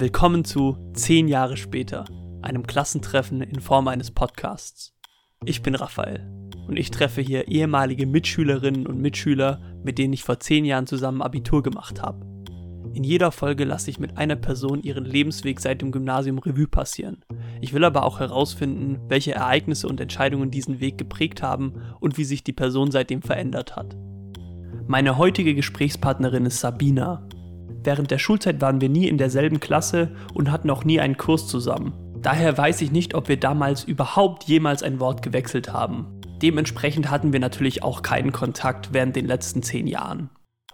Willkommen zu 10 Jahre später, einem Klassentreffen in Form eines Podcasts. Ich bin Raphael und ich treffe hier ehemalige Mitschülerinnen und Mitschüler, mit denen ich vor 10 Jahren zusammen Abitur gemacht habe. In jeder Folge lasse ich mit einer Person ihren Lebensweg seit dem Gymnasium Revue passieren. Ich will aber auch herausfinden, welche Ereignisse und Entscheidungen diesen Weg geprägt haben und wie sich die Person seitdem verändert hat. Meine heutige Gesprächspartnerin ist Sabina, Während der Schulzeit waren wir nie in derselben Klasse und hatten auch nie einen Kurs zusammen. Daher weiß ich nicht, ob wir damals überhaupt jemals ein Wort gewechselt haben. Dementsprechend hatten wir natürlich auch keinen Kontakt während den letzten zehn Jahren.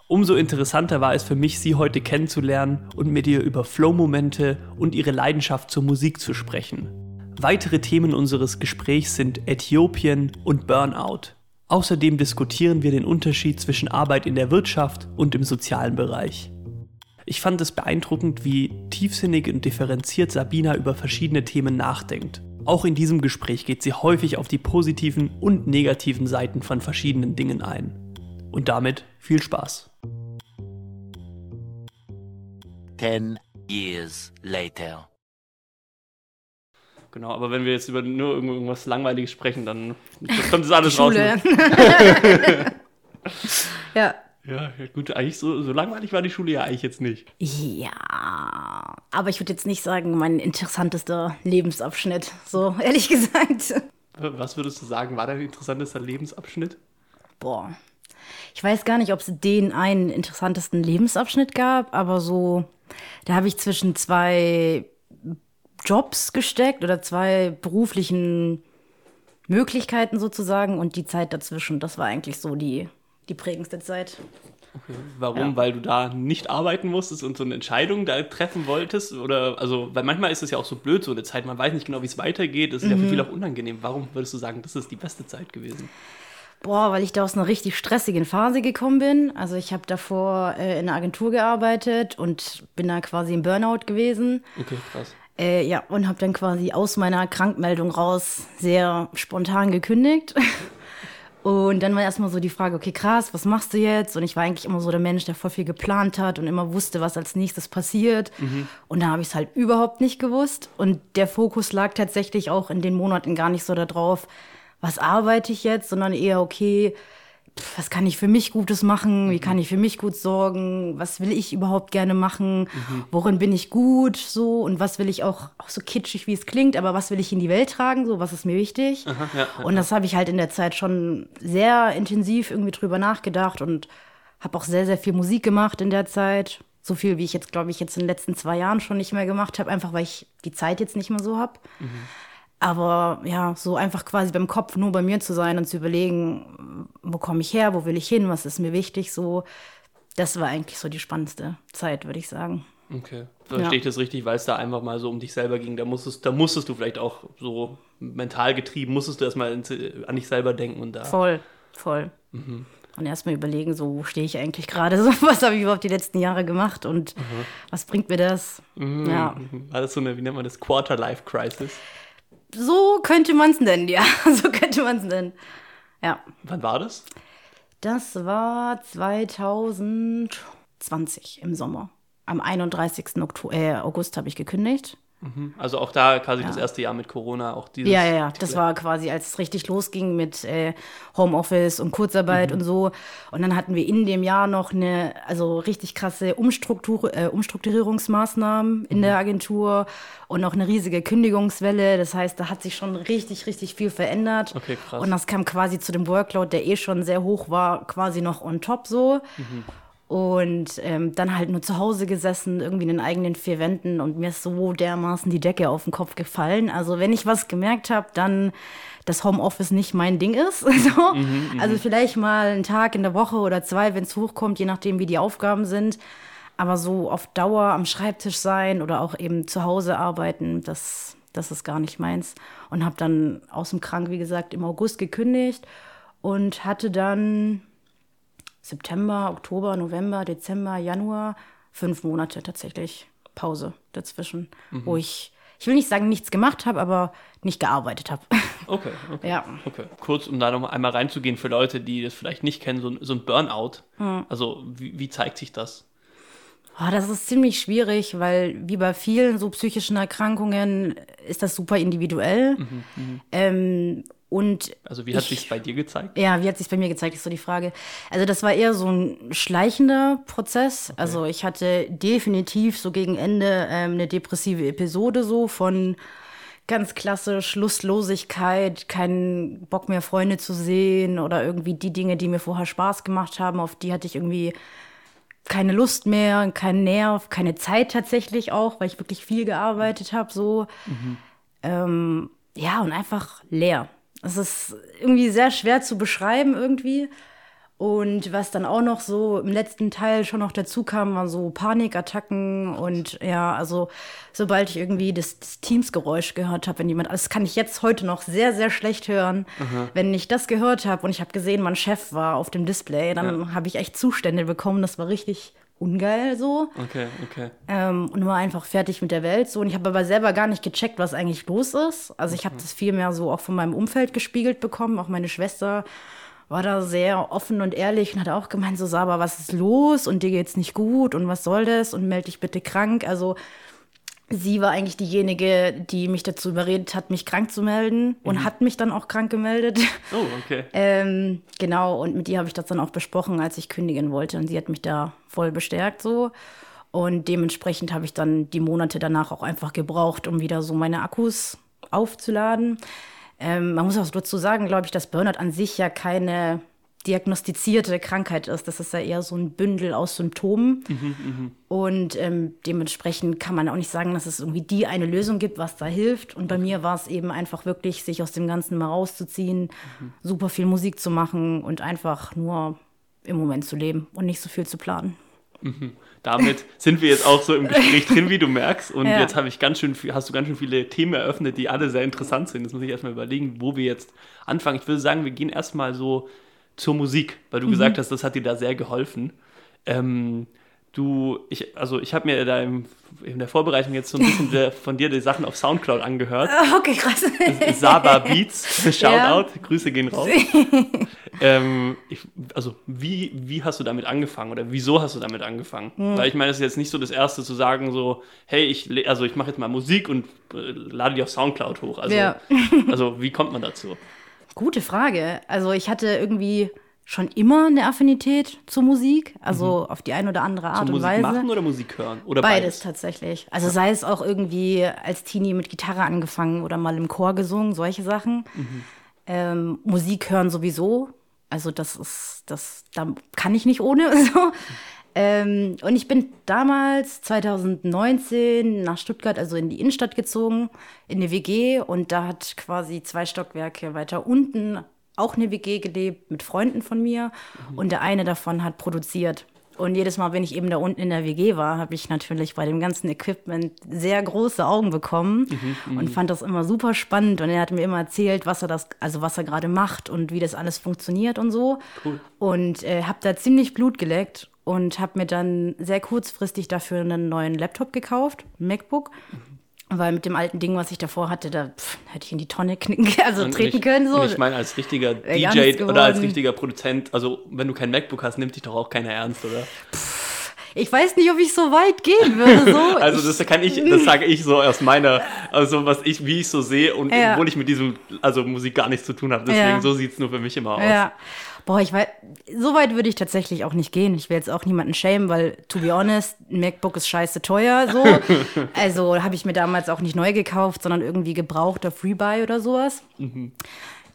Umso interessanter war es für mich, sie heute kennenzulernen und mit ihr über Flow-Momente und ihre Leidenschaft zur Musik zu sprechen. Weitere Themen unseres Gesprächs sind Äthiopien und Burnout. Außerdem diskutieren wir den Unterschied zwischen Arbeit in der Wirtschaft und im sozialen Bereich. Ich fand es beeindruckend, wie tiefsinnig und differenziert Sabina über verschiedene Themen nachdenkt. Auch in diesem Gespräch geht sie häufig auf die positiven und negativen Seiten von verschiedenen Dingen ein. Und damit viel Spaß. Ten years later. Genau, aber wenn wir jetzt über nur irgendwas Langweiliges sprechen, dann kommt das alles raus. ja. Ja, gut, eigentlich so, so langweilig war die Schule ja eigentlich jetzt nicht. Ja, aber ich würde jetzt nicht sagen, mein interessantester Lebensabschnitt, so ehrlich gesagt. Was würdest du sagen, war dein interessantester Lebensabschnitt? Boah, ich weiß gar nicht, ob es den einen interessantesten Lebensabschnitt gab, aber so, da habe ich zwischen zwei Jobs gesteckt oder zwei beruflichen Möglichkeiten sozusagen und die Zeit dazwischen, das war eigentlich so die die prägendste Zeit. Okay. Warum? Ja. Weil du da nicht arbeiten musstest und so eine Entscheidung da treffen wolltest? Oder, also, weil manchmal ist es ja auch so blöd, so eine Zeit, man weiß nicht genau, wie es weitergeht, es ist mhm. ja für viele auch unangenehm. Warum würdest du sagen, das ist die beste Zeit gewesen? Boah, weil ich da aus einer richtig stressigen Phase gekommen bin. Also ich habe davor äh, in einer Agentur gearbeitet und bin da quasi im Burnout gewesen. Okay, krass. Äh, ja, und habe dann quasi aus meiner Krankmeldung raus sehr spontan gekündigt. Und dann war erstmal so die Frage, okay, krass, was machst du jetzt? Und ich war eigentlich immer so der Mensch, der voll viel geplant hat und immer wusste, was als nächstes passiert. Mhm. Und da habe ich es halt überhaupt nicht gewusst. Und der Fokus lag tatsächlich auch in den Monaten gar nicht so darauf, was arbeite ich jetzt, sondern eher, okay, was kann ich für mich Gutes machen? Wie kann ich für mich gut sorgen? Was will ich überhaupt gerne machen? Mhm. Worin bin ich gut? So und was will ich auch, auch so kitschig, wie es klingt, aber was will ich in die Welt tragen? So, was ist mir wichtig? Aha, ja, ja, und das habe ich halt in der Zeit schon sehr intensiv irgendwie drüber nachgedacht und habe auch sehr, sehr viel Musik gemacht in der Zeit. So viel, wie ich jetzt, glaube ich, jetzt in den letzten zwei Jahren schon nicht mehr gemacht habe, einfach weil ich die Zeit jetzt nicht mehr so habe. Mhm. Aber ja, so einfach quasi beim Kopf nur bei mir zu sein und zu überlegen, wo komme ich her, wo will ich hin, was ist mir wichtig, so, das war eigentlich so die spannendste Zeit, würde ich sagen. Okay. Verstehe ja. ich das richtig, weil es da einfach mal so um dich selber ging. Da musstest, da musstest du vielleicht auch so mental getrieben, musstest du erstmal an dich selber denken und da. Voll, voll. Mhm. Und erstmal überlegen, so, wo stehe ich eigentlich gerade, so, was habe ich überhaupt die letzten Jahre gemacht und mhm. was bringt mir das? Mhm. Ja. War das so eine, wie nennt man das, Quarter-Life-Crisis? So könnte man es nennen, ja. So könnte man es nennen. Ja. Wann war das? Das war 2020 im Sommer. Am 31. Oktober, äh, August habe ich gekündigt. Mhm. Also auch da quasi ja. das erste Jahr mit Corona, auch dieses. Ja, ja, ja. Das war quasi, als es richtig losging mit äh, Homeoffice und Kurzarbeit mhm. und so. Und dann hatten wir in dem Jahr noch eine, also richtig krasse Umstruktur äh, Umstrukturierungsmaßnahmen in mhm. der Agentur und noch eine riesige Kündigungswelle. Das heißt, da hat sich schon richtig, richtig viel verändert. Okay, krass. Und das kam quasi zu dem Workload, der eh schon sehr hoch war, quasi noch on top so. Mhm. Und ähm, dann halt nur zu Hause gesessen, irgendwie in den eigenen vier Wänden und mir ist so dermaßen die Decke auf den Kopf gefallen. Also wenn ich was gemerkt habe, dann, dass Homeoffice nicht mein Ding ist. so. Mhm, mhm, also vielleicht mal einen Tag in der Woche oder zwei, wenn es hochkommt, je nachdem, wie die Aufgaben sind. Aber so auf Dauer am Schreibtisch sein oder auch eben zu Hause arbeiten, das, das ist gar nicht meins. Und habe dann aus dem Krank, wie gesagt, im August gekündigt und hatte dann September, Oktober, November, Dezember, Januar, fünf Monate tatsächlich Pause dazwischen, mhm. wo ich, ich will nicht sagen, nichts gemacht habe, aber nicht gearbeitet habe. Okay, okay. Ja. okay. Kurz, um da noch einmal reinzugehen für Leute, die das vielleicht nicht kennen, so, so ein Burnout. Mhm. Also, wie, wie zeigt sich das? Oh, das ist ziemlich schwierig, weil wie bei vielen so psychischen Erkrankungen ist das super individuell. Mhm, ähm, und Also wie hat ich- sich's bei dir gezeigt? Ja, wie hat sich bei mir gezeigt, ist so die Frage. Also das war eher so ein schleichender Prozess. Also ich hatte definitiv so gegen Ende ähm, eine depressive Episode so von ganz klassisch Lustlosigkeit, keinen Bock mehr Freunde zu sehen oder irgendwie die Dinge, die mir vorher Spaß gemacht haben, auf die hatte ich irgendwie keine Lust mehr, keinen Nerv, keine Zeit tatsächlich auch, weil ich wirklich viel gearbeitet habe so. Ähm, ja, und einfach leer. Es ist irgendwie sehr schwer zu beschreiben irgendwie. Und was dann auch noch so im letzten Teil schon noch dazu kam, waren so Panikattacken und ja, also sobald ich irgendwie das, das Teams-Geräusch gehört habe, wenn jemand, das kann ich jetzt heute noch sehr, sehr schlecht hören. Wenn ich das gehört habe und ich habe gesehen, mein Chef war auf dem Display, dann habe ich echt Zustände bekommen. Das war richtig ungeil so Okay, okay. ähm, und war einfach fertig mit der Welt so. Und ich habe aber selber gar nicht gecheckt, was eigentlich los ist. Also ich habe das viel mehr so auch von meinem Umfeld gespiegelt bekommen. Auch meine Schwester war da sehr offen und ehrlich und hat auch gemeint, so Saba, was ist los und dir geht's nicht gut und was soll das und melde dich bitte krank. Also sie war eigentlich diejenige, die mich dazu überredet hat, mich krank zu melden und hat mich dann auch krank gemeldet. Oh, okay. Ähm, genau, und mit ihr habe ich das dann auch besprochen, als ich kündigen wollte. Und sie hat mich da voll bestärkt so. Und dementsprechend habe ich dann die Monate danach auch einfach gebraucht, um wieder so meine Akkus aufzuladen. Ähm, man muss auch dazu sagen, glaube ich, dass Burnout an sich ja keine diagnostizierte Krankheit ist. Das ist ja eher so ein Bündel aus Symptomen. Und ähm, dementsprechend kann man auch nicht sagen, dass es irgendwie die eine Lösung gibt, was da hilft. Und bei mir war es eben einfach wirklich, sich aus dem Ganzen mal rauszuziehen, super viel Musik zu machen und einfach nur im Moment zu leben und nicht so viel zu planen. Damit sind wir jetzt auch so im Gespräch drin, wie du merkst. Und Ja. jetzt habe ich ganz schön, hast du ganz schön viele Themen eröffnet, die alle sehr interessant sind. Jetzt muss ich erstmal überlegen, wo wir jetzt anfangen. Ich würde sagen, wir gehen erstmal so zur Musik, weil Mhm. du gesagt hast, das hat dir da sehr geholfen. Ähm, du, ich, also ich habe mir da im, in der Vorbereitung jetzt so ein bisschen der, von dir die Sachen auf Soundcloud angehört. Okay, krass. Saba Beats, Shoutout, Grüße gehen raus. ähm, ich, also, wie, wie hast du damit angefangen oder wieso hast du damit angefangen? Hm. Weil ich meine, es ist jetzt nicht so das Erste zu sagen, so, hey, ich, also ich mache jetzt mal Musik und äh, lade die auf Soundcloud hoch. Also, Ja. also, wie kommt man dazu? Gute Frage. Also ich hatte irgendwie schon immer eine Affinität zur Musik, also auf die eine oder andere Art Zum und Musik Weise. machen oder Musik hören? Oder Beides beides? tatsächlich. Also sei es auch irgendwie als Teenie mit Gitarre angefangen oder mal im Chor gesungen, solche Sachen. Ähm, Musik hören sowieso. Also das ist, das, da kann ich nicht ohne. So. Ähm, und ich bin damals 2019 nach Stuttgart, also in die Innenstadt gezogen, in eine WG. Und da hat quasi zwei Stockwerke weiter unten auch eine WG gelebt mit Freunden von mir. Und der eine davon hat produziert. Und jedes Mal, wenn ich eben da unten in der WG war, habe ich natürlich bei dem ganzen Equipment sehr große Augen bekommen und fand das immer super spannend. Und er hat mir immer erzählt, was er das, also was er gerade macht und wie das alles funktioniert und so. Cool. Und äh, habe da ziemlich Blut geleckt und habe mir dann sehr kurzfristig dafür einen neuen Laptop gekauft, ein MacBook. Weil mit dem alten Ding, was ich davor hatte, da pff, hätte ich in die Tonne knicken, also Und treten ich, können. So. Und ich meine, als richtiger DJ oder als richtiger Produzent, also wenn du kein MacBook hast, nimmt dich doch auch keiner ernst, oder? Ich weiß nicht, ob ich so weit gehen würde. So. Also das kann ich, das sage ich so aus meiner, also was ich, wie ich so sehe und Ja. obwohl ich mit diesem, also Musik gar nichts zu tun habe. Deswegen Ja. so sieht es nur für mich immer aus. Ja. Boah, ich weiß, so weit würde ich tatsächlich auch nicht gehen. Ich will jetzt auch niemanden schämen, weil, to be honest, ein MacBook ist scheiße teuer, so. also habe ich mir damals auch nicht neu gekauft, sondern irgendwie gebraucht auf Rebuy oder sowas.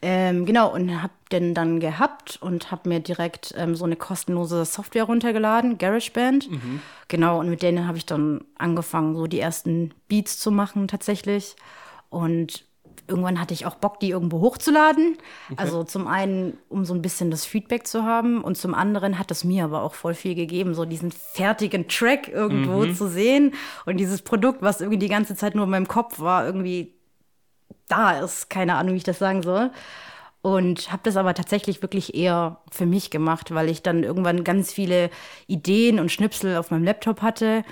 Ähm, genau, und hab den dann gehabt und hab mir direkt ähm, so eine kostenlose Software runtergeladen, GarageBand. Genau, und mit denen habe ich dann angefangen, so die ersten Beats zu machen tatsächlich. Und irgendwann hatte ich auch Bock, die irgendwo hochzuladen. Also zum einen, um so ein bisschen das Feedback zu haben und zum anderen hat es mir aber auch voll viel gegeben, so diesen fertigen Track irgendwo zu sehen und dieses Produkt, was irgendwie die ganze Zeit nur in meinem Kopf war, irgendwie da ist. Keine Ahnung, wie ich das sagen soll. Und habe das aber tatsächlich wirklich eher für mich gemacht, weil ich dann irgendwann ganz viele Ideen und Schnipsel auf meinem Laptop hatte.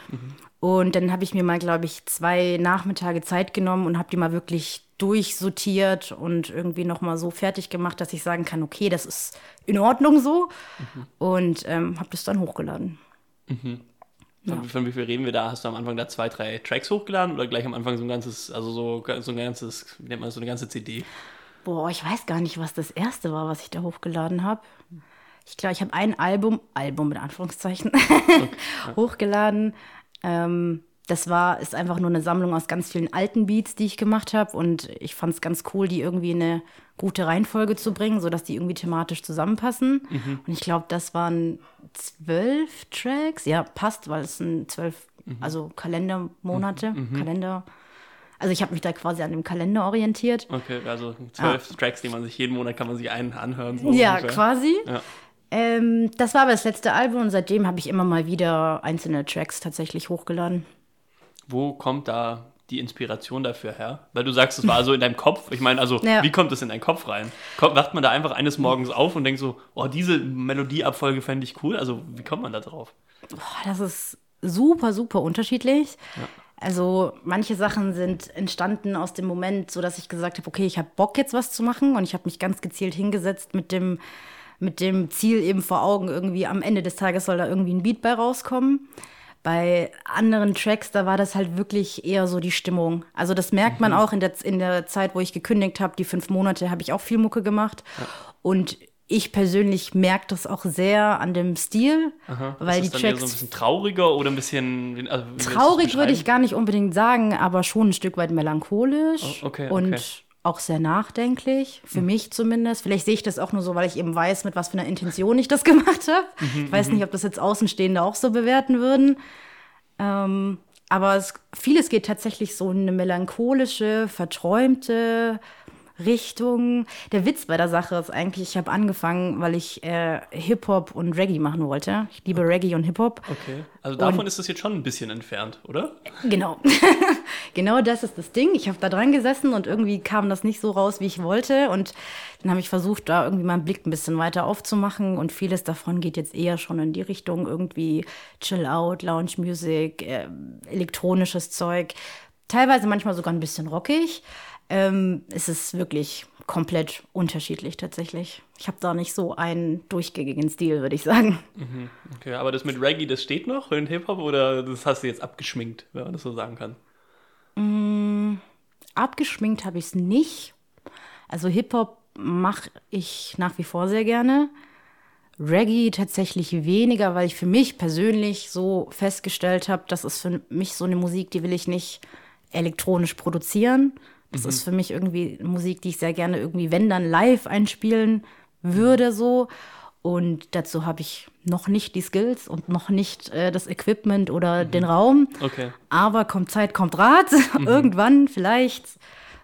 Und dann habe ich mir mal, glaube ich, zwei Nachmittage Zeit genommen und habe die mal wirklich durchsortiert und irgendwie noch mal so fertig gemacht, dass ich sagen kann, okay, das ist in Ordnung so. Und ähm, habe das dann hochgeladen. Von, von wie viel reden wir da? Hast du am Anfang da zwei, drei Tracks hochgeladen oder gleich am Anfang so ein ganzes, also so, so ein ganzes, wie nennt man das, so eine ganze CD? Boah, ich weiß gar nicht, was das erste war, was ich da hochgeladen habe. Ich glaube, ich habe ein Album, Album mit Anführungszeichen, hochgeladen. Ähm, das war, ist einfach nur eine Sammlung aus ganz vielen alten Beats, die ich gemacht habe. Und ich fand es ganz cool, die irgendwie in eine gute Reihenfolge zu bringen, sodass die irgendwie thematisch zusammenpassen. Und ich glaube, das waren zwölf Tracks. Ja, passt, weil es sind zwölf, also Kalendermonate, Kalender. Also ich habe mich da quasi an dem Kalender orientiert. Okay, also zwölf Tracks, die man sich jeden Monat kann man sich einen anhören. So Ja, ungefähr. quasi. Ja. Ähm, das war aber das letzte Album und seitdem habe ich immer mal wieder einzelne Tracks tatsächlich hochgeladen. Wo kommt da die Inspiration dafür her? Weil du sagst, es war so in deinem Kopf. Ich meine, also, Ja. wie kommt es in deinen Kopf rein? Kommt, wacht man da einfach eines Morgens auf und denkt so, oh, diese Melodieabfolge fände ich cool? Also, wie kommt man da drauf? Boah, das ist super, super unterschiedlich. Also manche Sachen sind entstanden aus dem Moment, so dass ich gesagt habe, okay, ich habe Bock jetzt was zu machen und ich habe mich ganz gezielt hingesetzt mit dem mit dem Ziel eben vor Augen irgendwie am Ende des Tages soll da irgendwie ein Beat bei rauskommen. Bei anderen Tracks, da war das halt wirklich eher so die Stimmung. Also das merkt man auch in der, in der Zeit, wo ich gekündigt habe, die fünf Monate habe ich auch viel Mucke gemacht. Und ich persönlich merke das auch sehr an dem Stil, weil die ist das dann eher Tracks so ein bisschen trauriger oder ein bisschen. Also, Traurig würde ich gar nicht unbedingt sagen, aber schon ein Stück weit melancholisch Oh, okay, und okay. Auch sehr nachdenklich, für mich zumindest. Vielleicht sehe ich das auch nur so, weil ich eben weiß, mit was für einer Intention ich das gemacht habe. Mhm, ich weiß nicht, ob das jetzt Außenstehende auch so bewerten würden. Ähm, aber es, vieles geht tatsächlich so in eine melancholische, verträumte Richtung. Der Witz bei der Sache ist eigentlich, ich habe angefangen, weil ich äh, Hip-Hop und Reggae machen wollte. Ich liebe Reggae und Hip-Hop. Okay. Also, davon ist es jetzt schon ein bisschen entfernt, oder? Genau. genau das ist das Ding. Ich habe da dran gesessen und irgendwie kam das nicht so raus, wie ich wollte. Und dann habe ich versucht, da irgendwie meinen Blick ein bisschen weiter aufzumachen. Und vieles davon geht jetzt eher schon in die Richtung irgendwie Chill Out, Lounge Music, äh, elektronisches Zeug. Teilweise manchmal sogar ein bisschen rockig. Ähm, es ist wirklich komplett unterschiedlich tatsächlich. Ich habe da nicht so einen durchgängigen Stil, würde ich sagen. Okay, aber das mit Reggae, das steht noch in Hip-Hop oder das hast du jetzt abgeschminkt, wenn man das so sagen kann? Abgeschminkt habe ich es nicht. Also Hip-Hop mache ich nach wie vor sehr gerne. Reggae tatsächlich weniger, weil ich für mich persönlich so festgestellt habe, das ist für mich so eine Musik, die will ich nicht elektronisch produzieren. Das ist für mich irgendwie Musik, die ich sehr gerne irgendwie, wenn dann live einspielen würde, so. Und dazu habe ich noch nicht die Skills und noch nicht äh, das Equipment oder den Raum. Okay. Aber kommt Zeit, kommt Rat. Irgendwann, vielleicht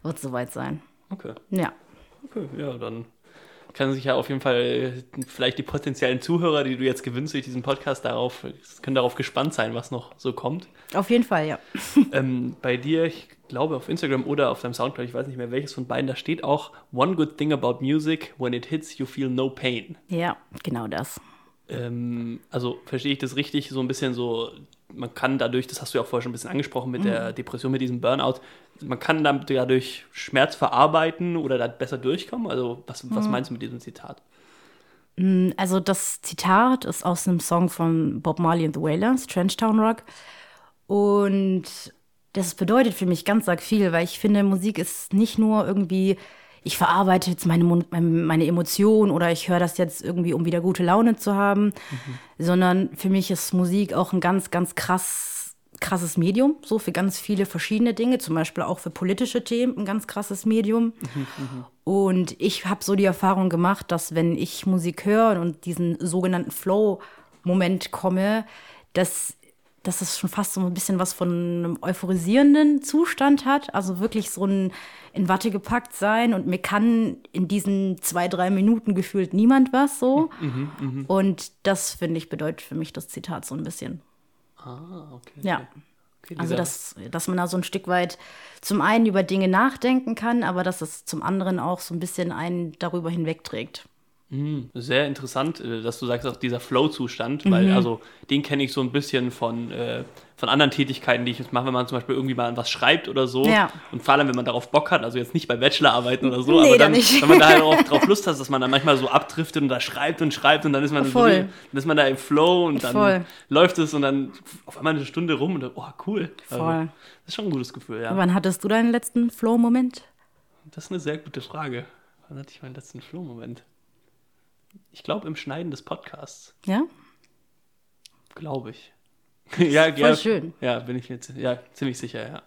wird es soweit sein. Okay. Ja. Okay, ja, dann kann sich ja auf jeden Fall vielleicht die potenziellen Zuhörer, die du jetzt gewinnst durch diesen Podcast, darauf, können darauf gespannt sein, was noch so kommt. Auf jeden Fall, ja. ähm, bei dir, ich glaube auf Instagram oder auf deinem Soundcloud, ich weiß nicht mehr welches von beiden, da steht auch One good thing about music, when it hits, you feel no pain. Ja, genau das. Ähm, also verstehe ich das richtig, so ein bisschen so, man kann dadurch, das hast du ja auch vorher schon ein bisschen angesprochen mit der Depression, mit diesem Burnout, man kann dadurch Schmerz verarbeiten oder da besser durchkommen? Also was, was meinst du mit diesem Zitat? Also das Zitat ist aus einem Song von Bob Marley and the Wailers, Trenchtown Rock. Und das bedeutet für mich ganz arg viel, weil ich finde, Musik ist nicht nur irgendwie, ich verarbeite jetzt meine, meine, Emotionen oder ich höre das jetzt irgendwie, um wieder gute Laune zu haben, sondern für mich ist Musik auch ein ganz, ganz krass, krasses Medium, so für ganz viele verschiedene Dinge, zum Beispiel auch für politische Themen ein ganz krasses Medium. Und ich habe so die Erfahrung gemacht, dass wenn ich Musik höre und diesen sogenannten Flow-Moment komme, dass, dass es schon fast so ein bisschen was von einem euphorisierenden Zustand hat. Also wirklich so ein in Watte gepackt sein und mir kann in diesen zwei, drei Minuten gefühlt niemand was so. und das, finde ich, bedeutet für mich das Zitat so ein bisschen. Ah, okay. Ja. Okay, Also, dass, dass man da so ein Stück weit zum einen über Dinge nachdenken kann, aber dass es zum anderen auch so ein bisschen einen darüber hinwegträgt. Sehr interessant, äh, dass du sagst, auch dieser Flow-Zustand, weil also den kenne ich so ein bisschen von, äh, von anderen Tätigkeiten, die ich jetzt mache, wenn man zum Beispiel irgendwie mal was schreibt oder so. Ja. Und vor allem, wenn man darauf Bock hat, also jetzt nicht bei Bachelorarbeiten oder so, Nee, aber da dann, nicht. wenn man da halt auch drauf Lust hat, dass man dann manchmal so abdriftet und da schreibt und schreibt und dann ist man, so, dann ist man da im Flow und dann Voll. läuft es und dann auf einmal eine Stunde rum und dann, oh, cool. Also, Voll. das ist schon ein gutes Gefühl, ja. Wann hattest du deinen letzten Flow-Moment? Das ist eine sehr gute Frage. Wann hatte ich meinen letzten Flow-Moment? Ich glaube im Schneiden des Podcasts. Ja? Glaube ich. ja, Voll ja, schön. Ja, bin ich mir jetzt ja, ziemlich sicher, ja.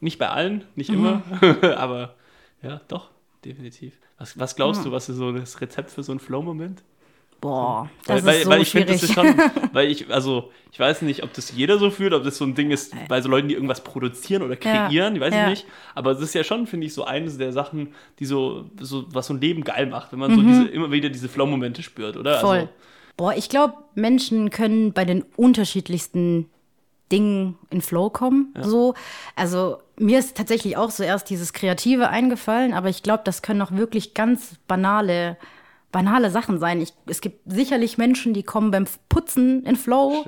Nicht bei allen, nicht Mhm. immer, aber ja, doch, definitiv. Was, was glaubst du, was ist so das Rezept für so einen Flow-Moment? Boah, das weil, ist so weil ich das schwierig. ist schon, weil ich, also, ich weiß nicht, ob das jeder so fühlt, ob das so ein Ding ist, bei so Leuten, die irgendwas produzieren oder Ja, kreieren, ich weiß ja. nicht. Aber es ist ja schon, finde ich, so eines der Sachen, die so, so was so ein Leben geil macht, wenn man so diese, immer wieder diese Flow-Momente spürt, oder? Mhm. Voll. Also, Boah, ich glaube, Menschen können bei den unterschiedlichsten Dingen in Flow kommen. So, also mir ist tatsächlich auch zuerst dieses Kreative eingefallen, aber ich glaube, das können auch wirklich ganz banale, banale Sachen sein. Ich, es gibt sicherlich Menschen, die kommen beim Putzen in Flow.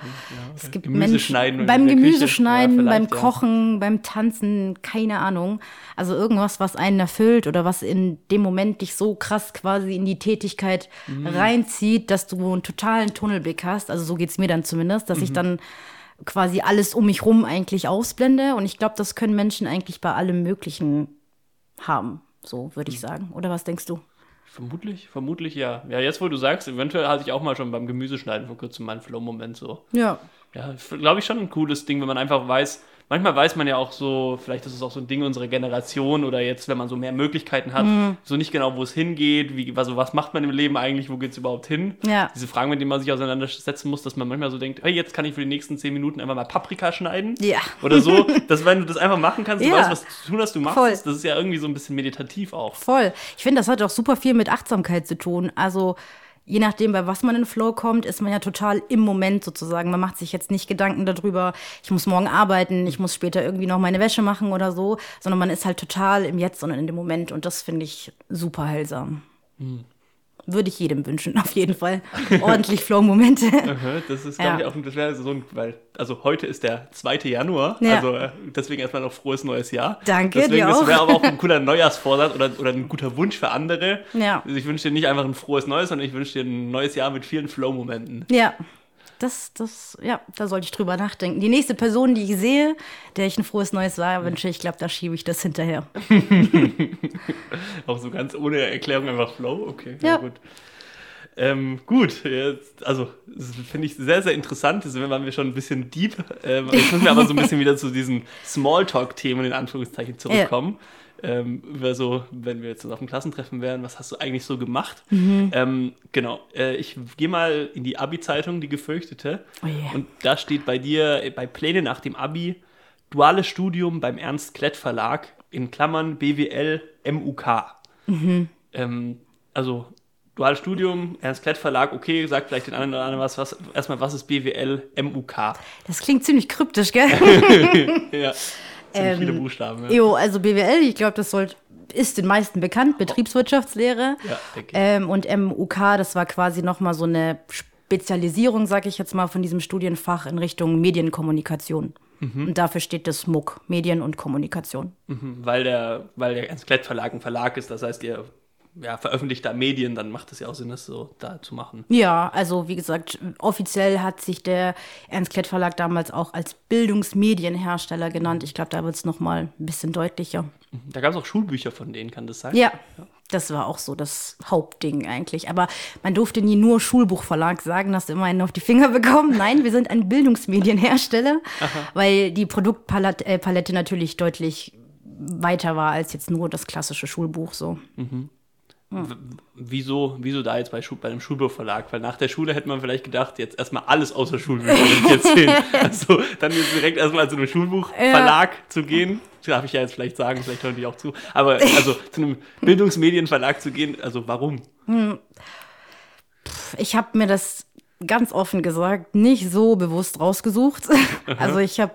Es gibt Gemüse Menschen beim der Gemüse Küche. schneiden, Ja, beim vielleicht, ja. Kochen, beim Tanzen, keine Ahnung. Also irgendwas, was einen erfüllt oder was in dem Moment dich so krass quasi in die Tätigkeit Mhm. reinzieht, dass du einen totalen Tunnelblick hast. Also so geht's mir dann zumindest, dass ich Mhm. dann quasi alles um mich rum eigentlich ausblende. Und ich glaube, das können Menschen eigentlich bei allem Möglichen haben. So würde Mhm. ich sagen. Oder was denkst du? Vermutlich, vermutlich ja. Ja, jetzt wo du sagst, eventuell hatte ich auch mal schon beim Gemüseschneiden vor kurzem meinen Flow-Moment so. Ja. Ja, glaube ich schon ein cooles Ding, wenn man einfach weiß, manchmal weiß man ja auch so, vielleicht ist es auch so ein Ding unserer Generation oder jetzt, wenn man so mehr Möglichkeiten hat, Mhm. so nicht genau, wo es hingeht, wie, also was macht man im Leben eigentlich, wo geht es überhaupt hin? Ja. Diese Fragen, mit denen man sich auseinandersetzen muss, dass man manchmal so denkt, hey, jetzt kann ich für die nächsten zehn Minuten einfach mal Paprika schneiden. Ja. Oder so, dass wenn du das einfach machen kannst, du Ja. weißt, was du tun hast, du machst Voll. das ist ja irgendwie so ein bisschen meditativ auch. Voll. Ich finde, das hat auch super viel mit Achtsamkeit zu tun. Also je nachdem, bei was man in Flow kommt, ist man ja total im Moment sozusagen. Man macht sich jetzt nicht Gedanken darüber, ich muss morgen arbeiten, ich muss später irgendwie noch meine Wäsche machen oder so, sondern man ist halt total im Jetzt und in dem Moment. Und das finde ich super heilsam. Hm. Würde ich jedem wünschen, auf jeden Fall. Ordentlich Flow-Momente. Das ist, glaube Ja. ich, auch das wäre so ein, weil, also heute ist der 2. Januar, Ja. also äh, deswegen erstmal noch frohes neues Jahr. Danke, deswegen, dir Das wäre aber auch ein cooler Neujahrsvorsatz oder, oder ein guter Wunsch für andere. Ja. Also ich wünsche dir nicht einfach ein frohes Neues, sondern ich wünsche dir ein neues Jahr mit vielen Flow-Momenten. Ja. Das, das, ja, da sollte ich drüber nachdenken. Die nächste Person, die ich sehe, der ich ein frohes neues Jahr wünsche, ich glaube, da schiebe ich das hinterher. Auch so ganz ohne Erklärung einfach Flow, okay, Ja. gut. Ähm, gut, jetzt, also finde ich sehr, sehr interessant. Jetzt waren wir schon ein bisschen deep. Ähm, jetzt müssen wir aber so ein bisschen wieder zu diesen Smalltalk-Themen in Anführungszeichen zurückkommen. Ähm, über so, wenn wir jetzt auf dem Klassentreffen wären, was hast du eigentlich so gemacht? Mhm. Ähm, genau, äh, ich gehe mal in die Abi-Zeitung, die gefürchtete. Oh je. Und da steht bei dir, äh, bei Pläne nach dem Abi, duales Studium beim Ernst Klett Verlag, in Klammern BWL MUK. Mhm. Ähm, also duales Studium, Ernst Klett Verlag, okay, sagt vielleicht den anderen oder anderen was, was erstmal, was ist BWL MUK? Das klingt ziemlich kryptisch, gell? ja, ziemlich viele Buchstaben. Ja, jo, also BWL, ich glaube, das sollt, ist den meisten bekannt, Betriebswirtschaftslehre. ja. Ähm, und MUK, das war quasi nochmal so eine Spezialisierung, sag ich jetzt mal, von diesem Studienfach in Richtung Medienkommunikation. Mhm. Und dafür steht das MUK, Medien und Kommunikation. Mhm, weil, der, weil der Ernst Klett Verlag ein Verlag ist, das heißt, ihr ja, veröffentlicht da Medien, dann macht es ja auch Sinn, das so da zu machen. Ja, also wie gesagt, offiziell hat sich der Ernst Klett Verlag damals auch als Bildungsmedienhersteller genannt. Ich glaube, da wird es nochmal ein bisschen deutlicher. Da gab es auch Schulbücher von denen, kann das sein? Ja, das war auch so das Hauptding eigentlich. Aber man durfte nie nur Schulbuchverlag sagen, hast du immer einen auf die Finger bekommen. Nein, wir sind ein Bildungsmedienhersteller, weil die Produktpalette äh, natürlich deutlich weiter war als jetzt nur das klassische Schulbuch so. Wieso, wieso da jetzt bei, bei einem Schulbuchverlag? Weil nach der Schule hätte man vielleicht gedacht, jetzt erstmal alles außer Schulbücher sehen. Also dann jetzt direkt erstmal zu einem Schulbuchverlag zu gehen. Darf ich ja jetzt vielleicht sagen, vielleicht hören die auch zu. Aber also zu einem Bildungsmedienverlag zu gehen, also warum? Ich habe mir das ganz offen gesagt nicht so bewusst rausgesucht. also ich habe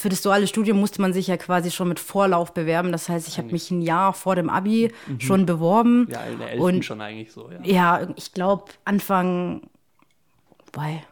für das duale Studium musste man sich ja quasi schon mit Vorlauf bewerben. Das heißt, ich habe mich ein Jahr vor dem Abi schon beworben. Ja, in der 11. Und schon eigentlich so, ja. Ja, ich glaube Anfang, wobei,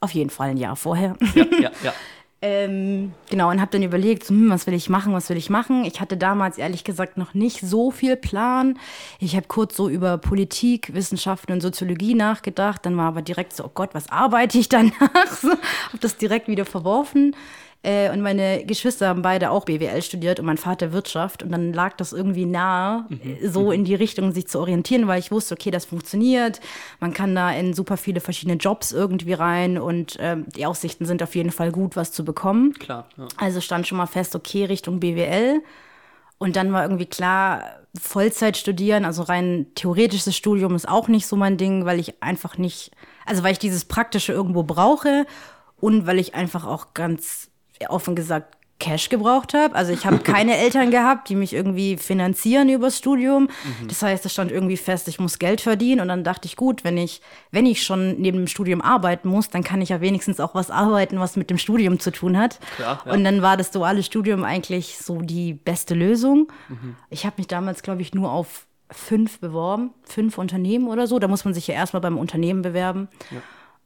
auf jeden Fall ein Jahr vorher. Ja, ja, ja. Ähm, genau, und habe dann überlegt, hm, was will ich machen, was will ich machen. Ich hatte damals ehrlich gesagt noch nicht so viel Plan. Ich habe kurz so über Politik, Wissenschaften und Soziologie nachgedacht. Dann war aber direkt so, oh Gott, was arbeite ich danach? habe das direkt wieder verworfen. Äh, und meine Geschwister haben beide auch BWL studiert und mein Vater Wirtschaft. Und dann lag das irgendwie nahe, mhm. so in die Richtung sich zu orientieren, weil ich wusste, okay, das funktioniert. Man kann da in super viele verschiedene Jobs irgendwie rein und ähm, die Aussichten sind auf jeden Fall gut, was zu bekommen. Klar. Ja. Also stand schon mal fest, okay, Richtung BWL. Und dann war irgendwie klar, Vollzeit studieren, also rein theoretisches Studium ist auch nicht so mein Ding, weil ich einfach nicht, also weil ich dieses Praktische irgendwo brauche und weil ich einfach auch ganz offen gesagt Cash gebraucht habe. Also ich habe keine Eltern gehabt, die mich irgendwie finanzieren übers Studium. Mhm. Das heißt, es stand irgendwie fest, ich muss Geld verdienen. Und dann dachte ich, gut, wenn ich, wenn ich schon neben dem Studium arbeiten muss, dann kann ich ja wenigstens auch was arbeiten, was mit dem Studium zu tun hat. Klar, ja. Und dann war das duale Studium eigentlich so die beste Lösung. Mhm. Ich habe mich damals, glaube ich, nur auf fünf beworben, fünf Unternehmen oder so. Da muss man sich ja erstmal beim Unternehmen bewerben. Ja.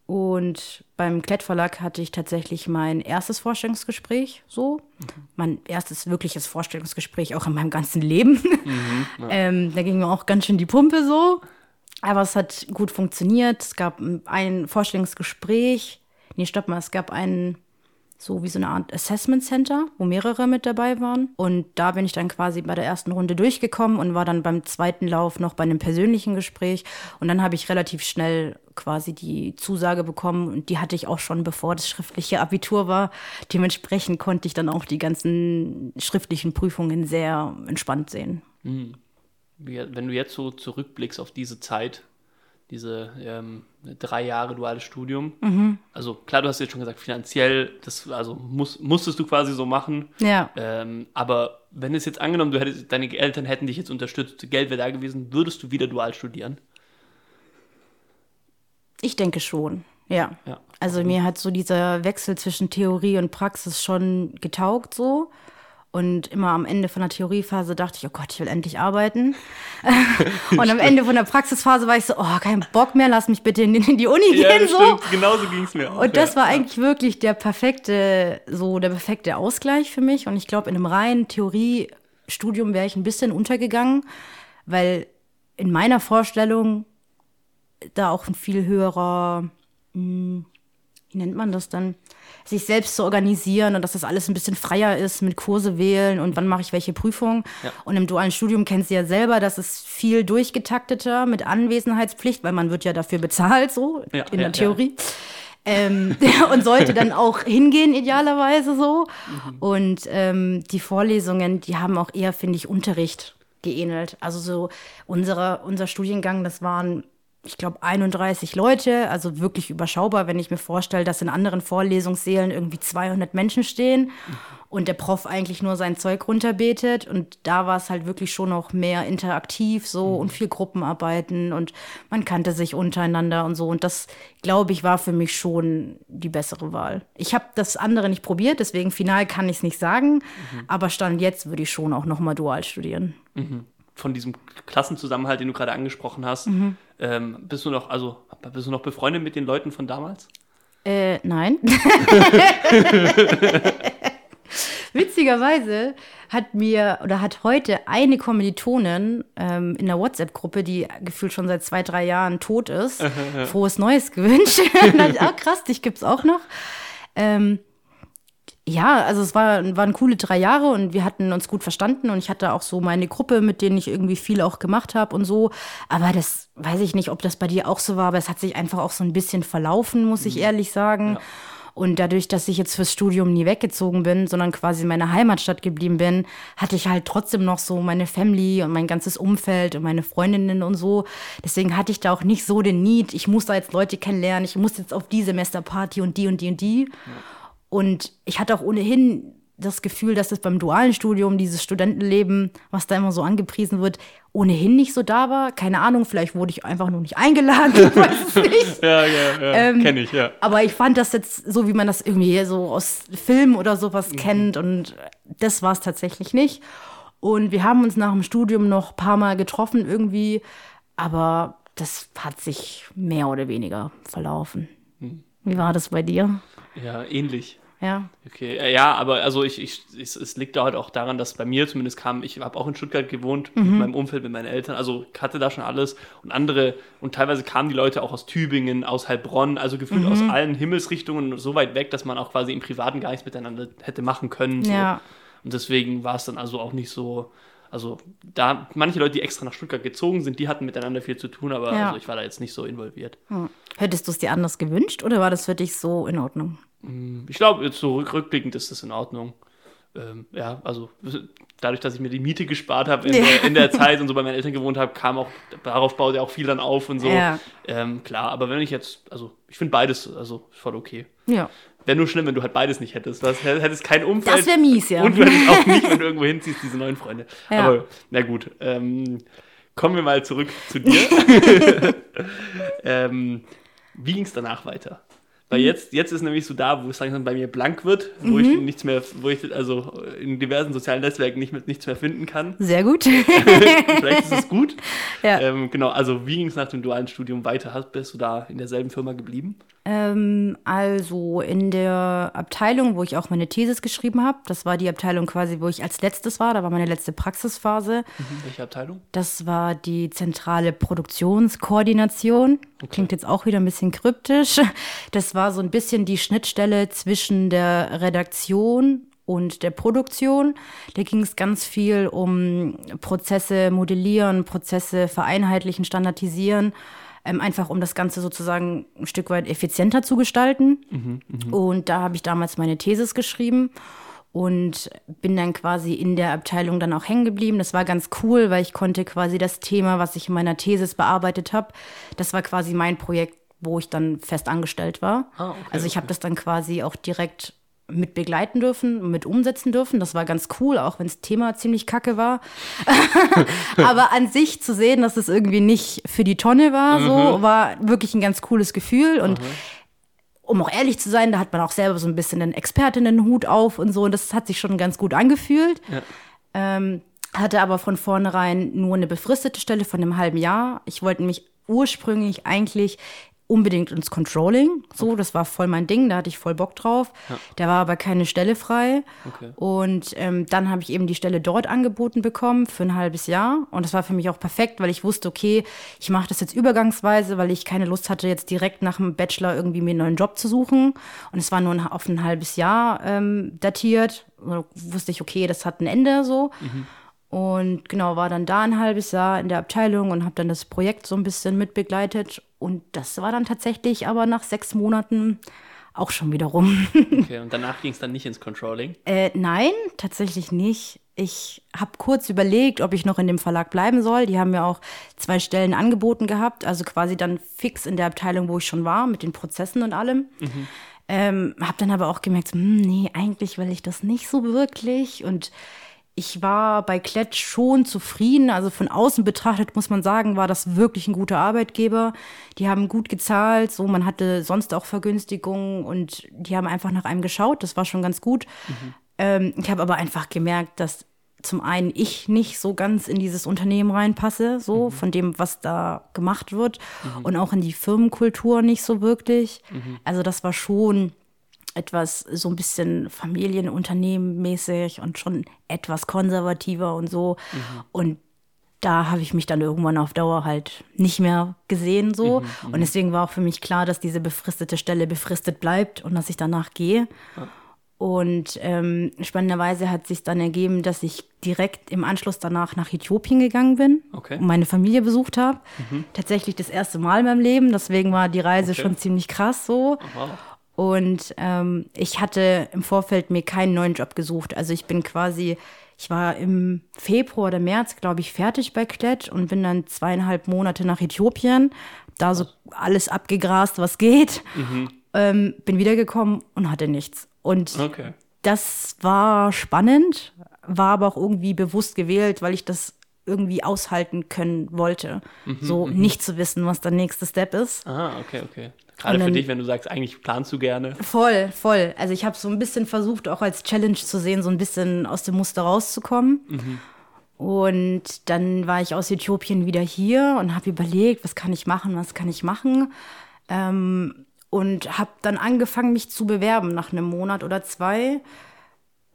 Und beim Klettverlag hatte ich tatsächlich mein erstes Vorstellungsgespräch, so. Mhm. Mein erstes wirkliches Vorstellungsgespräch auch in meinem ganzen Leben. Mhm, ja. ähm, da ging mir auch ganz schön die Pumpe so. Aber es hat gut funktioniert. Es gab ein Vorstellungsgespräch. Nee, stopp mal, es gab einen so wie so eine Art Assessment Center, wo mehrere mit dabei waren. Und da bin ich dann quasi bei der ersten Runde durchgekommen und war dann beim zweiten Lauf noch bei einem persönlichen Gespräch. Und dann habe ich relativ schnell quasi die Zusage bekommen und die hatte ich auch schon bevor das schriftliche Abitur war. Dementsprechend konnte ich dann auch die ganzen schriftlichen Prüfungen sehr entspannt sehen. Mhm. Wenn du jetzt so zurückblickst auf diese Zeit, diese ähm, drei Jahre duales Studium. Mhm. Also klar, du hast jetzt schon gesagt, finanziell, das also muss, musstest du quasi so machen. Ja. Ähm, aber wenn es jetzt angenommen, du hättest, deine Eltern hätten dich jetzt unterstützt, Geld wäre da gewesen, würdest du wieder dual studieren? Ich denke schon, ja. ja. Also mir hat so dieser Wechsel zwischen Theorie und Praxis schon getaugt so. Und immer am Ende von der Theoriephase dachte ich, oh Gott, ich will endlich arbeiten. und am Ende von der Praxisphase war ich so, oh, kein Bock mehr, lass mich bitte in, in die Uni ja, gehen. So. Genauso ging es mir auch. Und das war eigentlich wirklich der perfekte, so der perfekte Ausgleich für mich. Und ich glaube, in einem reinen Theoriestudium wäre ich ein bisschen untergegangen, weil in meiner Vorstellung da auch ein viel höherer, hm, wie nennt man das dann? sich selbst zu organisieren und dass das alles ein bisschen freier ist mit Kurse wählen und wann mache ich welche Prüfung. Ja. Und im dualen Studium kennst du ja selber, das ist viel durchgetakteter mit Anwesenheitspflicht, weil man wird ja dafür bezahlt, so ja, in der Theorie. Ähm, und sollte dann auch hingehen, idealerweise so. Mhm. Und ähm, die Vorlesungen, die haben auch eher, finde ich, Unterricht geähnelt. Also so unsere, unser Studiengang, das waren ich glaube, 31 Leute, also wirklich überschaubar, wenn ich mir vorstelle, dass in anderen Vorlesungssälen irgendwie 200 Menschen stehen und der Prof eigentlich nur sein Zeug runterbetet. Und da war es halt wirklich schon noch mehr interaktiv so mhm. und viel Gruppenarbeiten und man kannte sich untereinander und so. Und das, glaube ich, war für mich schon die bessere Wahl. Ich habe das andere nicht probiert, deswegen final kann ich es nicht sagen, mhm. aber Stand jetzt würde ich schon auch noch mal dual studieren. Mhm von diesem Klassenzusammenhalt, den du gerade angesprochen hast, mhm. ähm, bist du noch, also bist du noch befreundet mit den Leuten von damals? Äh, nein. Witzigerweise hat mir oder hat heute eine Kommilitonin ähm, in der WhatsApp-Gruppe, die gefühlt schon seit zwei, drei Jahren tot ist, frohes Neues gewünscht. auch krass, dich gibt's auch noch. Ähm, ja, also es war, waren coole drei Jahre und wir hatten uns gut verstanden und ich hatte auch so meine Gruppe, mit denen ich irgendwie viel auch gemacht habe und so. Aber das weiß ich nicht, ob das bei dir auch so war, aber es hat sich einfach auch so ein bisschen verlaufen, muss ich mhm. ehrlich sagen. Ja. Und dadurch, dass ich jetzt fürs Studium nie weggezogen bin, sondern quasi in meiner Heimatstadt geblieben bin, hatte ich halt trotzdem noch so meine Family und mein ganzes Umfeld und meine Freundinnen und so. Deswegen hatte ich da auch nicht so den Need, ich muss da jetzt Leute kennenlernen, ich muss jetzt auf die Semesterparty und die und die und die. Ja. Und ich hatte auch ohnehin das Gefühl, dass es beim dualen Studium, dieses Studentenleben, was da immer so angepriesen wird, ohnehin nicht so da war. Keine Ahnung, vielleicht wurde ich einfach nur nicht eingeladen. Ich weiß es nicht. ja, ja, ja. Ähm, Kenne ich, ja. Aber ich fand das jetzt so, wie man das irgendwie so aus Filmen oder sowas mhm. kennt. Und das war es tatsächlich nicht. Und wir haben uns nach dem Studium noch ein paar Mal getroffen irgendwie. Aber das hat sich mehr oder weniger verlaufen. Mhm. Wie war das bei dir? Ja, ähnlich. Ja. Okay, äh, ja, aber also ich, ich, es, es liegt da halt auch daran, dass bei mir zumindest kam, ich habe auch in Stuttgart gewohnt, mit meinem Umfeld, mit meinen Eltern, also ich hatte da schon alles und andere, und teilweise kamen die Leute auch aus Tübingen, aus Heilbronn, also gefühlt aus allen Himmelsrichtungen so weit weg, dass man auch quasi im Privaten gar nichts miteinander hätte machen können. So. Ja. Und deswegen war es dann also auch nicht so, also da manche Leute, die extra nach Stuttgart gezogen sind, die hatten miteinander viel zu tun, aber Ja. also ich war da jetzt nicht so involviert. Hm. Hättest du es dir anders gewünscht oder war das für dich so in Ordnung? Ich glaube, jetzt so rück- rückblickend ist das in Ordnung. Ähm, ja, also dadurch, dass ich mir die Miete gespart habe in, Ja. der, in der Zeit und so bei meinen Eltern gewohnt habe, kam auch, darauf baut ja auch viel dann auf und so. Ja. Ähm, klar, aber wenn ich jetzt, also ich finde beides, also voll okay. Ja. Wäre nur schlimm, wenn du halt beides nicht hättest. Du hättest kein Umfeld. Das wäre mies, ja. Und du hättest auch nicht, wenn du irgendwo hinziehst, diese neuen Freunde. Ja. Aber na gut, ähm, kommen wir mal zurück zu dir. ähm, wie ging es danach weiter? Weil Mhm. jetzt, jetzt ist nämlich so da, wo es langsam bei mir blank wird, wo ich nichts mehr, wo ich also in diversen sozialen Netzwerken nicht mit nichts mehr finden kann. Sehr gut. Vielleicht ist es gut. Ja. Ähm, genau, also wie ging es nach dem dualen Studium weiter? Hast, bist du da in derselben Firma geblieben? Ähm, also in der Abteilung, wo ich auch meine Thesis geschrieben habe, das war die Abteilung quasi, wo ich als letztes war, da war meine letzte Praxisphase. Welche Abteilung? Das war die zentrale Produktionskoordination. Klingt jetzt auch wieder ein bisschen kryptisch. Das war so ein bisschen die Schnittstelle zwischen der Redaktion und der Produktion. Da ging es ganz viel um Prozesse modellieren, Prozesse vereinheitlichen, standardisieren. Ähm, einfach um das Ganze sozusagen ein Stück weit effizienter zu gestalten. Und da habe ich damals meine Thesis geschrieben und bin dann quasi in der Abteilung dann auch hängen geblieben. Das war ganz cool, weil ich konnte quasi das Thema, was ich in meiner Thesis bearbeitet habe, das war quasi mein Projekt, wo ich dann fest angestellt war. Ah, okay, also ich habe okay. das dann quasi auch direkt mit begleiten dürfen, mit umsetzen dürfen. Das war ganz cool, auch wenn das Thema ziemlich kacke war. Aber an sich zu sehen, dass es irgendwie nicht für die Tonne war, so, war wirklich ein ganz cooles Gefühl. Und um auch ehrlich zu sein, da hat man auch selber so ein bisschen den Expertinnenhut auf und so. Und das hat sich schon ganz gut angefühlt. Ähm, hatte aber von vornherein nur eine befristete Stelle von einem halben Jahr. Ich wollte mich ursprünglich eigentlich unbedingt ins Controlling. So, das war voll mein Ding, da hatte ich voll Bock drauf. Da war aber keine Stelle frei. Okay. Und ähm, dann habe ich eben die Stelle dort angeboten bekommen für ein halbes Jahr. Und das war für mich auch perfekt, weil ich wusste, okay, ich mache das jetzt übergangsweise, weil ich keine Lust hatte, jetzt direkt nach dem Bachelor irgendwie mir einen neuen Job zu suchen. Und es war nur ein, auf ein halbes Jahr ähm, datiert. Da wusste ich, okay, das hat ein Ende so. Und genau, war dann da ein halbes Jahr in der Abteilung und habe dann das Projekt so ein bisschen mitbegleitet. Und das war dann tatsächlich aber nach sechs Monaten auch schon wieder rum. Okay, und danach ging es dann nicht ins Controlling. äh, nein, tatsächlich nicht. Ich habe kurz überlegt, ob ich noch in dem Verlag bleiben soll. Die haben mir auch zwei Stellen angeboten gehabt, also quasi dann fix in der Abteilung, wo ich schon war, mit den Prozessen und allem. Ähm, habe dann aber auch gemerkt, hm, nee, eigentlich will ich das nicht so wirklich. Und ich war bei Klett schon zufrieden. Also von außen betrachtet muss man sagen, war das wirklich ein guter Arbeitgeber. Die haben gut gezahlt, so man hatte sonst auch Vergünstigungen und die haben einfach nach einem geschaut. Das war schon ganz gut. Ähm, ich habe aber einfach gemerkt, dass zum einen ich nicht so ganz in dieses Unternehmen reinpasse, so von dem, was da gemacht wird und auch in die Firmenkultur nicht so wirklich. Also das war schon etwas so ein bisschen Familienunternehmen-mäßig und schon etwas konservativer und so. Und da habe ich mich dann irgendwann auf Dauer halt nicht mehr gesehen so. und deswegen war auch für mich klar, dass diese befristete Stelle befristet bleibt und dass ich danach gehe. Und ähm, spannenderweise hat sich dann ergeben, dass ich direkt im Anschluss danach nach Äthiopien gegangen bin Okay. und meine Familie besucht habe. Tatsächlich das erste Mal in meinem Leben, deswegen war die Reise Okay. schon ziemlich krass so. Wow. Und ähm, ich hatte im Vorfeld mir keinen neuen Job gesucht. Also ich bin quasi, ich war im Februar oder März, glaube ich, fertig bei Klett und bin dann zweieinhalb Monate nach Äthiopien, da so alles abgegrast, was geht. Ähm, bin wiedergekommen und hatte nichts. Und Okay. das war spannend, war aber auch irgendwie bewusst gewählt, weil ich das irgendwie aushalten können wollte. so nicht zu wissen, was der nächste Step ist. Ah, okay, okay. Gerade für dich, wenn du sagst, eigentlich planst du gerne. Voll, voll. Also ich habe so ein bisschen versucht, auch als Challenge zu sehen, so ein bisschen aus dem Muster rauszukommen. Und dann war ich aus Äthiopien wieder hier und habe überlegt, was kann ich machen, was kann ich machen. Ähm, und habe dann angefangen, mich zu bewerben nach einem Monat oder zwei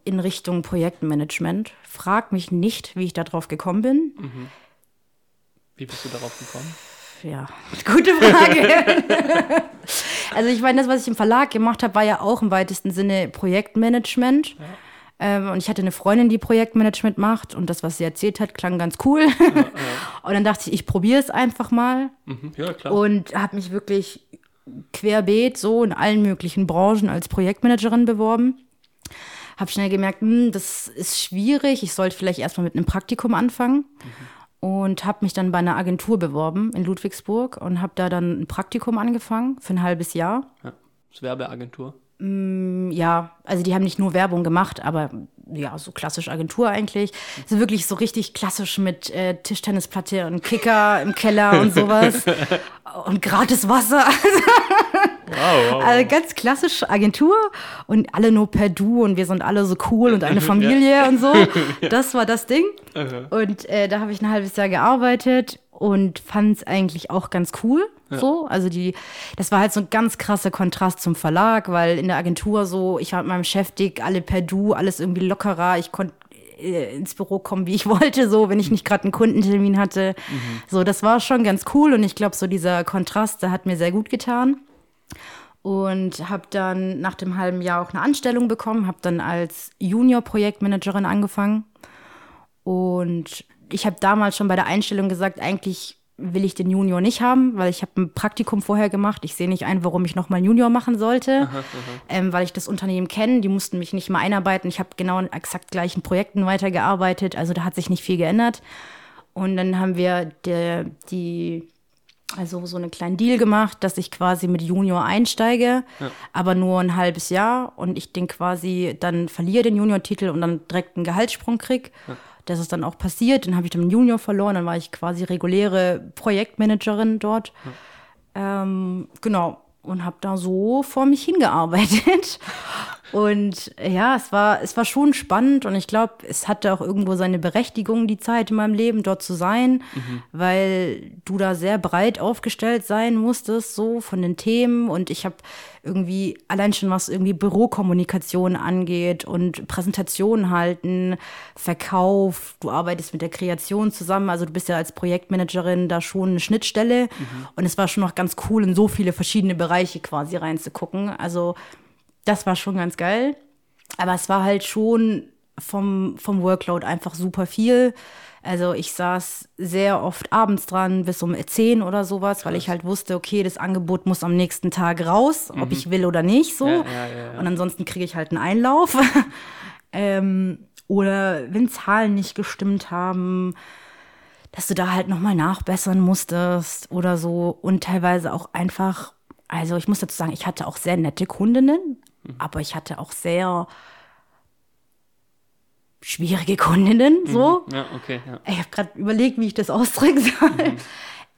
in Richtung Projektmanagement. Frag mich nicht, wie ich darauf gekommen bin. Wie bist du darauf gekommen? Ja, gute Frage. also ich meine, das, was ich im Verlag gemacht habe, war ja auch im weitesten Sinne Projektmanagement. Ähm, und ich hatte eine Freundin, die Projektmanagement macht und das, was sie erzählt hat, klang ganz cool. und dann dachte ich, ich probiere es einfach mal Mhm. Ja, klar. und habe mich wirklich querbeet so in allen möglichen Branchen als Projektmanagerin beworben. Habe schnell gemerkt, hm, das ist schwierig. Ich sollte vielleicht erstmal mit einem Praktikum anfangen. Und habe mich dann bei einer Agentur beworben in Ludwigsburg und habe da dann ein Praktikum angefangen für ein halbes Jahr. ja. Das Werbeagentur. Ja, also die haben nicht nur Werbung gemacht, aber ja, so klassisch Agentur eigentlich. So wirklich so richtig klassisch mit äh, Tischtennisplatte und Kicker im Keller und sowas. und gratis Wasser. Wow, Also ganz klassisch Agentur und alle nur per Du und wir sind alle so cool und eine Familie und so. Das war das Ding. Und äh, da habe ich ein halbes Jahr gearbeitet und fand es eigentlich auch ganz cool. So, also die, das war halt so ein ganz krasser Kontrast zum Verlag, weil in der Agentur so, ich war mit meinem Chef dick, alle per Du, alles irgendwie lockerer. Ich konnte äh, ins Büro kommen, wie ich wollte, so, wenn ich nicht gerade einen Kundentermin hatte. So, das war schon ganz cool und ich glaube, so dieser Kontrast, der hat mir sehr gut getan und habe dann nach dem halben Jahr auch eine Anstellung bekommen, habe dann als Junior-Projektmanagerin angefangen und ich habe damals schon bei der Einstellung gesagt, eigentlich will ich den Junior nicht haben, weil ich habe ein Praktikum vorher gemacht. Ich sehe nicht ein, warum ich nochmal Junior machen sollte, ähm, weil ich das Unternehmen kenne. Die mussten mich nicht mal einarbeiten. Ich habe genau in exakt gleichen Projekten weitergearbeitet. Also da hat sich nicht viel geändert. Und dann haben wir der, die also so einen kleinen Deal gemacht, dass ich quasi mit Junior einsteige, aber nur ein halbes Jahr und ich den quasi dann verliere den Junior-Titel und dann direkt einen Gehaltssprung krieg. Das ist dann auch passiert. Dann habe ich dann den Junior verloren, dann war ich quasi reguläre Projektmanagerin dort. Ähm, genau. Und habe da so vor mich hingearbeitet. Und ja, es war, es war schon spannend und ich glaube, es hatte auch irgendwo seine Berechtigung, die Zeit in meinem Leben dort zu sein, weil du da sehr breit aufgestellt sein musstest, so von den Themen. Und ich habe irgendwie, allein schon was irgendwie Bürokommunikation angeht und Präsentationen halten, Verkauf, du arbeitest mit der Kreation zusammen, also du bist ja als Projektmanagerin da schon eine Schnittstelle. Und es war schon noch ganz cool, in so viele verschiedene Bereiche quasi reinzugucken. Also das war schon ganz geil. Aber es war halt schon vom, vom Workload einfach super viel. Also ich saß sehr oft abends dran bis um 10 oder sowas, weil ich halt wusste, okay, das Angebot muss am nächsten Tag raus, ob ich will oder nicht so. Ja, ja, ja. Und ansonsten kriege ich halt einen Einlauf. ähm, oder wenn Zahlen nicht gestimmt haben, dass du da halt nochmal nachbessern musstest oder so. Und teilweise auch einfach, also ich muss dazu sagen, ich hatte auch sehr nette Kundinnen, aber ich hatte auch sehr schwierige Kundinnen, so. Ja, okay. Ja. Ich habe gerade überlegt, wie ich das ausdrücken soll.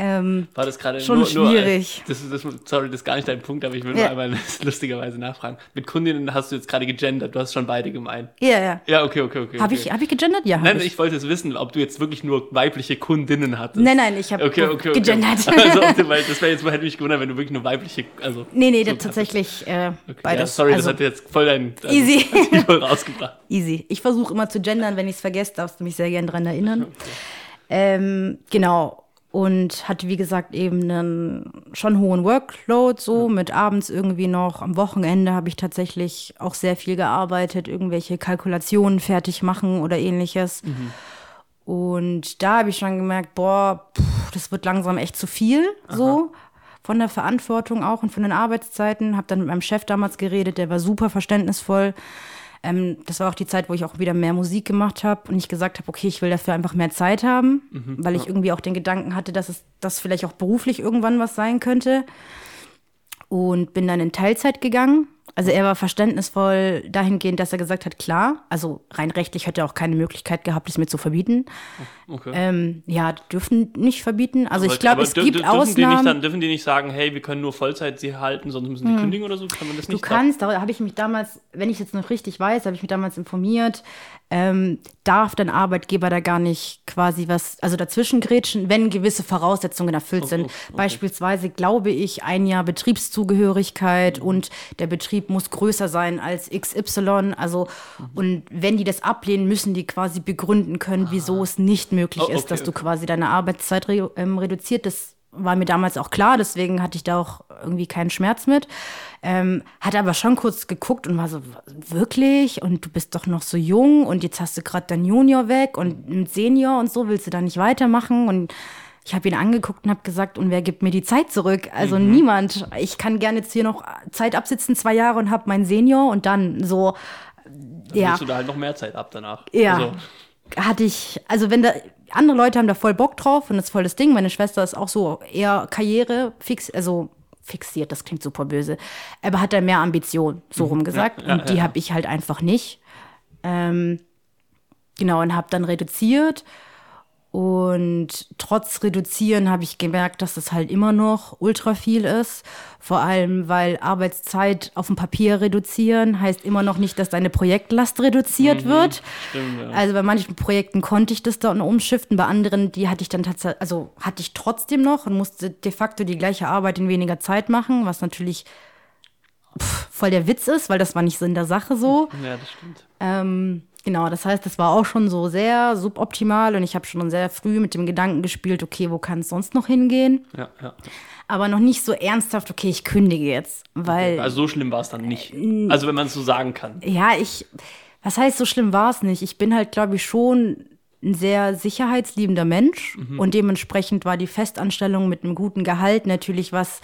Ähm, War das gerade Schon nur, schwierig. Nur, das, das, sorry, das ist gar nicht dein Punkt, aber ich will Ja. nur einmal lustigerweise nachfragen. Mit Kundinnen hast du jetzt gerade gegendert, du hast schon beide gemeint. ja, ja. Ja, okay, okay, okay. Habe okay. ich, hab ich gegendert? Ja, Nein, ich. ich wollte es wissen, ob du jetzt wirklich nur weibliche Kundinnen hattest. Nein, nein, ich habe Okay, okay, okay. gegendert. Also, okay, weil das wäre jetzt hätte mich gewundert, wenn du wirklich nur weibliche, also. nee, nee, so das tatsächlich äh, Okay, beides. ja, sorry, also, das hat jetzt voll dein also, Easy. voll rausgebracht. Easy. Ich versuche immer zu gendern, wenn ich es vergesse, darfst du mich sehr gern dran erinnern. Ähm, genau. Und hatte, wie gesagt, eben einen schon hohen Workload, so mit abends irgendwie noch. Am Wochenende habe ich tatsächlich auch sehr viel gearbeitet, irgendwelche Kalkulationen fertig machen oder ähnliches. Und da habe ich schon gemerkt, boah, pff, das wird langsam echt zu viel, so von der Verantwortung auch und von den Arbeitszeiten. Habe dann mit meinem Chef damals geredet, der war super verständnisvoll. Ähm, das war auch die Zeit, wo ich auch wieder mehr Musik gemacht habe und ich gesagt habe, okay, ich will dafür einfach mehr Zeit haben, weil ich irgendwie auch den Gedanken hatte, dass es das vielleicht auch beruflich irgendwann was sein könnte. Und bin dann in Teilzeit gegangen. Also er war verständnisvoll dahingehend, dass er gesagt hat, klar, also rein rechtlich hätte er auch keine Möglichkeit gehabt, es mir zu verbieten. Okay. Ähm, ja, dürfen nicht verbieten. Also Aber- ich glaube, es gibt dürfen Die nicht Ausnahmen. dann, dürfen die nicht sagen, hey, wir können nur Vollzeit sie halten, sonst müssen die kündigen oder so? Kann man das Du nicht kannst, da habe ich mich damals, wenn ich jetzt noch richtig weiß, habe ich mich damals informiert, ähm, darf dein Arbeitgeber da gar nicht quasi was, also dazwischen grätschen, wenn gewisse Voraussetzungen erfüllt sind. Oh, okay. Beispielsweise glaube ich ein Jahr Betriebszugehörigkeit und der Betrieb muss größer sein als XY. Also, Mhm. und wenn die das ablehnen, müssen die quasi begründen können, wieso es nicht möglich Oh, ist, okay, dass du okay. quasi deine Arbeitszeit re ähm, reduziert. Das war mir damals auch klar, deswegen hatte ich da auch irgendwie keinen Schmerz mit. Ähm, hatte aber schon kurz geguckt und war so, wirklich? Und du bist doch noch so jung und jetzt hast du gerade dein Junior weg und ein Senior und so, willst du da nicht weitermachen? Und ich habe ihn angeguckt und habe gesagt, und wer gibt mir die Zeit zurück? Also Mhm. niemand. Ich kann gerne jetzt hier noch Zeit absitzen, zwei Jahre und habe meinen Senior und dann so, ja Willst du da halt noch mehr Zeit ab danach? Ja. Also, hatte ich, also wenn da, andere Leute haben da voll Bock drauf und das ist voll das Ding. Meine Schwester ist auch so eher Karriere fix, also fixiert, das klingt super böse, aber hat da mehr Ambition, so rum gesagt. Mhm. ja, und die ja. habe ich halt einfach nicht. Ähm, genau, und habe dann reduziert. Und trotz Reduzieren habe ich gemerkt, dass es halt immer noch ultra viel ist. Vor allem, weil Arbeitszeit auf dem Papier reduzieren heißt immer noch nicht, dass deine Projektlast reduziert wird. stimmt, ja. Also bei manchen Projekten konnte ich das dann umschiften, bei anderen, die hatte ich dann tatsächlich, also hatte ich trotzdem noch und musste de facto die gleiche Arbeit in weniger Zeit machen, was natürlich pff, voll der Witz ist, weil das war nicht so in der Sache so. ja, das stimmt. Ähm, genau, das heißt, das war auch schon so sehr suboptimal und ich habe schon sehr früh mit dem Gedanken gespielt, okay, wo kann es sonst noch hingehen? Ja, ja. Aber noch nicht so ernsthaft, okay, ich kündige jetzt, weil Also so schlimm war es dann nicht. Also wenn man es so sagen kann. ja, ich, was heißt, so schlimm war es nicht. Ich bin halt, glaube ich, schon ein sehr sicherheitsliebender Mensch und dementsprechend war die Festanstellung mit einem guten Gehalt natürlich was,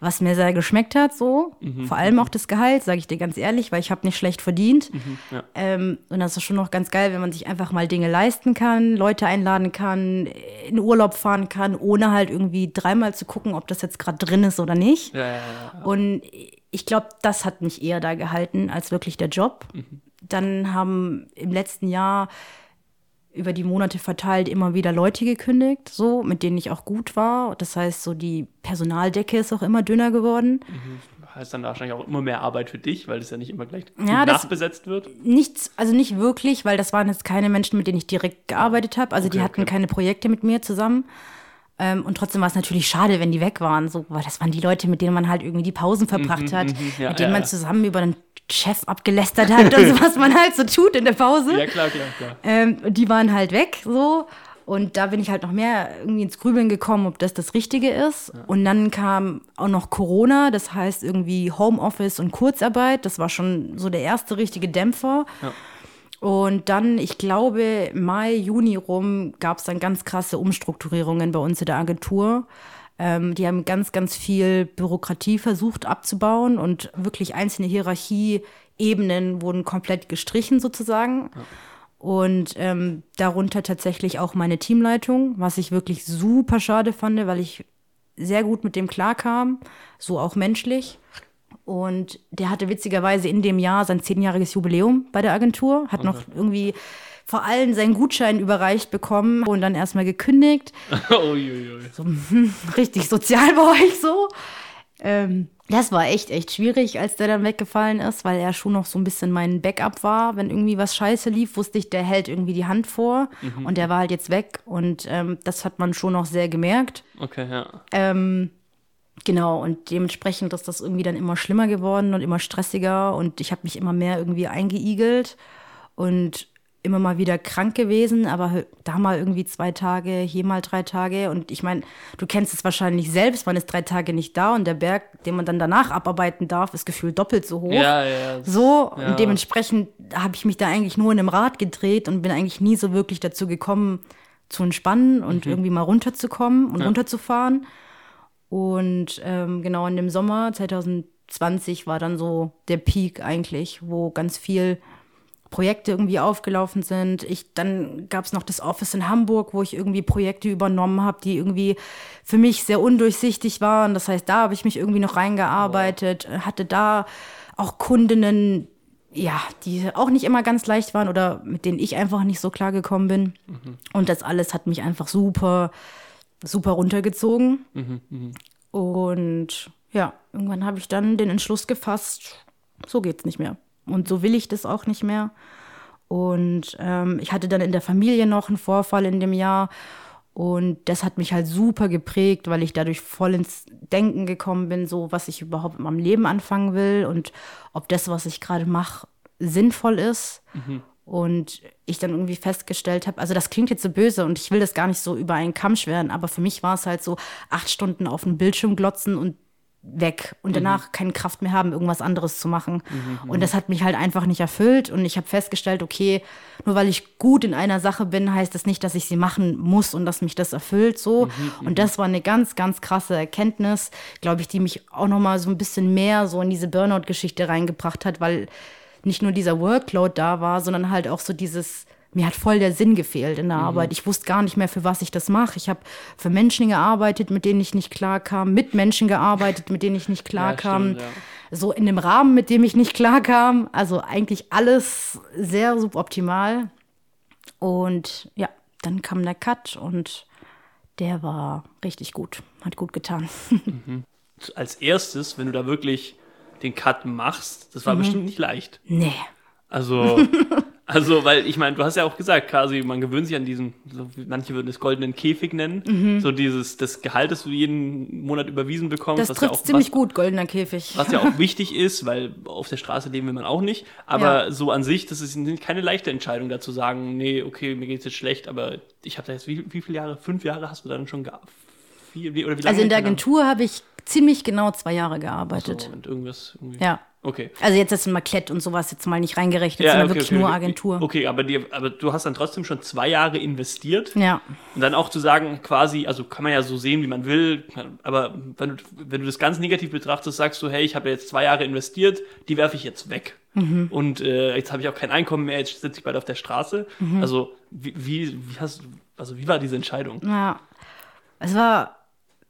was mir sehr geschmeckt hat, so. Vor allem auch das Gehalt, sage ich dir ganz ehrlich, weil ich habe nicht schlecht verdient. ja. ähm, und das ist schon noch ganz geil, wenn man sich einfach mal Dinge leisten kann, Leute einladen kann, in Urlaub fahren kann, ohne halt irgendwie dreimal zu gucken, ob das jetzt gerade drin ist oder nicht. Ja, ja. Und ich glaube, das hat mich eher da gehalten als wirklich der Job. Dann haben im letzten Jahr über die Monate verteilt immer wieder Leute gekündigt, so, mit denen ich auch gut war. Das heißt, so die Personaldecke ist auch immer dünner geworden. Heißt dann wahrscheinlich auch immer mehr Arbeit für dich, weil das ja nicht immer gleich Ja, nachbesetzt wird. Nichts, also nicht wirklich, weil das waren jetzt keine Menschen, mit denen ich direkt gearbeitet habe. Also die Okay, hatten okay. keine Projekte mit mir zusammen. Ähm, und trotzdem war es natürlich schade, wenn die weg waren. So, weil das waren die Leute, mit denen man halt irgendwie die Pausen verbracht hat, Mhm, ja, mit denen ja, man zusammen über den Chef abgelästert hat und so, was man halt so tut in der Pause. Ja, klar, klar, klar. Ähm, die waren halt weg so. Und da bin ich halt noch mehr irgendwie ins Grübeln gekommen, ob das das Richtige ist. Und dann kam auch noch Corona, das heißt irgendwie Homeoffice und Kurzarbeit. Das war schon so der erste richtige Dämpfer. Ja. Und dann, ich glaube, Mai, Juni rum gab es dann ganz krasse Umstrukturierungen bei uns in der Agentur. Ähm, die haben ganz, ganz viel Bürokratie versucht abzubauen und wirklich einzelne Hierarchieebenen wurden komplett gestrichen sozusagen. Und ähm, darunter tatsächlich auch meine Teamleitung, was ich wirklich super schade fand, weil ich sehr gut mit dem klarkam, so auch menschlich. Und der hatte witzigerweise in dem Jahr sein zehnjähriges Jubiläum bei der Agentur, hat noch irgendwie vor allem seinen Gutschein überreicht bekommen und dann erstmal gekündigt. Uiuiui. Richtig sozial bei euch so. Ähm, das war echt, echt schwierig, als der dann weggefallen ist, weil er schon noch so ein bisschen mein Backup war. Wenn irgendwie was scheiße lief, wusste ich, der hält irgendwie die Hand vor und der war halt jetzt weg. Und ähm, das hat man schon noch sehr gemerkt. Okay, ja. Ähm, genau, und dementsprechend ist das irgendwie dann immer schlimmer geworden und immer stressiger und ich habe mich immer mehr irgendwie eingeigelt und immer mal wieder krank gewesen, aber da mal irgendwie zwei Tage, hier mal drei Tage und ich meine, du kennst es wahrscheinlich selbst, man ist drei Tage nicht da und der Berg, den man dann danach abarbeiten darf, ist gefühlt doppelt so hoch. Ja, ja. So, Ja. und dementsprechend habe ich mich da eigentlich nur in einem Rad gedreht und bin eigentlich nie so wirklich dazu gekommen, zu entspannen und Mhm. irgendwie mal runterzukommen und runterzufahren. Und ähm, genau in dem Sommer 2020 war dann so der Peak eigentlich, wo ganz viel Projekte irgendwie aufgelaufen sind. Ich, dann gab es noch das Office in Hamburg, wo ich irgendwie Projekte übernommen habe, die irgendwie für mich sehr undurchsichtig waren. Das heißt, da habe ich mich irgendwie noch reingearbeitet, hatte da auch Kundinnen, ja, die auch nicht immer ganz leicht waren oder mit denen ich einfach nicht so klar gekommen bin. Und das alles hat mich einfach super, super runtergezogen. Und ja, irgendwann habe ich dann den Entschluss gefasst, so geht's nicht mehr. Und so will ich das auch nicht mehr. Und ähm, ich hatte dann in der Familie noch einen Vorfall in dem Jahr. Und das hat mich halt super geprägt, weil ich dadurch voll ins Denken gekommen bin, so was ich überhaupt in meinem Leben anfangen will und ob das, was ich gerade mache, sinnvoll ist. Und ich dann irgendwie festgestellt habe, also das klingt jetzt so böse und ich will das gar nicht so über einen Kamm schweren, aber für mich war es halt so acht Stunden auf den Bildschirm glotzen und weg und danach keine Kraft mehr haben, irgendwas anderes zu machen. Und das hat mich halt einfach nicht erfüllt und ich habe festgestellt, okay, nur weil ich gut in einer Sache bin, heißt das nicht, dass ich sie machen muss und dass mich das erfüllt so. Und das war eine ganz, ganz krasse Erkenntnis, glaube ich, die mich auch noch mal so ein bisschen mehr so in diese Burnout-Geschichte reingebracht hat, weil nicht nur dieser Workload da war, sondern halt auch so dieses mir hat voll der Sinn gefehlt in der Arbeit. Ich wusste gar nicht mehr, für was ich das mache. Ich habe für Menschen gearbeitet, mit denen ich nicht klarkam, mit Menschen gearbeitet, mit denen ich nicht klarkam. stimmt, So in dem Rahmen, mit dem ich nicht klarkam. Also eigentlich alles sehr suboptimal. Und ja, dann kam der Cut und der war richtig gut. Hat gut getan. Als erstes, wenn du da wirklich den Cut machst, das war Mhm. bestimmt nicht leicht. nee. Also, also, weil ich meine, du hast ja auch gesagt, quasi, man gewöhnt sich an diesen, so manche würden es goldenen Käfig nennen, so dieses, das Gehalt, das du jeden Monat überwiesen bekommst, Mhm. Das was ja trifft auch ziemlich was, gut, goldener Käfig. was ja auch wichtig ist, weil auf der Straße leben will man auch nicht. Aber Ja. so an sich, das ist keine leichte Entscheidung, da zu sagen, nee, okay, mir geht's jetzt schlecht, aber ich habe da jetzt, wie, wie viele Jahre, fünf Jahre hast du dann schon gearbeitet? Wie, oder wie lange? Also in der. Agentur habe ich ziemlich genau zwei Jahre gearbeitet. So, und irgendwas, irgendwie. Ja. Okay. Also jetzt ist ein Maklett und sowas jetzt mal nicht reingerechnet, sondern wirklich nur Agentur. Okay, aber, die, aber du hast dann trotzdem schon zwei Jahre investiert. Ja. Und dann auch zu sagen, quasi, also kann man ja so sehen, wie man will, aber wenn du, wenn du das ganz negativ betrachtest, sagst du, hey, ich habe jetzt zwei Jahre investiert, die werfe ich jetzt weg. Mhm. Und äh, jetzt habe ich auch kein Einkommen mehr, jetzt sitze ich bald auf der Straße. Mhm. Also, wie, wie, wie hast also wie war diese Entscheidung? Ja. Es war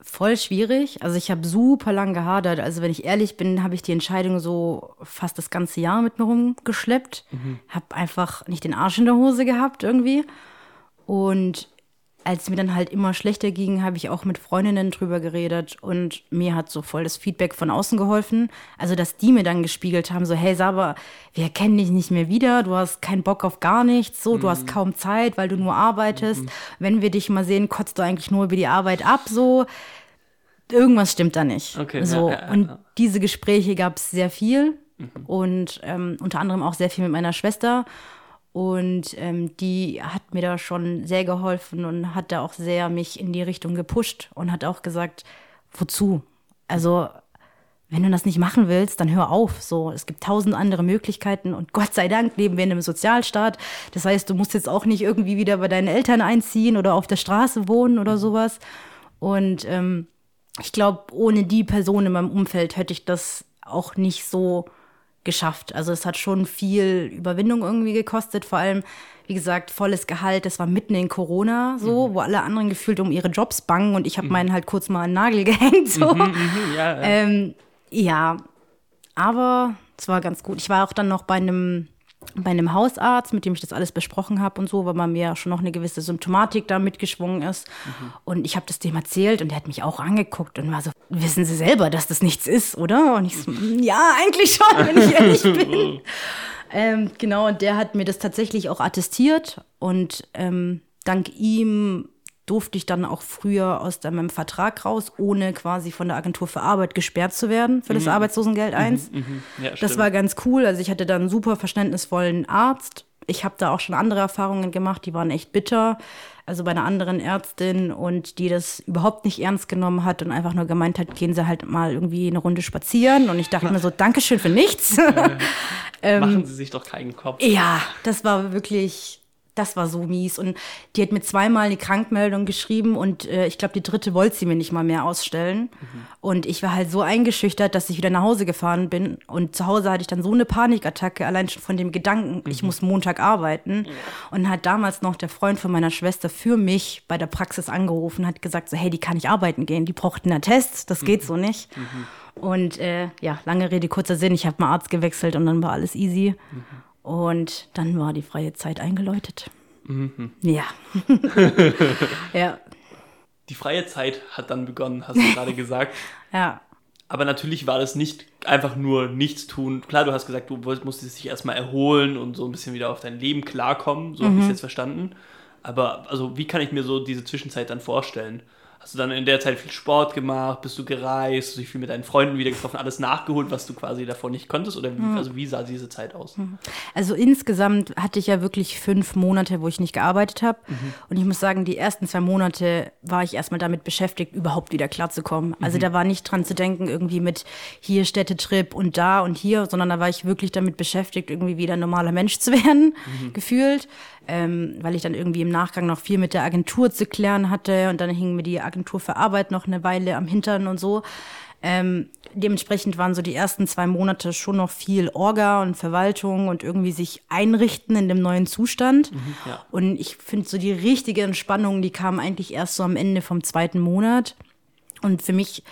voll schwierig. Also ich habe super lang gehadert. Also wenn ich ehrlich bin, habe ich die Entscheidung so fast das ganze Jahr mit mir rumgeschleppt. Habe einfach nicht den Arsch in der Hose gehabt irgendwie. Und als es mir dann halt immer schlechter ging, habe ich auch mit Freundinnen drüber geredet und mir hat so voll das Feedback von außen geholfen. Also, dass die mir dann gespiegelt haben, so, hey Saba, wir erkennen dich nicht mehr wieder, du hast keinen Bock auf gar nichts, so, du hast kaum Zeit, weil du nur arbeitest. Wenn wir dich mal sehen, kotzt du eigentlich nur über die Arbeit ab, so. Irgendwas stimmt da nicht. Okay, so. ja, ja, ja, und diese Gespräche gab es sehr viel und ähm, unter anderem auch sehr viel mit meiner Schwester. Und ähm, die hat mir da schon sehr geholfen und hat da auch sehr mich in die Richtung gepusht und hat auch gesagt, wozu? Also, wenn du das nicht machen willst, dann hör auf. So, es gibt tausend andere Möglichkeiten und Gott sei Dank leben wir in einem Sozialstaat. Das heißt, du musst jetzt auch nicht irgendwie wieder bei deinen Eltern einziehen oder auf der Straße wohnen oder sowas. Und ähm, ich glaube, ohne die Person in meinem Umfeld hätte ich das auch nicht so geschafft. Also es hat schon viel Überwindung irgendwie gekostet. Vor allem, wie gesagt, volles Gehalt. Das war mitten in Corona so, wo alle anderen gefühlt um ihre Jobs bangen und ich habe meinen halt kurz mal an den Nagel gehängt. So. Mhm, ja, ja. Ähm, ja, aber es war ganz gut. Ich war auch dann noch bei einem, bei einem Hausarzt, mit dem ich das alles besprochen habe und so, weil bei mir schon noch eine gewisse Symptomatik da mitgeschwungen ist. Und ich habe das dem erzählt und der hat mich auch angeguckt und war so, wissen Sie selber, dass das nichts ist, oder? Und ich so, "Mm, ja, eigentlich schon, wenn ich ehrlich bin. Ähm, genau, und der hat mir das tatsächlich auch attestiert und ähm, dank ihm durfte ich dann auch früher aus de- meinem Vertrag raus, ohne quasi von der Agentur für Arbeit gesperrt zu werden für das Arbeitslosengeld 1. ja, Das stimmt. war ganz cool. Also ich hatte da einen super verständnisvollen Arzt. Ich habe da auch schon andere Erfahrungen gemacht, die waren echt bitter. Also bei einer anderen Ärztin und die das überhaupt nicht ernst genommen hat und einfach nur gemeint hat, gehen Sie halt mal irgendwie eine Runde spazieren. Und ich dachte mir so, Dankeschön für nichts. Machen Sie sich doch keinen Kopf. Ja, das war wirklich, das war so mies. Und die hat mir zweimal eine Krankmeldung geschrieben und äh, ich glaube, die dritte wollte sie mir nicht mal mehr ausstellen. Und ich war halt so eingeschüchtert, dass ich wieder nach Hause gefahren bin. Und zu Hause hatte ich dann so eine Panikattacke, allein schon von dem Gedanken, ich muss Montag arbeiten. Und hat damals noch der Freund von meiner Schwester für mich bei der Praxis angerufen, hat gesagt, so, hey, die kann nicht arbeiten gehen, die braucht einen Attest, das geht so nicht. Und äh, ja, lange Rede, kurzer Sinn, ich habe mal Arzt gewechselt und dann war alles easy. Und dann war die freie Zeit eingeläutet. Ja. ja, Die freie Zeit hat dann begonnen, hast du gerade gesagt. ja. Aber natürlich war das nicht einfach nur nichts tun. Klar, du hast gesagt, du musstest dich erstmal erholen und so ein bisschen wieder auf dein Leben klarkommen. So mhm. habe ich es jetzt verstanden. Aber also, wie kann ich mir so diese Zwischenzeit dann vorstellen? Hast du dann in der Zeit viel Sport gemacht? Bist du gereist? Hast du dich viel mit deinen Freunden wieder getroffen? Alles nachgeholt, was du quasi davor nicht konntest? Oder wie, mhm. also wie sah diese Zeit aus? Mhm. Also insgesamt hatte ich ja wirklich fünf Monate, wo ich nicht gearbeitet habe. Mhm. Und ich muss sagen, die ersten zwei Monate war ich erstmal damit beschäftigt, überhaupt wieder klarzukommen. Also mhm. da war nicht dran zu denken, irgendwie mit hier Städtetrip und da und hier, sondern da war ich wirklich damit beschäftigt, irgendwie wieder ein normaler Mensch zu werden, mhm. gefühlt ähm, weil ich dann irgendwie im Nachgang noch viel mit der Agentur zu klären hatte und dann hing mir die Agentur für Arbeit noch eine Weile am Hintern und so. Ähm, dementsprechend waren so die ersten zwei Monate schon noch viel Orga und Verwaltung und irgendwie sich einrichten in dem neuen Zustand. Mhm, ja. Und ich finde so die richtige Entspannung, die kam eigentlich erst so am Ende vom zweiten Monat. Und für mich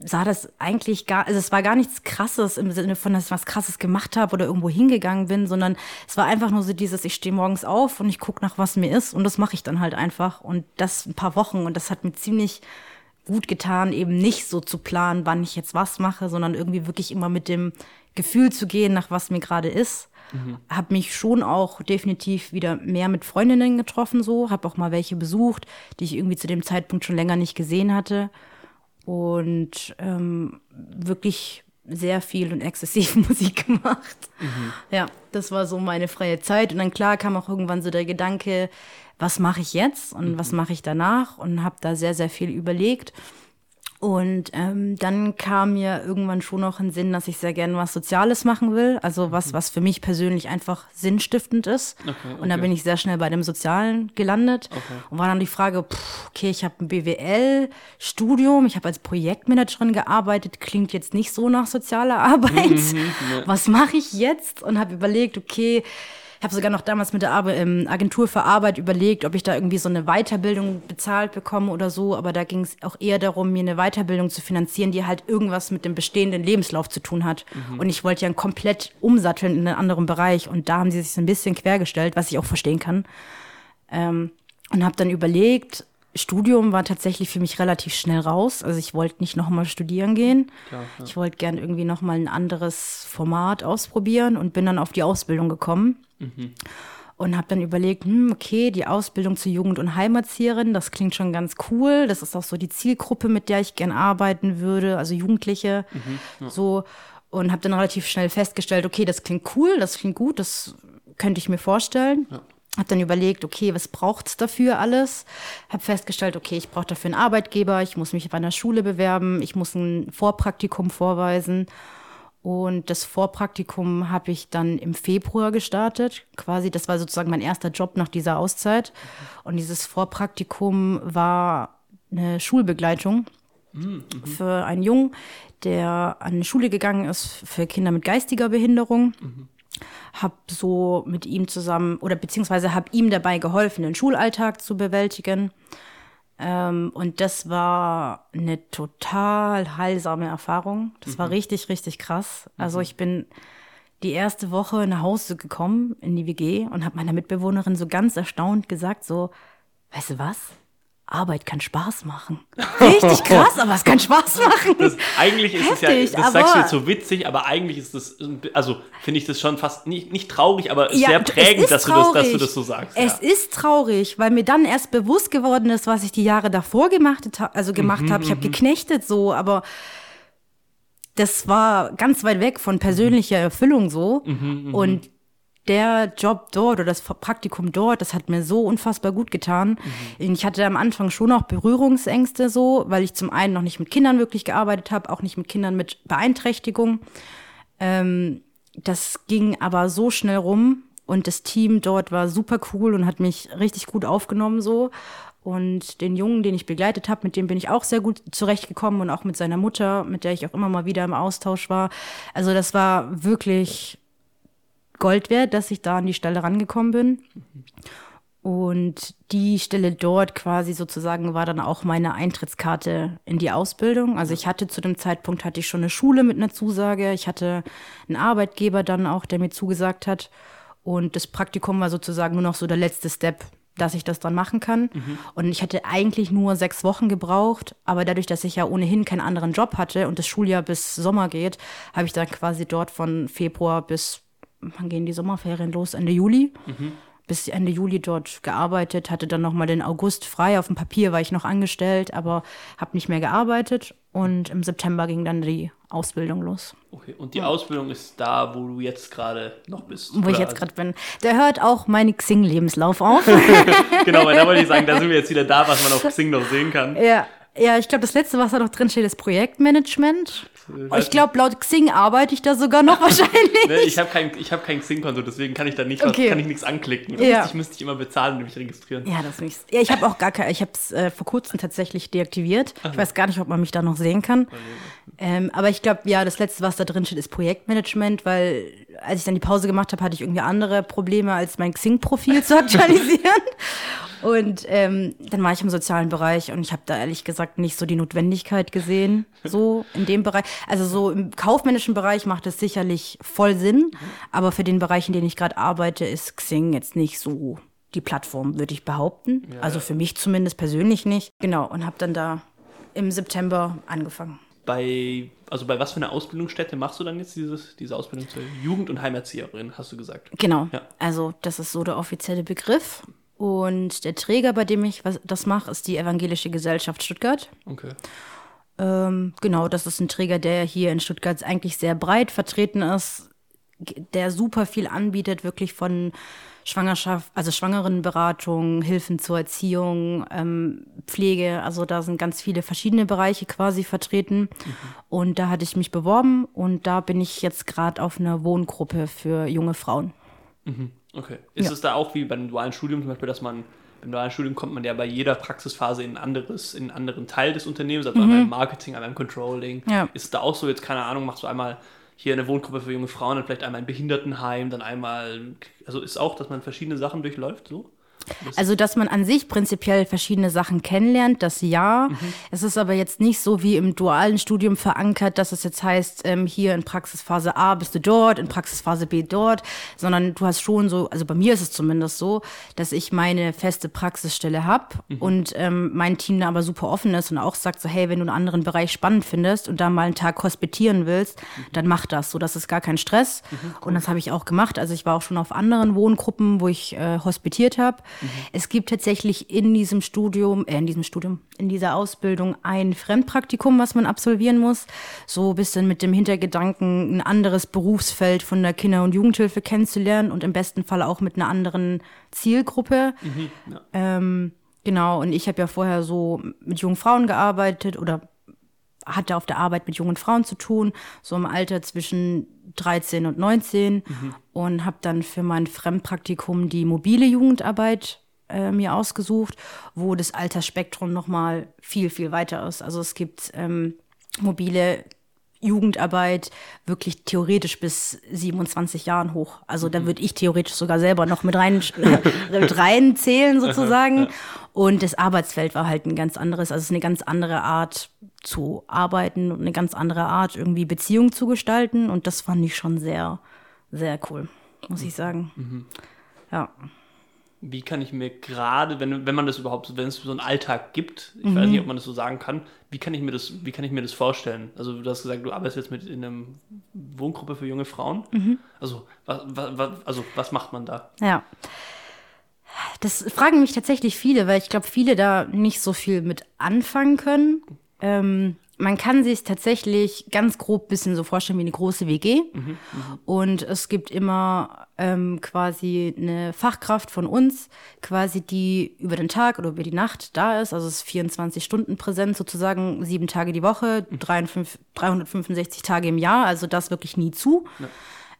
sah das eigentlich gar, also es war gar nichts Krasses im Sinne von, dass ich was Krasses gemacht habe oder irgendwo hingegangen bin, sondern es war einfach nur so dieses, ich stehe morgens auf und ich gucke nach, was mir ist und das mache ich dann halt einfach und das ein paar Wochen und das hat mir ziemlich gut getan, eben nicht so zu planen, wann ich jetzt was mache, sondern irgendwie wirklich immer mit dem Gefühl zu gehen, nach was mir gerade ist. Mhm. Habe mich schon auch definitiv wieder mehr mit Freundinnen getroffen, so, habe auch mal welche besucht, die ich irgendwie zu dem Zeitpunkt schon länger nicht gesehen hatte und ähm, wirklich sehr viel und exzessiv Musik gemacht. Mhm. Ja, das war so meine freie Zeit. Und dann klar kam auch irgendwann so der Gedanke, was mache ich jetzt und mhm. was mache ich danach? Und habe da sehr, sehr viel überlegt. Und ähm, dann kam mir irgendwann schon noch ein Sinn, dass ich sehr gerne was Soziales machen will. Also was, mhm. was für mich persönlich einfach sinnstiftend ist. Okay, okay. Und da bin ich sehr schnell bei dem Sozialen gelandet. Okay. Und war dann die Frage, pff, okay, ich habe ein BWL-Studium, ich habe als Projektmanagerin gearbeitet, klingt jetzt nicht so nach sozialer Arbeit. Mhm, was mache ich jetzt? Und habe überlegt, okay, ich habe sogar noch damals mit der Ar ähm, Agentur für Arbeit überlegt, ob ich da irgendwie so eine Weiterbildung bezahlt bekomme oder so. Aber da ging es auch eher darum, mir eine Weiterbildung zu finanzieren, die halt irgendwas mit dem bestehenden Lebenslauf zu tun hat. Mhm. Und ich wollte ja komplett umsatteln in einen anderen Bereich. Und da haben sie sich so ein bisschen quergestellt, was ich auch verstehen kann. Ähm, und habe dann überlegt, Studium war tatsächlich für mich relativ schnell raus. Also ich wollte nicht nochmal studieren gehen. Klar, ja. Ich wollte gern irgendwie nochmal ein anderes Format ausprobieren und bin dann auf die Ausbildung gekommen. Mhm. Und habe dann überlegt, hm, okay, die Ausbildung zur Jugend- und Heimatzieherin, das klingt schon ganz cool. Das ist auch so die Zielgruppe, mit der ich gern arbeiten würde, also Jugendliche. Mhm, ja. So. Und habe dann relativ schnell festgestellt, okay, das klingt cool, das klingt gut, das könnte ich mir vorstellen. Ja. Habe dann überlegt, okay, was braucht es dafür alles? Habe festgestellt, okay, ich brauche dafür einen Arbeitgeber, ich muss mich bei einer Schule bewerben, ich muss ein Vorpraktikum vorweisen. Und das Vorpraktikum habe ich dann im Februar gestartet. Quasi, das war sozusagen mein erster Job nach dieser Auszeit. Und dieses Vorpraktikum war eine Schulbegleitung mhm. für einen Jungen, der an eine Schule gegangen ist für Kinder mit geistiger Behinderung. Mhm habe so mit ihm zusammen oder beziehungsweise habe ihm dabei geholfen, den Schulalltag zu bewältigen. Ähm, und das war eine total heilsame Erfahrung. Das mhm. war richtig, richtig krass. Also mhm. ich bin die erste Woche nach Hause gekommen in die WG und habe meiner Mitbewohnerin so ganz erstaunt gesagt, so, weißt du was? Arbeit kann Spaß machen. Richtig krass, aber es kann Spaß machen. Das, eigentlich ist Heftig, es ja, das sagst du jetzt so witzig, aber eigentlich ist das, also finde ich das schon fast nicht, nicht traurig, aber ja, sehr prägend, dass du, das, dass du das so sagst. Es ja. ist traurig, weil mir dann erst bewusst geworden ist, was ich die Jahre davor gemacht, also gemacht mhm, habe. Ich habe mhm. geknechtet so, aber das war ganz weit weg von persönlicher Erfüllung so. Mhm, mhm. und der Job dort oder das Praktikum dort, das hat mir so unfassbar gut getan. Mhm. Ich hatte am Anfang schon noch Berührungsängste so, weil ich zum einen noch nicht mit Kindern wirklich gearbeitet habe, auch nicht mit Kindern mit Beeinträchtigung. Ähm, das ging aber so schnell rum und das Team dort war super cool und hat mich richtig gut aufgenommen so. Und den Jungen, den ich begleitet habe, mit dem bin ich auch sehr gut zurechtgekommen und auch mit seiner Mutter, mit der ich auch immer mal wieder im Austausch war. Also das war wirklich Gold wert, dass ich da an die Stelle rangekommen bin. Und die Stelle dort quasi sozusagen war dann auch meine Eintrittskarte in die Ausbildung. Also ich hatte zu dem Zeitpunkt hatte ich schon eine Schule mit einer Zusage. Ich hatte einen Arbeitgeber dann auch, der mir zugesagt hat. Und das Praktikum war sozusagen nur noch so der letzte Step, dass ich das dann machen kann. Und ich hatte eigentlich nur sechs Wochen gebraucht, aber dadurch, dass ich ja ohnehin keinen anderen Job hatte und das Schuljahr bis Sommer geht, habe ich dann quasi dort von Februar bis, wann gehen die Sommerferien los? Ende Juli. Bis Ende Juli dort gearbeitet, hatte dann nochmal den August frei. Auf dem Papier war ich noch angestellt, aber habe nicht mehr gearbeitet. Und im September ging dann die Ausbildung los, Okay, und die Ausbildung ist da, wo du jetzt gerade noch bist. wo ich jetzt gerade bin. Da hört auch mein Xing-Lebenslauf auf. Genau, weil da wollte ich sagen, da sind wir jetzt wieder da, was man auf Xing noch sehen kann. Ja, ja, ich glaube, das letzte, was da noch drin steht, ist Projektmanagement. Ich glaube, laut Xing arbeite ich da sogar noch wahrscheinlich. Ne, ich habe kein, ich hab kein Xing-Konto, deswegen kann ich da nicht was, Okay. kann ich nichts anklicken. Ja. müsste, ich, müsste ich immer bezahlen und mich registrieren. Ja, das nicht. Ja, ich habe auch gar kein, ich habe es äh, vor kurzem tatsächlich deaktiviert. Ich weiß gar nicht, ob man mich da noch sehen kann. Ähm, aber ich glaube, ja, das letzte, was da drin steht, ist Projektmanagement, weil als ich dann die Pause gemacht habe, hatte ich irgendwie andere Probleme, als mein Xing-Profil zu aktualisieren. Und ähm, dann war ich im sozialen Bereich und ich habe da ehrlich gesagt nicht so die Notwendigkeit gesehen, so in dem Bereich. Also so im kaufmännischen Bereich macht es sicherlich voll Sinn, aber für den Bereich, in dem ich gerade arbeite, ist Xing jetzt nicht so die Plattform, würde ich behaupten. also für mich zumindest persönlich nicht. Genau, und habe dann da im September angefangen. Bei, also bei was für einer Ausbildungsstätte machst du dann jetzt dieses, diese Ausbildung zur Jugend- und Heimerzieherin, hast du gesagt? Genau. Ja. Also das ist so der offizielle Begriff. Und der Träger, bei dem ich was, das mache, ist die Evangelische Gesellschaft Stuttgart. Okay. Ähm, genau, das ist ein Träger, der hier in Stuttgart eigentlich sehr breit vertreten ist, der super viel anbietet, wirklich von Schwangerschaft, also Schwangerenberatung, Hilfen zur Erziehung, ähm, Pflege. Also da sind ganz viele verschiedene Bereiche quasi vertreten. Und da hatte ich mich beworben und da bin ich jetzt gerade auf einer Wohngruppe für junge Frauen. Okay. Ist Ja. es da auch wie beim dualen Studium zum Beispiel, dass man beim dualen Studium kommt man ja bei jeder Praxisphase in ein anderes, in einen anderen Teil des Unternehmens, also einmal im Marketing, einmal im Controlling. Mhm. Ja. Ist es da auch so, jetzt keine Ahnung, machst du einmal hier eine Wohngruppe für junge Frauen, dann vielleicht einmal ein Behindertenheim, dann einmal, also ist auch, dass man verschiedene Sachen durchläuft, so? Also, dass man an sich prinzipiell verschiedene Sachen kennenlernt, das ja. Es ist aber jetzt nicht so wie im dualen Studium verankert, dass es jetzt heißt, ähm, hier in Praxisphase A bist du dort, in Praxisphase B dort, sondern du hast schon so, also bei mir ist es zumindest so, dass ich meine feste Praxisstelle habe und ähm, mein Team da aber super offen ist und auch sagt so, hey, wenn du einen anderen Bereich spannend findest und da mal einen Tag hospitieren willst, dann mach das. So, das ist gar kein Stress. Und das habe ich auch gemacht. Also ich war auch schon auf anderen Wohngruppen, wo ich äh, hospitiert habe. Es gibt tatsächlich in diesem Studium, äh, in diesem Studium, in dieser Ausbildung ein Fremdpraktikum, was man absolvieren muss. So ein bisschen mit dem Hintergedanken, ein anderes Berufsfeld von der Kinder- und Jugendhilfe kennenzulernen und im besten Fall auch mit einer anderen Zielgruppe. Ja. Ähm, genau, und ich habe ja vorher so mit jungen Frauen gearbeitet oder hatte auf der Arbeit mit jungen Frauen zu tun, so im Alter zwischen 13 und 19 und habe dann für mein Fremdpraktikum die mobile Jugendarbeit äh, mir ausgesucht, wo das Altersspektrum nochmal viel, viel weiter ist. Also es gibt ähm, mobile Jugendarbeit wirklich theoretisch bis 27 Jahren hoch. Also da würde ich theoretisch sogar selber noch mit rein, mit reinzählen sozusagen. Und das Arbeitsfeld war halt ein ganz anderes. Also es ist eine ganz andere Art zu arbeiten und eine ganz andere Art irgendwie Beziehung zu gestalten. Und das fand ich schon sehr, sehr cool, muss ich sagen. Ja. Wie kann ich mir gerade, wenn, wenn man das überhaupt, wenn es so einen Alltag gibt, ich Mhm. weiß nicht, ob man das so sagen kann, wie kann ich mir das, wie kann ich mir das vorstellen? Also du hast gesagt, du arbeitest jetzt mit in einer Wohngruppe für junge Frauen. Mhm. Also, was, was, also was macht man da? Ja. Das fragen mich tatsächlich viele, weil ich glaube, viele da nicht so viel mit anfangen können. Ähm, man kann sich tatsächlich ganz grob bisschen so vorstellen wie eine große WG. Und es gibt immer ähm, quasi eine Fachkraft von uns, quasi die über den Tag oder über die Nacht da ist. Also es ist 24 Stunden präsent sozusagen, sieben Tage die Woche, 53 365 Tage im Jahr. Also das wirklich nie zu.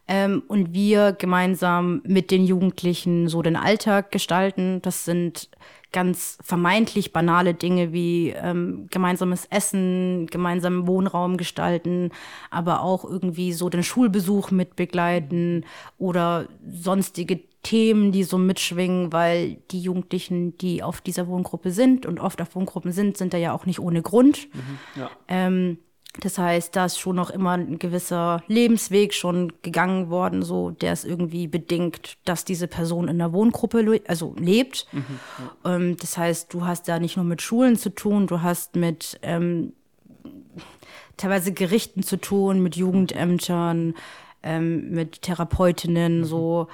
Ähm, und wir gemeinsam mit den Jugendlichen so den Alltag gestalten. Das sind ganz vermeintlich banale Dinge wie ähm, gemeinsames Essen, gemeinsamen Wohnraum gestalten, aber auch irgendwie so den Schulbesuch mit begleiten oder sonstige Themen, die so mitschwingen, weil die Jugendlichen, die auf dieser Wohngruppe sind und oft auf Wohngruppen sind, sind da ja auch nicht ohne Grund. Ja. Ähm, Das heißt, da ist schon noch immer ein gewisser Lebensweg schon gegangen worden, so der ist irgendwie bedingt, dass diese Person in der Wohngruppe le also lebt. Mhm, ja. ähm, das heißt, du hast da nicht nur mit Schulen zu tun, du hast mit ähm, teilweise Gerichten zu tun, mit Jugendämtern, ähm, mit Therapeutinnen, mhm. so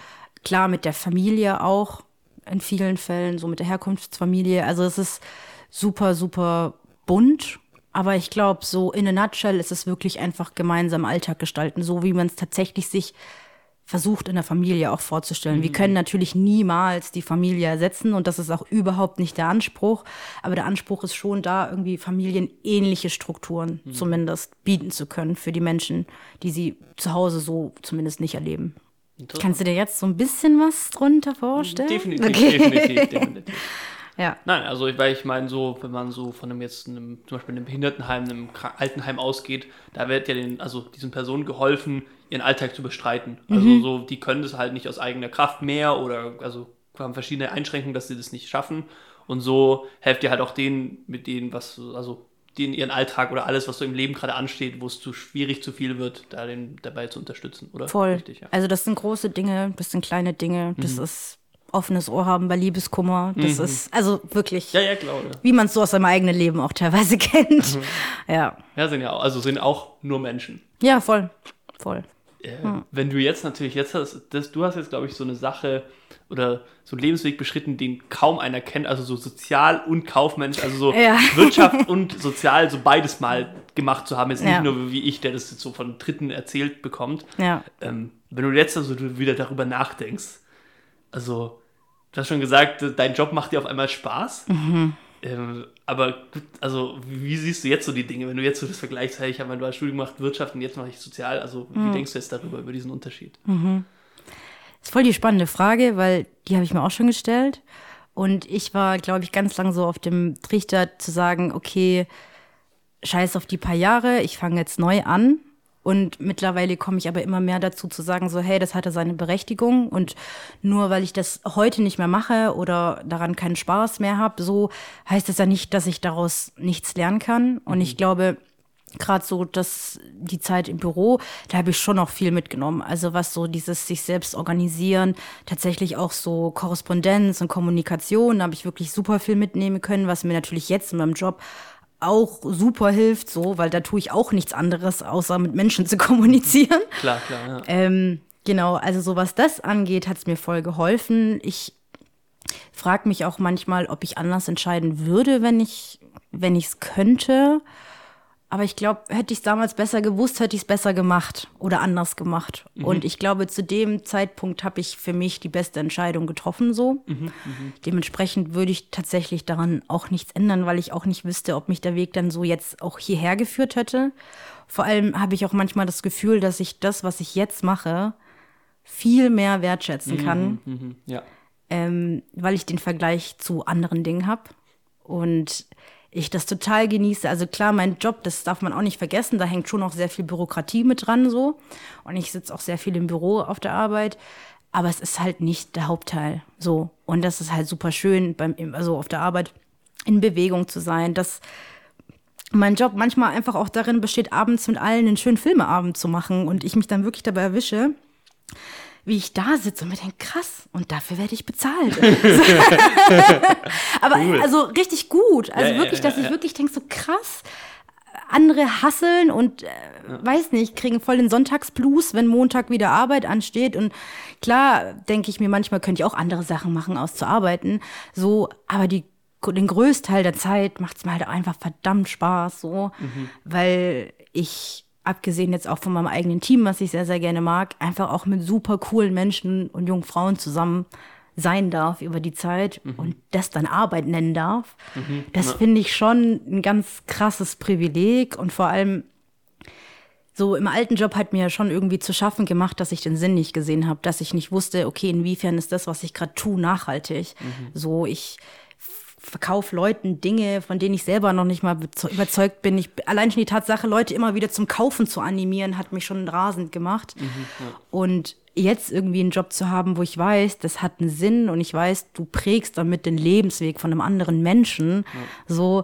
klar mit der Familie auch in vielen Fällen, so mit der Herkunftsfamilie. Also es ist super, super bunt aber ich glaube, so in a nutshell ist es wirklich einfach gemeinsam Alltag gestalten, so wie man es tatsächlich sich versucht in der Familie auch vorzustellen. Mhm. Wir können natürlich niemals die Familie ersetzen und das ist auch überhaupt nicht der Anspruch. Aber der Anspruch ist schon da, irgendwie familienähnliche Strukturen mhm. zumindest bieten zu können für die Menschen, die sie zu Hause so zumindest nicht erleben. Kannst du dir jetzt so ein bisschen was drunter vorstellen? Definitiv, okay. definitiv, definitiv. Ja. Nein, also weil ich meine, so, wenn man so von einem jetzt einem, zum Beispiel einem Behindertenheim, einem Altenheim ausgeht, da wird ja den, also diesen Personen geholfen, ihren Alltag zu bestreiten. Also mhm. so, die können das halt nicht aus eigener Kraft mehr oder also haben verschiedene Einschränkungen, dass sie das nicht schaffen. Und so helft ihr halt auch denen, mit denen, was, also denen ihren Alltag oder alles, was so im Leben gerade ansteht, wo es zu schwierig, zu viel wird, da den dabei zu unterstützen, oder? Voll. Richtig, ja. Also das sind große Dinge, das sind kleine Dinge, das mhm. ist offenes Ohr haben bei Liebeskummer. Das mhm. ist also wirklich, ja, ja, klar, wie man es so aus seinem eigenen Leben auch teilweise kennt. Mhm. Ja. Ja, sind ja auch, also sind auch nur Menschen. Ja, voll, voll. Äh, hm. Wenn du jetzt natürlich jetzt hast, das, du hast jetzt glaube ich so eine Sache oder so einen Lebensweg beschritten, den kaum einer kennt, also so sozial und kaufmännisch, also so ja. Wirtschaft und sozial, so beides mal gemacht zu haben, jetzt nicht ja. nur wie ich, der das jetzt so von Dritten erzählt bekommt. Ja. Ähm, wenn du jetzt also wieder darüber nachdenkst, also du hast schon gesagt, dein Job macht dir auf einmal Spaß. Mhm. Ähm, aber also wie siehst du jetzt so die Dinge, wenn du jetzt so das vergleichst, hey, ich habe mein Studium gemacht, Wirtschaft und jetzt mache ich Sozial, also wie mhm. denkst du jetzt darüber, über diesen Unterschied? Mhm. Das ist voll die spannende Frage, weil die habe ich mir auch schon gestellt. Und ich war, glaube ich, ganz lang so auf dem Trichter zu sagen, okay, scheiß auf die paar Jahre, ich fange jetzt neu an und mittlerweile komme ich aber immer mehr dazu zu sagen, so, hey, das hatte seine Berechtigung. Und nur weil ich das heute nicht mehr mache oder daran keinen Spaß mehr habe, so heißt es ja nicht, dass ich daraus nichts lernen kann. Und ich mhm. glaube, gerade so dass die Zeit im Büro, da habe ich schon noch viel mitgenommen. Also was so dieses sich selbst organisieren, tatsächlich auch so Korrespondenz und Kommunikation, da habe ich wirklich super viel mitnehmen können, was mir natürlich jetzt in meinem Job auch super hilft, so, weil da tue ich auch nichts anderes, außer mit Menschen zu kommunizieren. Klar, klar, ja. Ähm, genau, also so was das angeht, hat es mir voll geholfen. Ich frage mich auch manchmal, ob ich anders entscheiden würde, wenn ich wenn ich es könnte. Aber ich glaube, hätte ich es damals besser gewusst, hätte ich es besser gemacht oder anders gemacht. Mhm. Und ich glaube, zu dem Zeitpunkt habe ich für mich die beste Entscheidung getroffen so. Mhm, mhm, Dementsprechend würde ich tatsächlich daran auch nichts ändern, weil ich auch nicht wüsste, ob mich der Weg dann so jetzt auch hierher geführt hätte. Vor allem habe ich auch manchmal das Gefühl, dass ich das, was ich jetzt mache, viel mehr wertschätzen kann. Mhm, mhm, ja. ähm, weil ich den Vergleich zu anderen Dingen habe. Und ich das total genieße. Also klar, mein Job, das darf man auch nicht vergessen, da hängt schon auch sehr viel Bürokratie mit dran so. Und ich sitze auch sehr viel im Büro auf der Arbeit. Aber es ist halt nicht der Hauptteil. So. Und das ist halt super schön, beim, also auf der Arbeit in Bewegung zu sein. Dass mein Job manchmal einfach auch darin besteht, abends mit allen einen schönen Filmeabend zu machen und ich mich dann wirklich dabei erwische, wie ich da sitze und mir denke, krass, und dafür werde ich bezahlt. Aber cool. also richtig gut. Also ja, wirklich, ja, dass ich wirklich denke, so krass, andere hasseln und äh, weiß nicht, kriegen voll den Sonntagsblues, wenn Montag wieder Arbeit ansteht. Und klar, denke ich mir, manchmal könnte ich auch andere Sachen machen, aus zu arbeiten. So, aber die den Größteil der Zeit macht es mir halt einfach verdammt Spaß, so, mhm. weil ich abgesehen jetzt auch von meinem eigenen Team, was ich sehr, sehr gerne mag, einfach auch mit super coolen Menschen und jungen Frauen zusammen sein darf über die Zeit mhm. und das dann Arbeit nennen darf. Mhm. Das ja. finde ich schon ein ganz krasses Privileg und vor allem so im alten Job hat mir schon irgendwie zu schaffen gemacht, dass ich den Sinn nicht gesehen habe, dass ich nicht wusste, okay, inwiefern ist das, was ich gerade tue, nachhaltig. Mhm. So ich verkaufe Leuten Dinge, von denen ich selber noch nicht mal überzeugt bin. Ich, allein schon die Tatsache, Leute immer wieder zum Kaufen zu animieren, hat mich schon rasend gemacht. Mhm, ja. Und jetzt irgendwie einen Job zu haben, wo ich weiß, das hat einen Sinn und ich weiß, du prägst damit den Lebensweg von einem anderen Menschen, ja. so,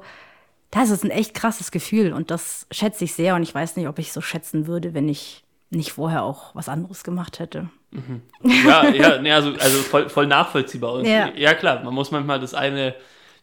das ist ein echt krasses Gefühl und das schätze ich sehr und ich weiß nicht, ob ich so schätzen würde, wenn ich nicht vorher auch was anderes gemacht hätte. Ja, ja, nee, also, also voll, voll nachvollziehbar. Und Ja. ja, klar, man muss manchmal das eine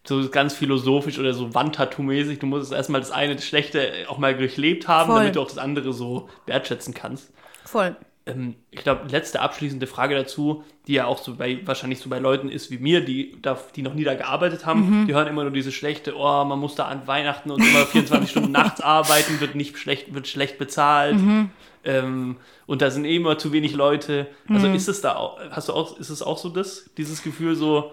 so ganz philosophisch oder so Wandtattoo-mäßig, du musst erstmal das eine, das Schlechte auch mal durchlebt haben, Voll. damit du auch das andere so wertschätzen kannst. Voll. Ähm, ich glaube, letzte abschließende Frage dazu, die ja auch so bei, wahrscheinlich so bei Leuten ist wie mir, die, da, die noch nie da gearbeitet haben, Mhm. die hören immer nur diese schlechte, oh, man muss da an Weihnachten und immer 24 Stunden nachts arbeiten, wird nicht schlecht, wird schlecht bezahlt. Mhm. Ähm, und da sind eh immer zu wenig Leute. Also ist es da auch, hast du auch, ist es auch so das, dieses Gefühl so,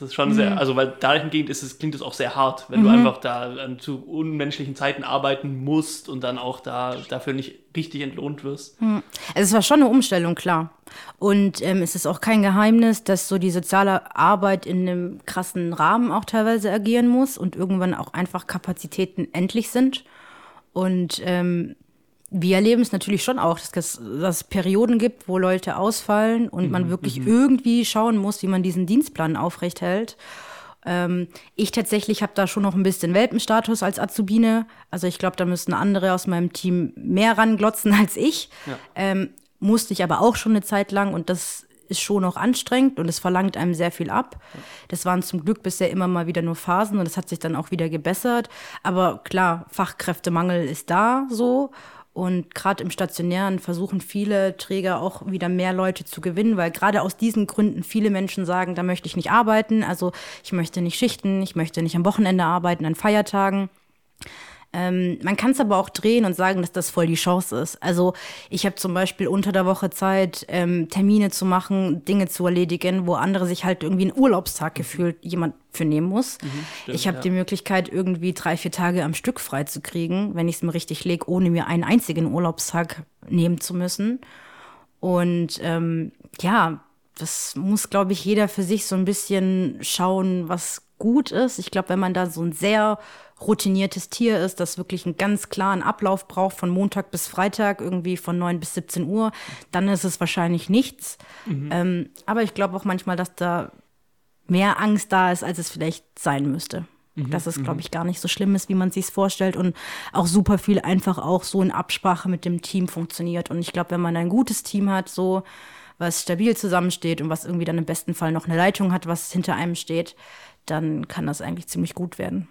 das ist schon Mhm. sehr, also weil dahingehend ist es, klingt es auch sehr hart, wenn du einfach da zu unmenschlichen Zeiten arbeiten musst und dann auch da dafür nicht richtig entlohnt wirst. Also es war schon eine Umstellung, klar. Und ähm, es ist auch kein Geheimnis, dass so die soziale Arbeit in einem krassen Rahmen auch teilweise agieren muss und irgendwann auch einfach Kapazitäten endlich sind. Und ähm, wir erleben es natürlich schon auch, dass es, dass es Perioden gibt, wo Leute ausfallen und man wirklich irgendwie schauen muss, wie man diesen Dienstplan aufrechthält. Ähm, ich tatsächlich habe da schon noch ein bisschen Welpenstatus als Azubine. Also ich glaube, da müssen andere aus meinem Team mehr ranglotzen als ich. Ähm, musste ich aber auch schon eine Zeit lang und das ist schon auch anstrengend und es verlangt einem sehr viel ab. Das waren zum Glück bisher immer mal wieder nur Phasen und das hat sich dann auch wieder gebessert. Aber klar, Fachkräftemangel ist da so. Und gerade im Stationären versuchen viele Träger auch wieder mehr Leute zu gewinnen, weil gerade aus diesen Gründen viele Menschen sagen, da möchte ich nicht arbeiten. Also ich möchte nicht schichten, ich möchte nicht am Wochenende arbeiten, an Feiertagen. Ähm, man kann es aber auch drehen und sagen, dass das voll die Chance ist. Also ich habe zum Beispiel unter der Woche Zeit, ähm, Termine zu machen, Dinge zu erledigen, wo andere sich halt irgendwie einen Urlaubstag gefühlt jemand für nehmen muss. stimmt, ich habe ja. die Möglichkeit, irgendwie drei, vier Tage am Stück frei zu kriegen, wenn ich es mir richtig lege, ohne mir einen einzigen Urlaubstag nehmen zu müssen. Und ähm, ja, das muss, glaube ich, jeder für sich so ein bisschen schauen, was gut ist. Ich glaube, wenn man da so ein sehr routiniertes Tier ist, das wirklich einen ganz klaren Ablauf braucht, von Montag bis Freitag, irgendwie von 9 bis 17 Uhr, dann ist es wahrscheinlich nichts. Ähm, aber ich glaube auch manchmal, dass da mehr Angst da ist, als es vielleicht sein müsste. Dass es, glaube ich, gar nicht so schlimm ist, wie man sich vorstellt und auch super viel einfach auch so in Absprache mit dem Team funktioniert. Und ich glaube, wenn man ein gutes Team hat, so was stabil zusammensteht und was irgendwie dann im besten Fall noch eine Leitung hat, was hinter einem steht, dann kann das eigentlich ziemlich gut werden.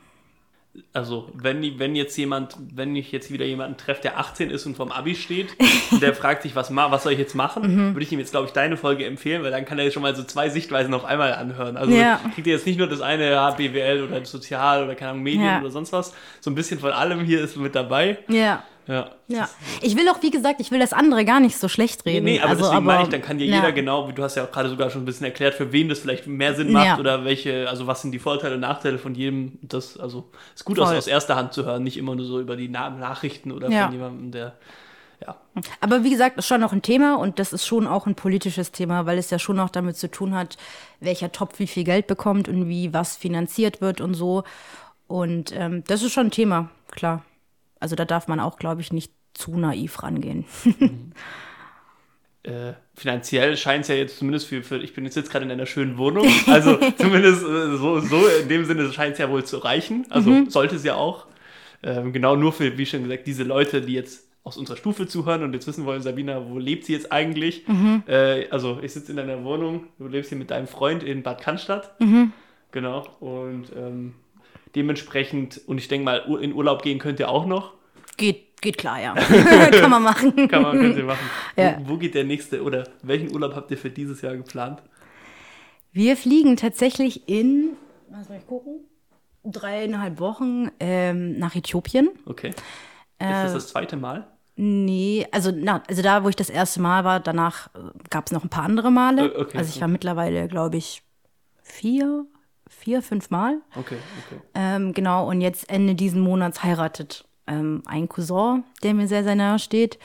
Also, wenn, wenn jetzt jemand, wenn ich jetzt wieder jemanden treffe, der 18 ist und vom Abi steht, der fragt sich, was, was soll ich jetzt machen, Mhm. würde ich ihm jetzt, glaube ich, deine Folge empfehlen, weil dann kann er schon mal so zwei Sichtweisen auf einmal anhören. Also Ja. kriegt ihr jetzt nicht nur das eine, ja, BWL oder Sozial oder keine Ahnung, Medien Ja. oder sonst was. So ein bisschen von allem hier ist mit dabei. Ja. Ja. Ja, ich will auch, wie gesagt, ich will das andere gar nicht so schlecht Nee, reden. nee, aber also, deswegen aber, meine ich, dann kann dir ja. jeder genau, wie du hast ja auch gerade sogar schon ein bisschen erklärt, für wen das vielleicht mehr Sinn macht Ja. oder welche, also was sind die Vorteile und Nachteile von jedem. Das, also ist gut aus, aus erster Hand zu hören, nicht immer nur so über die Na Nachrichten oder Ja. von jemandem, der ja. Aber wie gesagt, ist schon noch ein Thema und das ist schon auch ein politisches Thema, weil es ja schon auch damit zu tun hat, welcher Topf wie viel Geld bekommt und wie was finanziert wird und so. Und ähm, das ist schon ein Thema, klar. Also da darf man auch, glaube ich, nicht zu naiv rangehen. äh, finanziell scheint es ja jetzt zumindest für, für ich bin jetzt, jetzt gerade in einer schönen Wohnung, also zumindest äh, so, so in dem Sinne scheint es ja wohl zu reichen, also Mhm. sollte es ja auch. Ähm, genau nur für, wie schon gesagt, diese Leute, die jetzt aus unserer Stufe zuhören und jetzt wissen wollen, Sabina, wo lebt sie jetzt eigentlich? Mhm. Äh, also ich sitze in deiner Wohnung, du lebst hier mit deinem Freund in Bad Cannstatt. Mhm. Genau. Und ähm, dementsprechend, und ich denke mal, in Urlaub gehen könnt ihr auch noch. Geht, geht klar, ja. Kann man machen. Kann man, könnt ihr machen. Ja. wo, wo geht der nächste oder welchen Urlaub habt ihr für dieses Jahr geplant? Wir fliegen tatsächlich in, was soll ich gucken? Dreieinhalb Wochen ähm, nach Äthiopien. Okay. Ist Äh, das das zweite Mal? Nee, also, na, also da, wo ich das erste Mal war, danach gab es noch ein paar andere Male. Äh, okay. Also ich war mittlerweile, glaube ich, vier, vier, fünf Mal. Okay, okay. Ähm, genau, und jetzt Ende diesen Monats heiratet ähm, ein Cousin, der mir sehr, sehr nahe steht.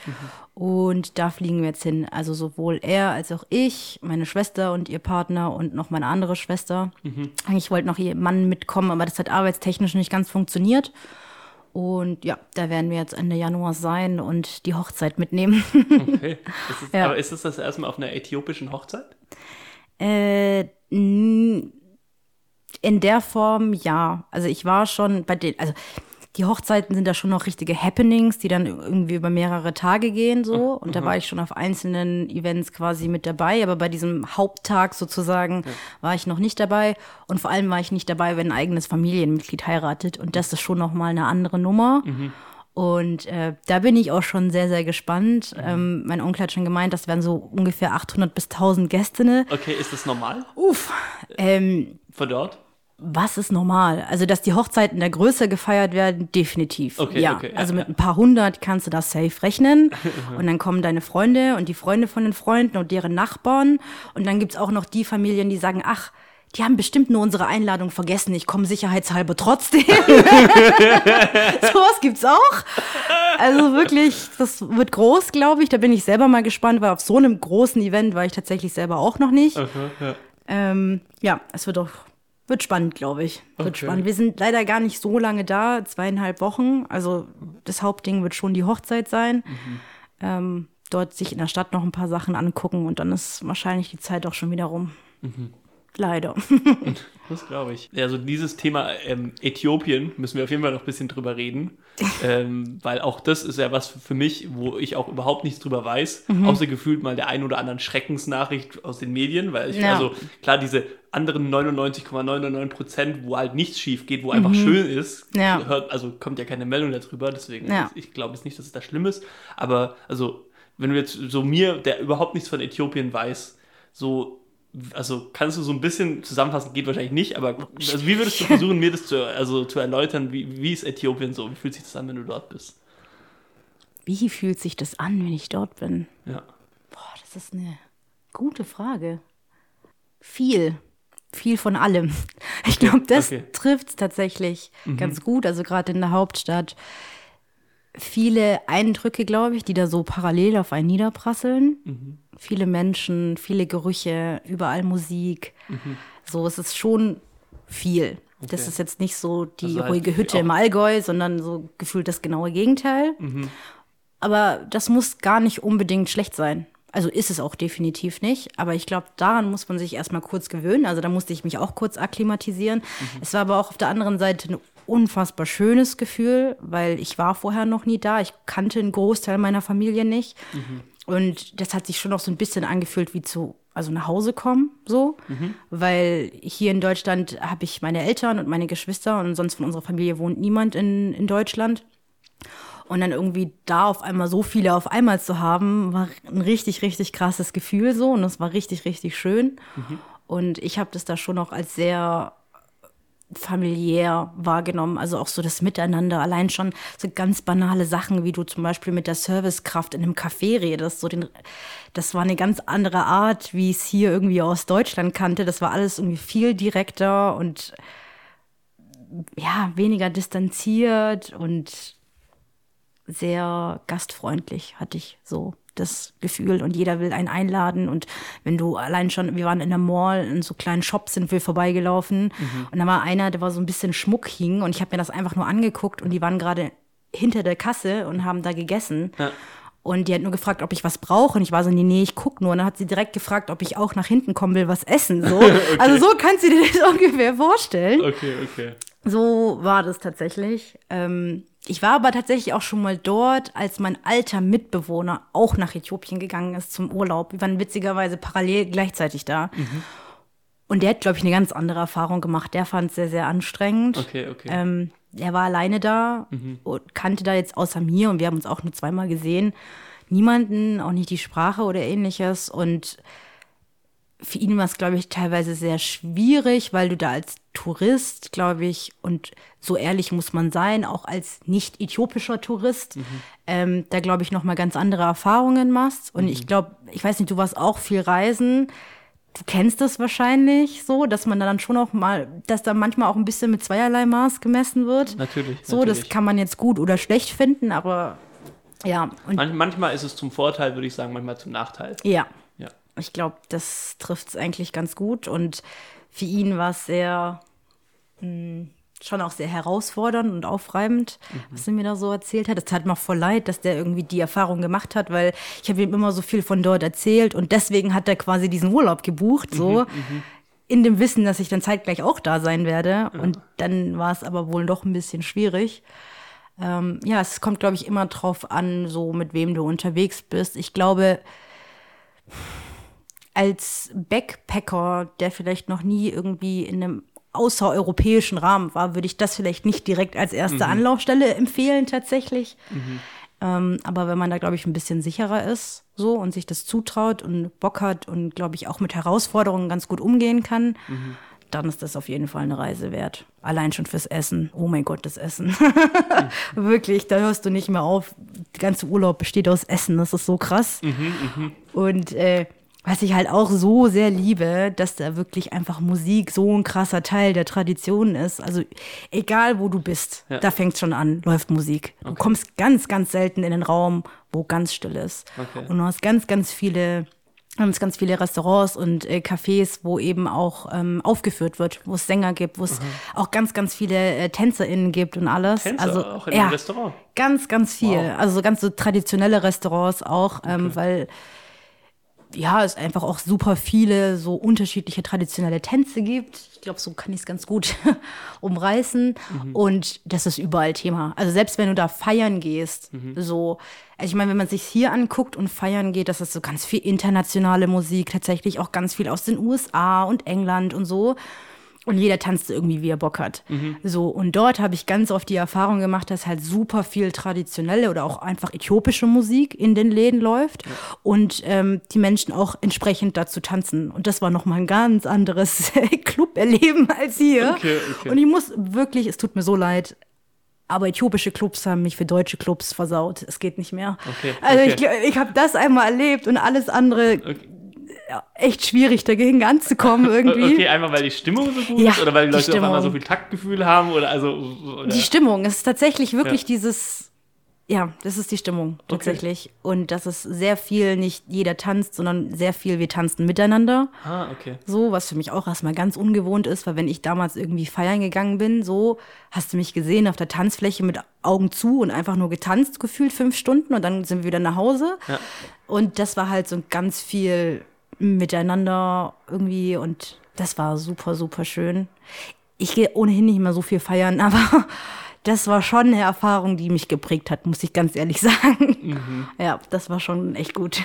Und da fliegen wir jetzt hin. Also sowohl er als auch ich, meine Schwester und ihr Partner und noch meine andere Schwester. Eigentlich wollte noch ihr Mann mitkommen, aber das hat arbeitstechnisch nicht ganz funktioniert. Und ja, da werden wir jetzt Ende Januar sein und die Hochzeit mitnehmen. okay. Ist es, Ja. Aber ist es das erstmal auf einer äthiopischen Hochzeit? Äh, In der Form, ja. Also ich war schon bei den, also die Hochzeiten sind da schon noch richtige Happenings, die dann irgendwie über mehrere Tage gehen so. Und da war ich schon auf einzelnen Events quasi mit dabei. Aber bei diesem Haupttag sozusagen war ich noch nicht dabei. Und vor allem war ich nicht dabei, wenn ein eigenes Familienmitglied heiratet. Und das ist schon noch mal eine andere Nummer. Und äh, da bin ich auch schon sehr, sehr gespannt. Ähm, mein Onkel hat schon gemeint, das wären so ungefähr 800 bis 1000 Gästinnen. Okay, ist das normal Uff. Ähm, von dort? Was ist normal? Also, dass die Hochzeiten der Größe gefeiert werden, definitiv. Okay, ja, okay, ja, also mit ja. ein paar hundert kannst du das safe rechnen. und dann kommen deine Freunde und die Freunde von den Freunden und deren Nachbarn. Und dann gibt's auch noch die Familien, die sagen, ach, die haben bestimmt nur unsere Einladung vergessen. Ich komme sicherheitshalber trotzdem. Sowas gibt's auch. Also wirklich, das wird groß, glaube ich. Da bin ich selber mal gespannt, weil auf so einem großen Event war ich tatsächlich selber auch noch nicht. ja. Ähm, ja, es wird auch wird spannend, glaube ich. Wird Okay. spannend. Wir sind leider gar nicht so lange da, zweieinhalb Wochen. Also das Hauptding wird schon die Hochzeit sein. Mhm. Ähm, dort sich in der Stadt noch ein paar Sachen angucken und dann ist wahrscheinlich die Zeit auch schon wieder rum. Mhm. Leider. Das glaube ich. Also dieses Thema ähm, Äthiopien müssen wir auf jeden Fall noch ein bisschen drüber reden, ähm, weil auch das ist ja was für mich, wo ich auch überhaupt nichts drüber weiß, Mhm. außer gefühlt mal der ein oder anderen Schreckensnachricht aus den Medien, weil ich, Ja. also klar, diese anderen 99,99 Prozent, wo halt nichts schief geht, wo einfach schön ist, Mhm. Ja. hört, also kommt ja keine Meldung darüber, deswegen, Ja. ich glaube jetzt nicht, dass es da schlimm ist, aber also, wenn du jetzt so mir, der überhaupt nichts von Äthiopien weiß, so also kannst du so ein bisschen zusammenfassen, geht wahrscheinlich nicht, aber also wie würdest du versuchen, mir das zu, also zu erläutern, wie, wie ist Äthiopien so? Wie fühlt sich das an, wenn du dort bist? Wie fühlt sich das an, wenn ich dort bin? Ja. Boah, das ist eine gute Frage. Viel. Viel von allem. Ich glaube, das okay. trifft es tatsächlich ganz gut. Also gerade in der Hauptstadt. Viele Eindrücke, glaube ich, die da so parallel auf einen niederprasseln. Viele Menschen, viele Gerüche, überall Musik. So, es ist schon viel. Das Okay. ist jetzt nicht so die Also halt ruhige Hütte im Allgäu, sondern so gefühlt das genaue Gegenteil. Aber das muss gar nicht unbedingt schlecht sein. Also ist es auch definitiv nicht. Aber ich glaube, daran muss man sich erstmal kurz gewöhnen. Also da musste ich mich auch kurz akklimatisieren. Es war aber auch auf der anderen Seite ein unfassbar schönes Gefühl, weil ich war vorher noch nie da. Ich kannte einen Großteil meiner Familie nicht. Und das hat sich schon auch so ein bisschen angefühlt wie zu, also nach Hause kommen, so. Weil hier in Deutschland habe ich meine Eltern und meine Geschwister und sonst von unserer Familie wohnt niemand in, in Deutschland. Und dann irgendwie da auf einmal so viele auf einmal zu haben, war ein richtig, richtig krasses Gefühl so. Und das war richtig, richtig schön. Und ich habe das da schon auch als sehr familiär wahrgenommen. Also auch so das Miteinander. Allein schon so ganz banale Sachen, wie du zum Beispiel mit der Servicekraft in einem Café redest. So den, das war eine ganz andere Art, wie ich es hier irgendwie aus Deutschland kannte. Das war alles irgendwie viel direkter und ja, weniger distanziert und sehr gastfreundlich, hatte ich so das Gefühl. Und jeder will einen einladen. Und wenn du allein schon, wir waren in der Mall, in so kleinen Shops sind wir vorbeigelaufen. Und da war einer, der war so ein bisschen Schmuck hing. Und ich habe mir das einfach nur angeguckt. Und die waren gerade hinter der Kasse und haben da gegessen. Ja. Und die hat nur gefragt, ob ich was brauche. Und ich war so, nee, nee, ich guck nur. Und dann hat sie direkt gefragt, ob ich auch nach hinten kommen will, was essen. So. Also so kannst du dir das ungefähr vorstellen. Okay, okay. So war das tatsächlich. Ähm, ich war aber tatsächlich auch schon mal dort, als mein alter Mitbewohner auch nach Äthiopien gegangen ist zum Urlaub. Wir waren witzigerweise parallel gleichzeitig da. Und der hat, glaube ich, eine ganz andere Erfahrung gemacht. Der fand es sehr, sehr anstrengend. Okay, okay. Ähm, er war alleine da und kannte da jetzt außer mir und wir haben uns auch nur zweimal gesehen. Niemanden, auch nicht die Sprache oder ähnliches. Und für ihn war es, glaube ich, teilweise sehr schwierig, weil du da als Tourist, glaube ich, und so ehrlich muss man sein, auch als nicht äthiopischer Tourist, ähm, da, glaube ich, noch mal ganz andere Erfahrungen machst. Und ich glaube, ich weiß nicht, du warst auch viel reisen. Du kennst es wahrscheinlich so, dass man da dann schon auch mal, dass da manchmal auch ein bisschen mit zweierlei Maß gemessen wird. Natürlich, So, das natürlich. kann man jetzt gut oder schlecht finden, aber ja, und Man, manchmal ist es zum Vorteil, würde ich sagen, manchmal zum Nachteil. Ja. Ich glaube, das trifft es eigentlich ganz gut. Und für ihn war es sehr, mh, schon auch sehr herausfordernd und aufreibend, was er mir da so erzählt hat. Es tat mir auch voll leid, dass der irgendwie die Erfahrung gemacht hat, weil ich habe ihm immer so viel von dort erzählt und deswegen hat er quasi diesen Urlaub gebucht. So. in dem Wissen, dass ich dann zeitgleich auch da sein werde. Und dann war es aber wohl doch ein bisschen schwierig. Ähm, ja, es kommt, glaube ich, immer drauf an, so mit wem du unterwegs bist. Ich glaube, als Backpacker, der vielleicht noch nie irgendwie in einem außereuropäischen Rahmen war, würde ich das vielleicht nicht direkt als erste Anlaufstelle empfehlen tatsächlich. Ähm, aber wenn man da, glaube ich, ein bisschen sicherer ist so und sich das zutraut und Bock hat und, glaube ich, auch mit Herausforderungen ganz gut umgehen kann, dann ist das auf jeden Fall eine Reise wert. Allein schon fürs Essen. Oh mein Gott, das Essen. Wirklich, da hörst du nicht mehr auf. Der ganze Urlaub besteht aus Essen. Das ist so krass. Und äh, was ich halt auch so sehr liebe, dass da wirklich einfach Musik so ein krasser Teil der Tradition ist. Also egal wo du bist, Ja. da fängt schon an, läuft Musik. Du kommst ganz, ganz selten in den Raum, wo ganz still ist. Okay. Und du hast ganz, ganz viele ganz, ganz viele Restaurants und äh, Cafés, wo eben auch ähm, aufgeführt wird, wo es Sänger gibt, wo es auch ganz, ganz viele äh, TänzerInnen gibt und alles. Tänzer also, auch in ja, einem Restaurant. Ganz, ganz viel. Wow. Also so ganz so traditionelle Restaurants auch, ähm, weil ja, es einfach auch super viele so unterschiedliche traditionelle Tänze gibt. Ich glaube, so kann ich es ganz gut umreißen. Und das ist überall Thema. Also selbst wenn du da feiern gehst, so, also ich meine, wenn man sich hier anguckt und feiern geht, das ist so ganz viel internationale Musik, tatsächlich auch ganz viel aus den USA und England und so. Und jeder tanzt irgendwie, wie er Bock hat. So, und dort habe ich ganz oft die Erfahrung gemacht, dass halt super viel traditionelle oder auch einfach äthiopische Musik in den Läden läuft und ähm, die Menschen auch entsprechend dazu tanzen. Und das war nochmal ein ganz anderes Club-Erleben als hier. Okay, okay. Und ich muss wirklich, es tut mir so leid, aber äthiopische Clubs haben mich für deutsche Clubs versaut. Es geht nicht mehr. Okay, Also ich, ich habe das einmal erlebt und alles andere ja, echt schwierig dagegen anzukommen irgendwie. Okay, einfach weil die Stimmung so gut Ja, ist oder weil die die Leute auf einmal so viel Taktgefühl haben oder also oder Die Stimmung es ist tatsächlich wirklich Ja. dieses, ja, das ist die Stimmung tatsächlich. Und das ist sehr viel, nicht jeder tanzt, sondern sehr viel, wir tanzen miteinander. Ah, okay. So, was für mich auch erstmal ganz ungewohnt ist, weil wenn ich damals irgendwie feiern gegangen bin, so, hast du mich gesehen auf der Tanzfläche mit Augen zu und einfach nur getanzt, gefühlt fünf Stunden und dann sind wir wieder nach Hause. Ja. Und das war halt so ganz viel miteinander irgendwie und das war super, super schön. Ich gehe ohnehin nicht mehr so viel feiern, aber das war schon eine Erfahrung, die mich geprägt hat, muss ich ganz ehrlich sagen. Ja, das war schon echt gut.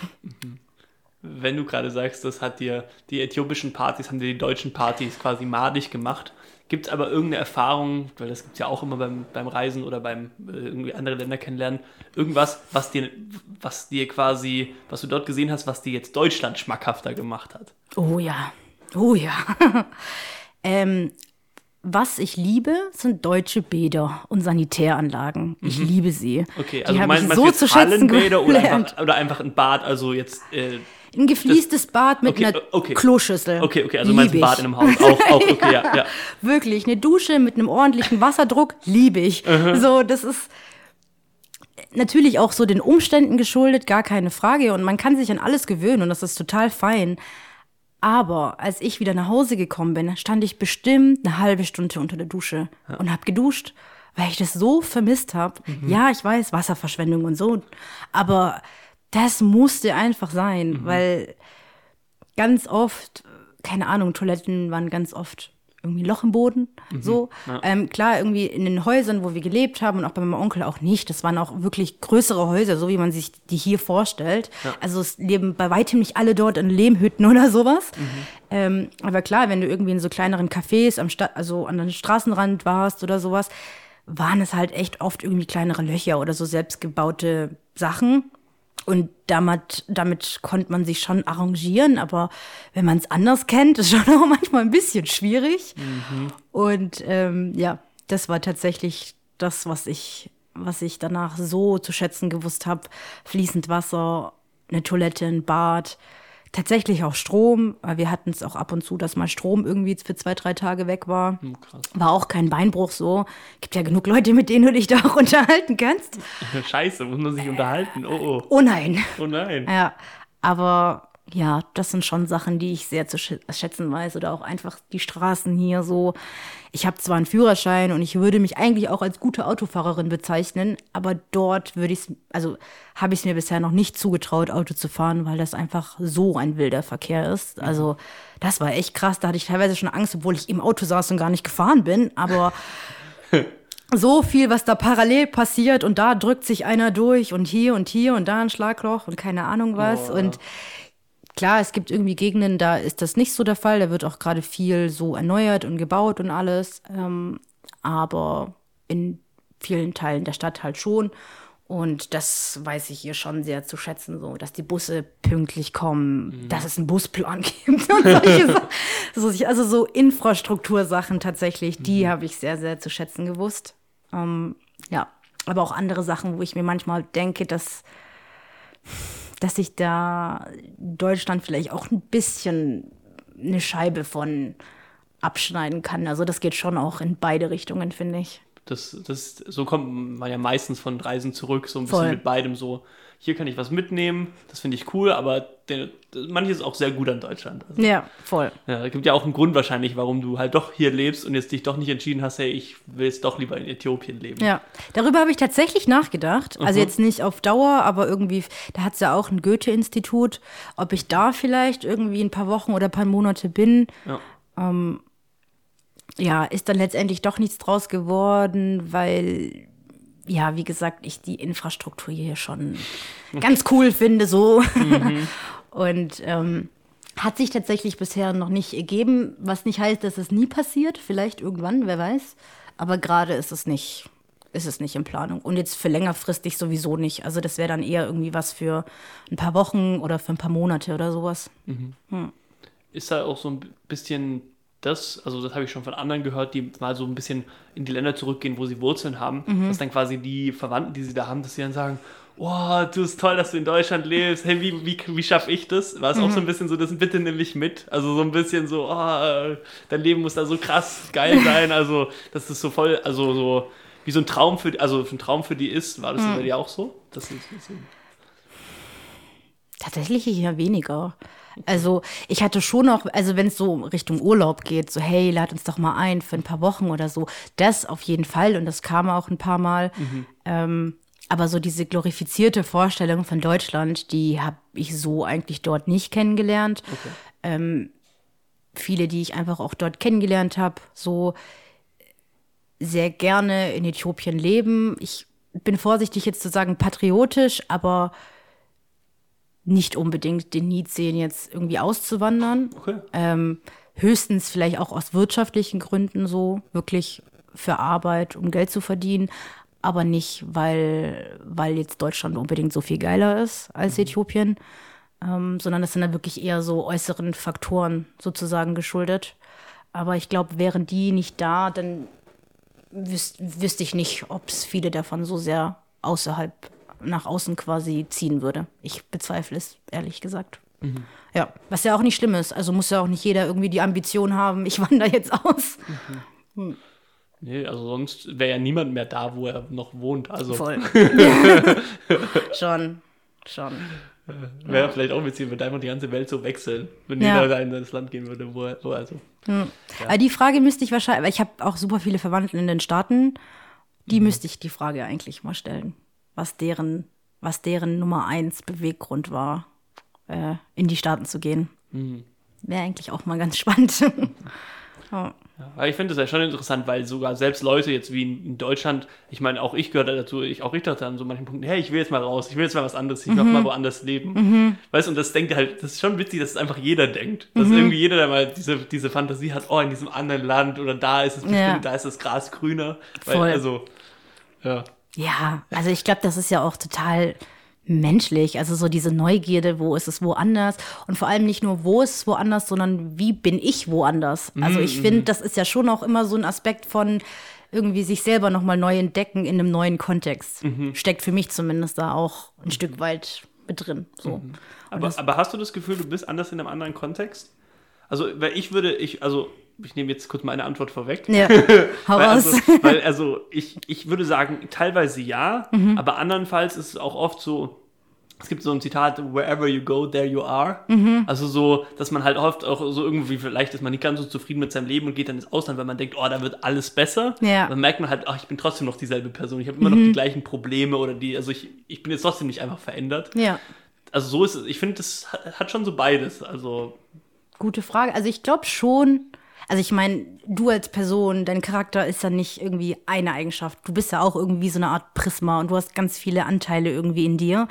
Wenn du gerade sagst, das hat dir die äthiopischen Partys, haben dir die deutschen Partys quasi madig gemacht. Gibt es aber irgendeine Erfahrung, weil das gibt es ja auch immer beim, beim Reisen oder beim äh, irgendwie andere Länder kennenlernen, irgendwas, was dir, was dir quasi, was du dort gesehen hast, was dir jetzt Deutschland schmackhafter gemacht hat? Oh ja, oh ja. ähm, was ich liebe, sind deutsche Bäder und Sanitäranlagen. Ich liebe sie. Okay, Die also hab meinst du so jetzt zu schätzen Hallenbäder oder einfach, oder einfach ein Bad, also jetzt, äh, Ein gefliestes Bad mit okay, einer okay. Kloschüssel. okay, okay, also du meinst ein Lieb Bad in einem Haus, auch, auch okay, ja, ja. Wirklich, eine Dusche mit einem ordentlichen Wasserdruck liebe ich. So, das ist natürlich auch so den Umständen geschuldet, gar keine Frage. Und man kann sich an alles gewöhnen und das ist total fein. Aber als ich wieder nach Hause gekommen bin, stand ich bestimmt eine halbe Stunde unter der Dusche und habe geduscht, weil ich das so vermisst habe. Ja, ich weiß, Wasserverschwendung und so, aber das musste einfach sein, weil ganz oft, keine Ahnung, Toiletten waren ganz oft irgendwie ein Loch im Boden. So. Ähm, klar, irgendwie in den Häusern, wo wir gelebt haben und auch bei meinem Onkel auch nicht. Das waren auch wirklich größere Häuser, so wie man sich die hier vorstellt. Also es leben bei weitem nicht alle dort in Lehmhütten oder sowas. Ähm, aber klar, wenn du irgendwie in so kleineren Cafés am Sta also an den Straßenrand warst oder sowas, waren es halt echt oft irgendwie kleinere Löcher oder so selbstgebaute Sachen. Und damit, damit konnte man sich schon arrangieren, aber wenn man es anders kennt, ist schon auch manchmal ein bisschen schwierig. Und ähm, ja, das war tatsächlich das, was ich, was ich danach so zu schätzen gewusst habe. Fließend Wasser, eine Toilette, ein Bad, tatsächlich auch Strom. weil Wir hatten es auch ab und zu, dass mal Strom irgendwie für zwei, drei Tage weg war. Krass. War auch kein Beinbruch so. Gibt ja genug Leute, mit denen du dich da auch unterhalten kannst. Scheiße, muss man sich unterhalten. Oh, oh. Oh nein. Oh nein. Ja, aber ja, das sind schon Sachen, die ich sehr zu schätzen weiß. Oder auch einfach die Straßen hier so. Ich habe zwar einen Führerschein und ich würde mich eigentlich auch als gute Autofahrerin bezeichnen, aber dort würde ich also habe ich es mir bisher noch nicht zugetraut, Auto zu fahren, weil das einfach so ein wilder Verkehr ist. Also das war echt krass. Da hatte ich teilweise schon Angst, obwohl ich im Auto saß und gar nicht gefahren bin. Aber so viel, was da parallel passiert und da drückt sich einer durch und hier und hier und da ein Schlagloch und keine Ahnung was. Oh, und klar, es gibt irgendwie Gegenden, da ist das nicht so der Fall. Da wird auch gerade viel so erneuert und gebaut und alles. Ähm, aber in vielen Teilen der Stadt halt schon. Und das weiß ich hier schon sehr zu schätzen, so, dass die Busse pünktlich kommen, mhm. dass es einen Busplan gibt und solche Sachen. Also so Infrastruktursachen tatsächlich, die mhm. habe ich sehr, sehr zu schätzen gewusst. Ähm, ja, aber auch andere Sachen, wo ich mir manchmal denke, dass, dass ich da Deutschland vielleicht auch ein bisschen eine Scheibe von abschneiden kann. Also das geht schon auch in beide Richtungen, finde ich. Das, das, so kommt man ja meistens von Reisen zurück, so ein bisschen Voll. mit beidem so. Hier kann ich was mitnehmen, das finde ich cool, aber der, manches ist auch sehr gut an Deutschland. Also, ja, voll. Ja, es gibt ja auch einen Grund wahrscheinlich, warum du halt doch hier lebst und jetzt dich doch nicht entschieden hast, hey, ich will jetzt doch lieber in Äthiopien leben. Ja, darüber habe ich tatsächlich nachgedacht. Also mhm. jetzt nicht auf Dauer, aber irgendwie, da hat es ja auch ein Goethe-Institut, ob ich da vielleicht irgendwie ein paar Wochen oder ein paar Monate bin. Ja. Ähm, ja, ist dann letztendlich doch nichts draus geworden, weil, ja, wie gesagt, ich die Infrastruktur hier schon ganz cool finde, so. Mhm. Und ähm, hat sich tatsächlich bisher noch nicht ergeben, was nicht heißt, dass es nie passiert. Vielleicht irgendwann, wer weiß. Aber gerade ist es nicht, ist es nicht in Planung. Und jetzt für längerfristig sowieso nicht. Also das wäre dann eher irgendwie was für ein paar Wochen oder für ein paar Monate oder sowas. Mhm. Hm. Ist da auch so ein bisschen das, also das habe ich schon von anderen gehört, die mal so ein bisschen in die Länder zurückgehen, wo sie Wurzeln haben, mhm. dass dann quasi die Verwandten, die sie da haben, dass sie dann sagen, oh, du ist toll, dass du in Deutschland lebst, hey, wie, wie, wie schaffe ich das? War es mhm. auch so ein bisschen so, das bitte nimm mich mit, also so ein bisschen so, oh, dein Leben muss da so krass geil sein, also das ist so voll, also so, wie so ein Traum für, also ein Traum für die ist, war das mhm. bei dir auch so? Das ist, so. Tatsächlich eher weniger. Also ich hatte schon noch, also wenn es so Richtung Urlaub geht, so hey, lad uns doch mal ein für ein paar Wochen oder so, das auf jeden Fall und das kam auch ein paar Mal. Mhm. Ähm, aber so diese glorifizierte Vorstellung von Deutschland, die habe ich so eigentlich dort nicht kennengelernt. Okay. Ähm, viele, die ich einfach auch dort kennengelernt habe, so sehr gerne in Äthiopien leben. Ich bin vorsichtig jetzt zu sagen patriotisch, aber nicht unbedingt den Need sehen, jetzt irgendwie auszuwandern. Okay. Ähm, höchstens vielleicht auch aus wirtschaftlichen Gründen so, wirklich für Arbeit, um Geld zu verdienen, aber nicht, weil, weil jetzt Deutschland unbedingt so viel geiler ist als mhm. Äthiopien, ähm, sondern das sind dann wirklich eher so äußeren Faktoren sozusagen geschuldet. Aber ich glaube, wären die nicht da, dann wüs wüsste ich nicht, ob es viele davon so sehr außerhalb nach außen quasi ziehen würde. Ich bezweifle es, ehrlich gesagt. Mhm. Ja, was ja auch nicht schlimm ist. Also muss ja auch nicht jeder irgendwie die Ambition haben, ich wandere jetzt aus. Mhm. Hm. Nee, also sonst wäre ja niemand mehr da, wo er noch wohnt. Also. Voll. schon, schon. Wäre ja. vielleicht auch witzig, wenn einfach die ganze Welt so wechseln, wenn ja. jeder da in das Land gehen würde, wo er, so. Hm. Ja. Aber die Frage müsste ich wahrscheinlich, weil ich habe auch super viele Verwandte in den Staaten, die mhm. müsste ich die Frage eigentlich mal stellen was deren, was deren Nummer eins Beweggrund war, äh, in die Staaten zu gehen. Mhm. Wäre eigentlich auch mal ganz spannend. ja. Ja, ich finde das ja schon interessant, weil sogar selbst Leute jetzt wie in, Deutschland, ich meine, auch ich gehöre dazu, ich auch ich dachte an so manchen Punkten, hey, ich will jetzt mal raus, ich will jetzt mal was anderes, ich mhm. will mal woanders leben. Mhm. Weißt du, und das denkt halt, das ist schon witzig, dass es einfach jeder denkt. Dass mhm. irgendwie jeder, der mal diese, diese Fantasie hat, oh, in diesem anderen Land oder da ist es bestimmt, ja. da ist das Gras grüner. Weil, Voll. Also, ja. Ja, also ich glaube, das ist ja auch total menschlich. Also so diese Neugierde, wo ist es woanders? Und vor allem nicht nur, wo ist es woanders, sondern wie bin ich woanders? Also ich finde, mhm. das ist ja schon auch immer so ein Aspekt von irgendwie sich selber nochmal neu entdecken in einem neuen Kontext. Mhm. Steckt für mich zumindest da auch ein Stück weit mit drin. So. Mhm. Aber, aber hast du das Gefühl, du bist anders in einem anderen Kontext? Also, weil ich würde, ich, also ich nehme jetzt kurz meine Antwort vorweg. Ja, hau weil, raus. Also, weil also ich, ich würde sagen, teilweise ja, mhm. aber andernfalls ist es auch oft so, es gibt so ein Zitat, wherever you go, there you are. Mhm. Also so, dass man halt oft auch so irgendwie, vielleicht ist man nicht ganz so zufrieden mit seinem Leben und geht dann ins Ausland, weil man denkt, oh, da wird alles besser. Ja. Mhm. Dann merkt man halt, ach, ich bin trotzdem noch dieselbe Person. Ich habe immer noch die gleichen Probleme oder die, also ich, ich bin jetzt trotzdem nicht einfach verändert. Ja. Also so ist es, ich finde, das hat, hat schon so beides. Also, Gute Frage. Also ich glaube schon, also ich meine, du als Person, dein Charakter ist ja nicht irgendwie eine Eigenschaft. Du bist ja auch irgendwie so eine Art Prisma und du hast ganz viele Anteile irgendwie in dir.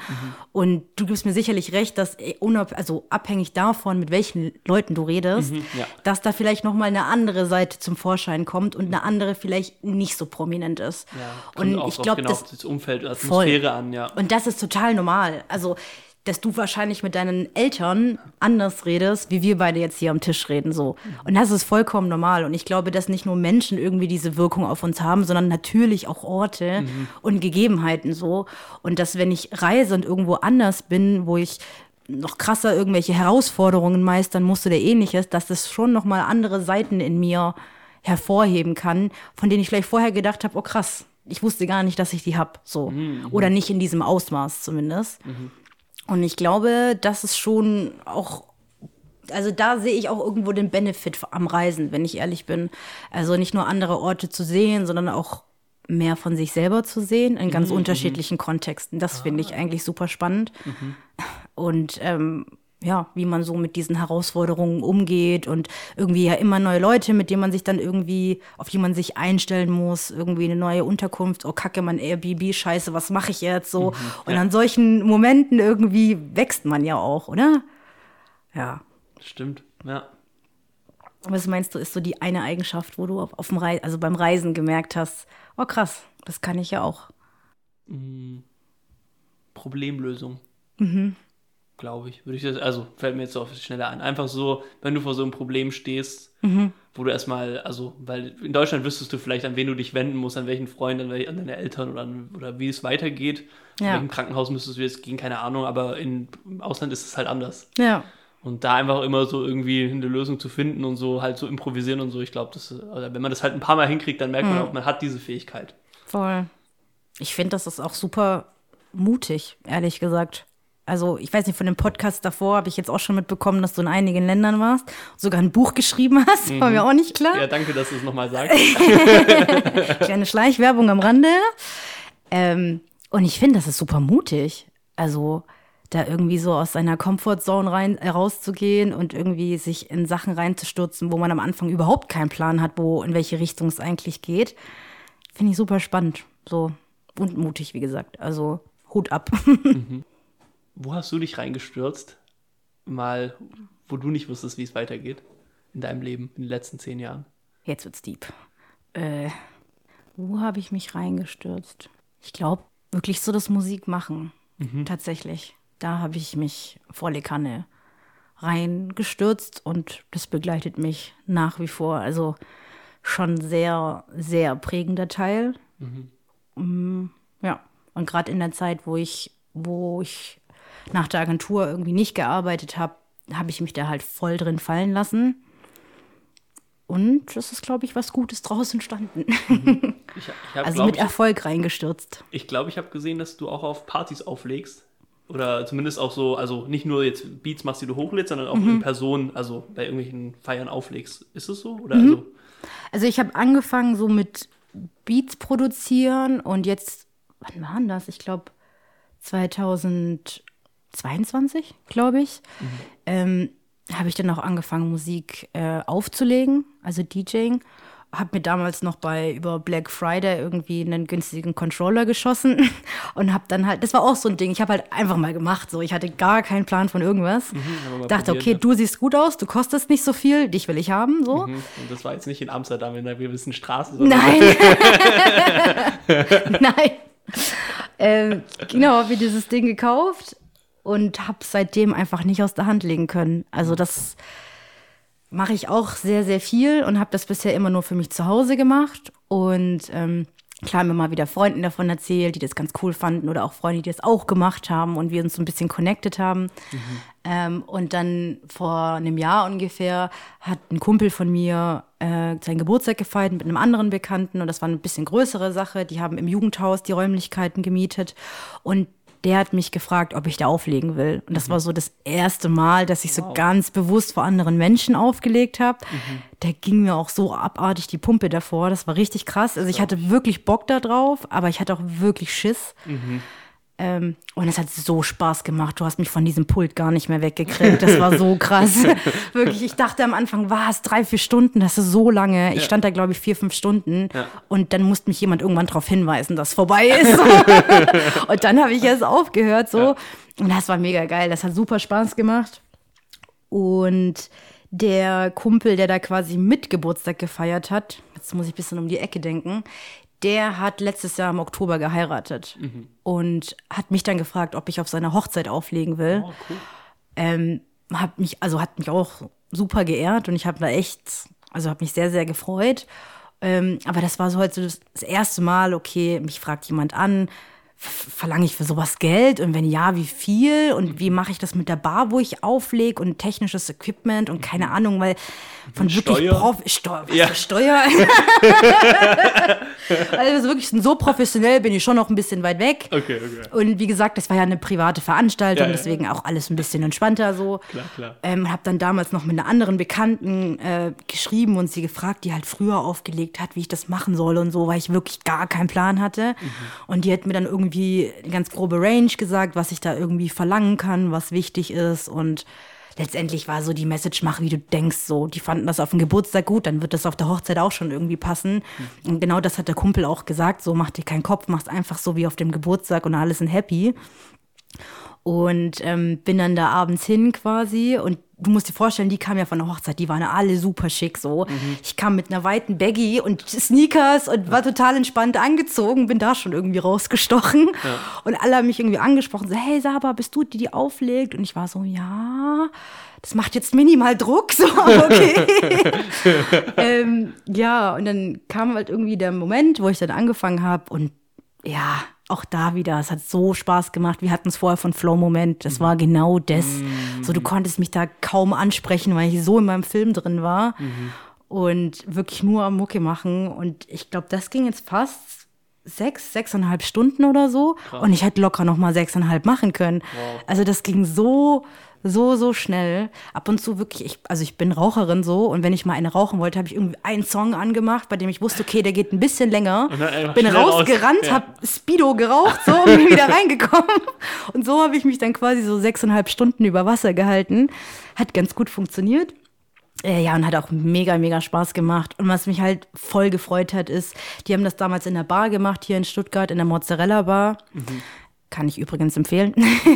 Und du gibst mir sicherlich recht, dass äh, unab also abhängig davon, mit welchen Leuten du redest, ja. dass da vielleicht noch mal eine andere Seite zum Vorschein kommt und eine andere vielleicht nicht so prominent ist. ja, und ich glaube, genau das das Umfeld, Voll. Atmosphäre an, ja. und das ist total normal. Also, dass du wahrscheinlich mit deinen Eltern anders redest, wie wir beide jetzt hier am Tisch reden, so. Und das ist vollkommen normal. Und ich glaube, dass nicht nur Menschen irgendwie diese Wirkung auf uns haben, sondern natürlich auch Orte und Gegebenheiten so. Und dass, wenn ich reise und irgendwo anders bin, wo ich noch krasser irgendwelche Herausforderungen meistern musste oder ähnliches, dass das schon noch mal andere Seiten in mir hervorheben kann, von denen ich vielleicht vorher gedacht habe, oh krass, ich wusste gar nicht, dass ich die hab, so. Oder nicht in diesem Ausmaß zumindest. Und ich glaube, das ist schon auch, also da sehe ich auch irgendwo den Benefit am Reisen, wenn ich ehrlich bin. Also nicht nur andere Orte zu sehen, sondern auch mehr von sich selber zu sehen in ganz unterschiedlichen Kontexten. Das finde ich eigentlich super spannend. Und ähm, ja, wie man so mit diesen Herausforderungen umgeht und irgendwie ja immer neue Leute, mit denen man sich dann irgendwie, auf die man sich einstellen muss, irgendwie eine neue Unterkunft, oh kacke, mein Airbnb, scheiße, was mache ich jetzt so? Und an solchen Momenten irgendwie wächst man ja auch, oder? Ja. Stimmt, ja. Was meinst du, ist so die eine Eigenschaft, wo du auf, auf dem Reis, also beim Reisen gemerkt hast, oh krass, das kann ich ja auch. Problemlösung. Mhm. Glaube ich. Würde ich das, also fällt mir jetzt so auf die Schnelle an. Einfach so, wenn du vor so einem Problem stehst, Mhm. wo du erstmal, also, weil in Deutschland wüsstest du vielleicht, an wen du dich wenden musst, an welchen Freund, an, welche, an deine Eltern oder, an, oder wie es weitergeht. In Ja. welchem Krankenhaus müsstest du jetzt gehen, keine Ahnung, aber in, im Ausland ist es halt anders. Ja. Und da einfach immer so irgendwie eine Lösung zu finden und so halt so improvisieren und so, ich glaube, das, oder wenn man das halt ein paar Mal hinkriegt, dann merkt man Mhm. auch, man hat diese Fähigkeit. Voll. Ich finde, das ist auch super mutig, ehrlich gesagt. Also, ich weiß nicht, von dem Podcast davor habe ich jetzt auch schon mitbekommen, dass du in einigen Ländern warst, sogar ein Buch geschrieben hast, war mir auch nicht klar. Ja, danke, dass du es nochmal sagst. Kleine Schleichwerbung am Rande. Ähm, und ich finde, das ist super mutig. Also, da irgendwie so aus seiner Comfortzone rein, äh, rauszugehen und irgendwie sich in Sachen reinzustürzen, wo man am Anfang überhaupt keinen Plan hat, wo, in welche Richtung es eigentlich geht. Finde ich super spannend. So. Und mutig, wie gesagt. Also, Hut ab. Wo hast du dich reingestürzt? Mal, wo du nicht wusstest, wie es weitergeht in deinem Leben in den letzten zehn Jahren? Jetzt wird's deep. Äh, wo habe ich mich reingestürzt? Ich glaube, wirklich so das Musikmachen. Tatsächlich. Da habe ich mich volle Kanne reingestürzt und das begleitet mich nach wie vor. Also schon sehr, sehr prägender Teil. Mm, ja. Und gerade in der Zeit, wo ich, wo ich nach der Agentur irgendwie nicht gearbeitet habe, habe ich mich da halt voll drin fallen lassen. Und es ist, glaube ich, was Gutes draus entstanden. Ich, ich habe, Also glaube mit ich, Erfolg reingestürzt. ich, glaub, ich habe gesehen, dass du auch auf Partys auflegst. Oder zumindest auch so, also nicht nur jetzt Beats machst, die du hochlädst, sondern auch Mhm. in Person, also bei irgendwelchen Feiern auflegst. Ist es so? Mhm. Oder also, Also ich habe angefangen so mit Beats produzieren und jetzt, wann war denn das? Ich glaube 2022, glaube ich, ähm, habe ich dann auch angefangen, Musik äh, aufzulegen, also DJing. Habe mir damals noch bei über Black Friday irgendwie einen günstigen Controller geschossen und habe dann halt, das war auch so ein Ding, ich habe halt einfach mal gemacht, so ich hatte gar keinen Plan von irgendwas. mal Dachte, okay, ja. du siehst gut aus, du kostest nicht so viel, dich will ich haben, so. mhm. und das war jetzt nicht in Amsterdam in einer gewissen Straße, sondern Nein. Nein. Ähm, genau, habe mir dieses Ding gekauft und habe seitdem einfach nicht aus der Hand legen können. Also das mache ich auch sehr, sehr viel und habe das bisher immer nur für mich zu Hause gemacht. Und ähm, klar, mir mal wieder Freunden davon erzählt, die das ganz cool fanden oder auch Freunde, die das auch gemacht haben und wir uns so ein bisschen connected haben. Ähm, und dann vor einem Jahr ungefähr hat ein Kumpel von mir äh, seinen Geburtstag gefeiert mit einem anderen Bekannten und das war eine bisschen größere Sache. Die haben im Jugendhaus die Räumlichkeiten gemietet und der hat mich gefragt, ob ich da auflegen will. Und das war so das erste Mal, dass ich so ganz bewusst vor anderen Menschen aufgelegt habe. Der ging mir auch so abartig die Pumpe davor. Das war richtig krass. Also ich hatte wirklich Bock da drauf, aber ich hatte auch wirklich Schiss. Ähm, und es hat so Spaß gemacht. Du hast mich von diesem Pult gar nicht mehr weggekriegt. Das war so krass. Wirklich, ich dachte am Anfang, was, drei, vier Stunden, das ist so lange. Ich stand da, glaube ich, vier, fünf Stunden. Und dann musste mich jemand irgendwann darauf hinweisen, dass vorbei ist. und dann habe ich erst aufgehört. so. Und das war mega geil. Das hat super Spaß gemacht. Und der Kumpel, der da quasi mit Geburtstag gefeiert hat, jetzt muss ich ein bisschen um die Ecke denken, der hat letztes Jahr im Oktober geheiratet und hat mich dann gefragt, ob ich auf seiner Hochzeit auflegen will. ähm, hat mich, also hat mich auch super geehrt und ich habe da echt, also habe mich sehr, sehr gefreut. Ähm, aber das war so heute so das, erste Mal, okay, mich fragt jemand an, verlange ich für sowas Geld und wenn ja, wie viel und wie mache ich das mit der Bar, wo ich auflege und technisches Equipment und keine Ahnung, weil von wirklich Steuer? Prof Steuer, Ja. Steuer. also wirklich so professionell bin ich schon noch ein bisschen weit weg. Okay, okay. Und wie gesagt, das war ja eine private Veranstaltung, Ja, ja. deswegen auch alles ein bisschen entspannter so. Klar, klar. Ähm, habe dann damals noch mit einer anderen Bekannten äh, geschrieben und sie gefragt, die halt früher aufgelegt hat, wie ich das machen soll und so, weil ich wirklich gar keinen Plan hatte. Mhm. Und die hat mir dann irgendwie eine ganz grobe Range gesagt, was ich da irgendwie verlangen kann, was wichtig ist und letztendlich war so die Message, mach wie du denkst, so. Die fanden das auf dem Geburtstag gut, dann wird das auf der Hochzeit auch schon irgendwie passen. Mhm. Und genau das hat der Kumpel auch gesagt, so, mach dir keinen Kopf, mach's einfach so wie auf dem Geburtstag und alle sind happy. Und ähm, bin dann da abends hin quasi und du musst dir vorstellen, die kamen ja von der Hochzeit, die waren alle super schick so. Ich kam mit einer weiten Baggy und Sneakers und war total entspannt angezogen, bin da schon irgendwie rausgestochen. Und alle haben mich irgendwie angesprochen, so, hey Saba, bist du die, die auflegt? Und ich war so, ja, das macht jetzt minimal Druck, so, okay. ähm, ja, und dann kam halt irgendwie der Moment, wo ich dann angefangen habe und ja, auch da wieder, es hat so Spaß gemacht. Wir hatten es vorher von Flow-Moment, das war genau das. So, du konntest mich da kaum ansprechen, weil ich so in meinem Film drin war und wirklich nur am Mucke machen. Und ich glaube, das ging jetzt fast sechs, sechseinhalb Stunden oder so. Und ich hätte locker noch mal sechseinhalb machen können. Also das ging so, so, so schnell. Ab und zu wirklich, ich, also ich bin Raucherin so und wenn ich mal eine rauchen wollte, habe ich irgendwie einen Song angemacht, bei dem ich wusste, okay, der geht ein bisschen länger. Bin schnell raus. rausgerannt, Ja. hab Speedo geraucht so und bin wieder reingekommen. Und so habe ich mich dann quasi so sechseinhalb Stunden über Wasser gehalten. Hat ganz gut funktioniert. Äh, ja, und hat auch mega, mega Spaß gemacht. Und was mich halt voll gefreut hat, ist, die haben das damals in der Bar gemacht, hier in Stuttgart, in der Mozzarella Bar. Kann ich übrigens empfehlen.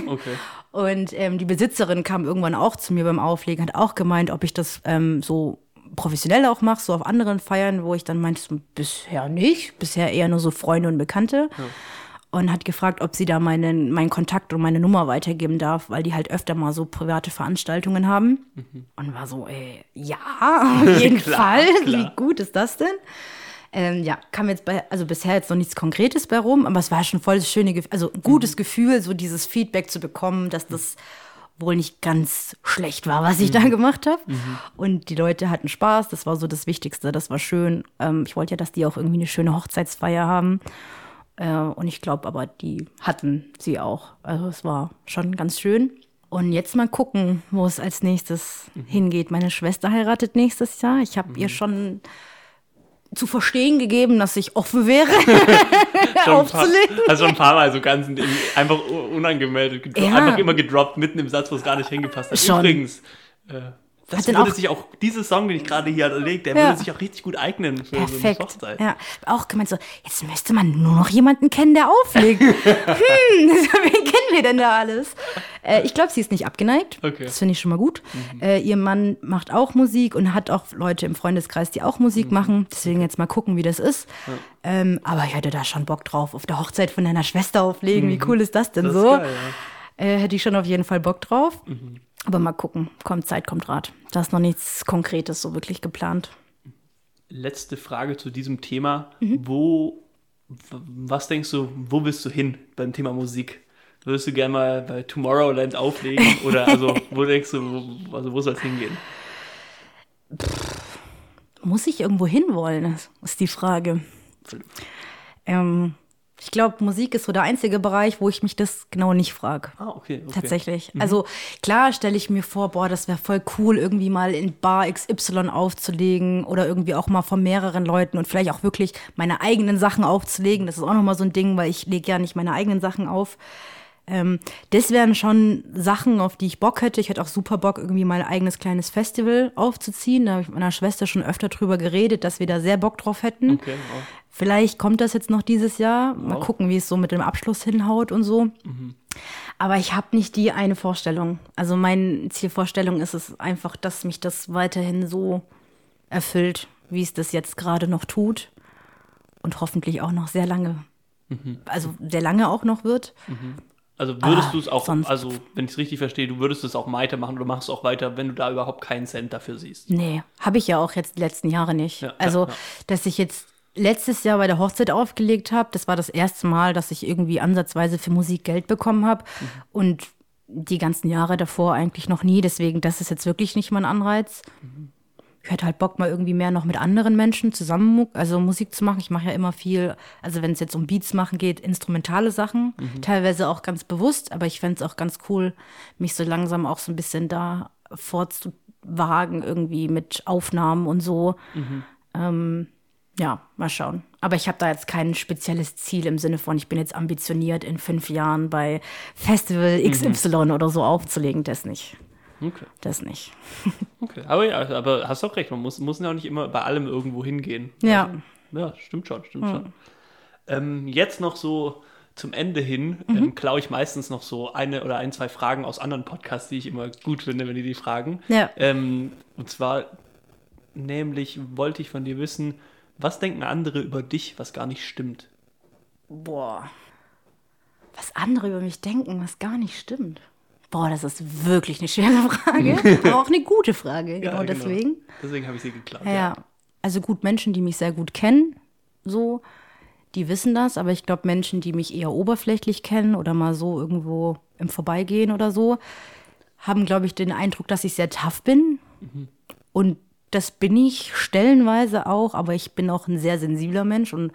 Okay. Und ähm, die Besitzerin kam irgendwann auch zu mir beim Auflegen, hat auch gemeint, ob ich das ähm, so professionell auch mache, so auf anderen Feiern, wo ich dann meinte, so, bisher nicht, bisher eher nur so Freunde und Bekannte. Und hat gefragt, ob sie da meinen, meinen Kontakt und meine Nummer weitergeben darf, weil die halt öfter mal so private Veranstaltungen haben. Und war so, ey, ja, auf jeden Klar, Fall. klar. Wie gut ist das denn? Ähm, ja, kam jetzt bei, also bisher jetzt noch nichts Konkretes bei rum, aber es war schon voll das schöne, also ein gutes Mhm. Gefühl, so dieses Feedback zu bekommen, dass das wohl nicht ganz schlecht war, was ich Mhm. da gemacht habe. Und die Leute hatten Spaß, das war so das Wichtigste, das war schön. Ähm, ich wollte ja, dass die auch irgendwie eine schöne Hochzeitsfeier haben. Äh, und ich glaube aber, die hatten sie auch. Also es war schon ganz schön. Und jetzt mal gucken, wo es als nächstes Mhm. hingeht. Meine Schwester heiratet nächstes Jahr. Ich habe ihr schon zu verstehen gegeben, dass ich offen wäre, paar, aufzulegen. also schon ein paar Mal so ganz in- einfach unangemeldet, Ja. einfach immer gedroppt, mitten im Satz, wo es gar nicht hingepasst hat. Schon. Übrigens, äh, das würde auch- sich auch, dieser Song, den ich gerade hier lege, der Ja. würde sich auch richtig gut eignen für so eine Perfekt. Hochzeit. Ja, auch gemeint so, jetzt müsste man nur noch jemanden kennen, der auflegt. hm, wen kennen wir denn da alles? Äh, ich glaube, sie ist nicht abgeneigt. Okay. Mhm. Das finde ich schon mal gut. Äh, ihr Mann macht auch Musik und hat auch Leute im Freundeskreis, die auch Mhm. Musik machen. Deswegen jetzt mal gucken, wie das ist. Ähm, aber ich hatte da schon Bock drauf, auf der Hochzeit von deiner Schwester auflegen. Wie cool ist das denn Mhm. Das ist so? geil, ja. äh, hätte ich schon auf jeden Fall Bock drauf. Mhm. Aber mal gucken. Kommt Zeit, kommt Rat. Da ist noch nichts Konkretes so wirklich geplant. Letzte Frage zu diesem Thema. Mhm. Wo, was denkst du, wo willst du hin beim Thema Musik? Würdest du gerne mal bei Tomorrowland auflegen? Oder also, wo denkst du, wo, also wo soll es hingehen? Muss ich irgendwo hinwollen, ist die Frage. Ähm, Ich glaube, Musik ist so der einzige Bereich, wo ich mich das genau nicht frage. Ah, okay. okay. Tatsächlich. Also klar stelle ich mir vor, boah, das wäre voll cool, irgendwie mal in Bar XY aufzulegen oder irgendwie auch mal von mehreren Leuten und vielleicht auch wirklich meine eigenen Sachen aufzulegen. Das ist auch nochmal so ein Ding, weil ich lege ja nicht meine eigenen Sachen auf. Ähm, das wären schon Sachen, auf die ich Bock hätte. Ich hätte auch super Bock, irgendwie mein eigenes kleines Festival aufzuziehen. Da habe ich mit meiner Schwester schon öfter drüber geredet, dass wir da sehr Bock drauf hätten. Okay, wow. Vielleicht kommt das jetzt noch dieses Jahr. Mal Wow. gucken, wie es so mit dem Abschluss hinhaut und so. Aber ich habe nicht die eine Vorstellung. Also meine Zielvorstellung ist es einfach, dass mich das weiterhin so erfüllt, wie es das jetzt gerade noch tut. Und hoffentlich auch noch sehr lange. Also sehr lange auch noch wird. Also würdest Ah, du es auch, also wenn ich es richtig verstehe, du würdest es auch weitermachen oder machst es auch weiter, wenn du da überhaupt keinen Cent dafür siehst. Nee, habe ich ja auch jetzt die letzten Jahre nicht. Ja, also, ja, ja. dass ich jetzt letztes Jahr bei der Hochzeit aufgelegt habe, das war das erste Mal, dass ich irgendwie ansatzweise für Musik Geld bekommen habe. Mhm. Und die ganzen Jahre davor eigentlich noch nie. Deswegen, das ist jetzt wirklich nicht mein Anreiz. Mhm. Ich hätte halt Bock, mal irgendwie mehr noch mit anderen Menschen zusammen also Musik zu machen. Ich mache ja immer viel, also wenn es jetzt um Beats machen geht, instrumentale Sachen. Mhm. Teilweise auch ganz bewusst, aber ich fände es auch ganz cool, mich so langsam auch so ein bisschen da vorzuwagen, irgendwie mit Aufnahmen und so. Ähm, ja, mal schauen. Aber ich habe da jetzt kein spezielles Ziel im Sinne von, ich bin jetzt ambitioniert, in fünf Jahren bei Festival XY oder so aufzulegen. Das nicht. Okay, Das nicht. okay. Aber ja, aber hast auch recht, man muss, muss ja auch nicht immer bei allem irgendwo hingehen. Ja. Also, ja, stimmt schon, stimmt schon. Ähm, jetzt noch so zum Ende hin Mhm. ähm, klaue ich meistens noch so eine oder ein, zwei Fragen aus anderen Podcasts, die ich immer gut finde, wenn die die fragen. Ja. Ähm, und zwar, nämlich wollte ich von dir wissen, was denken andere über dich, was gar nicht stimmt? Boah. Was andere über mich denken, was gar nicht stimmt. Boah, das ist wirklich eine schwere Frage. aber auch eine gute Frage. Genau, deswegen. Deswegen habe ich sie geklaut. Ja. Also gut, Menschen, die mich sehr gut kennen, so, die wissen das, aber ich glaube, Menschen, die mich eher oberflächlich kennen oder mal so irgendwo im Vorbeigehen oder so, haben, glaube ich, den Eindruck, dass ich sehr tough bin. Und das bin ich stellenweise auch, aber ich bin auch ein sehr sensibler Mensch und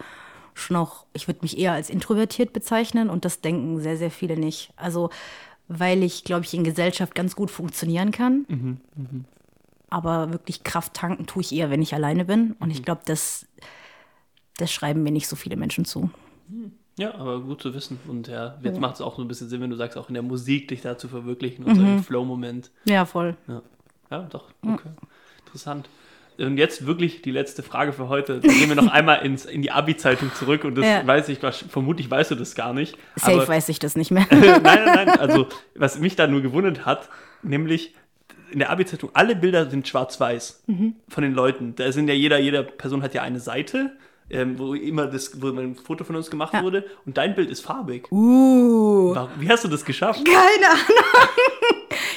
schon auch, ich würde mich eher als introvertiert bezeichnen und das denken sehr, sehr viele nicht. Also, weil ich, glaube ich, in Gesellschaft ganz gut funktionieren kann. Aber wirklich Kraft tanken tue ich eher, wenn ich alleine bin. Und ich glaube, das, das schreiben mir nicht so viele Menschen zu. Ja, aber gut zu wissen. Und ja, jetzt macht es auch so ein bisschen Sinn, wenn du sagst, auch in der Musik dich da zu verwirklichen und so im Flow-Moment. Ja, voll. Ja. ja, doch. Okay. Interessant. Und jetzt wirklich die letzte Frage für heute. Da gehen wir noch einmal ins, in die Abi-Zeitung zurück und das Ja. weiß ich, vermutlich weißt du das gar nicht. Safe aber, weiß ich das nicht mehr. nein, nein, nein. Also, was mich da nur gewundert hat, nämlich in der Abi-Zeitung, alle Bilder sind schwarz-weiß Mhm. von den Leuten. Da sind ja jeder, jede Person hat ja eine Seite, ähm, wo immer das, wo ein Foto von uns gemacht Ja. wurde und dein Bild ist farbig. Uh, Warum- Wie hast du das geschafft? keine Ahnung.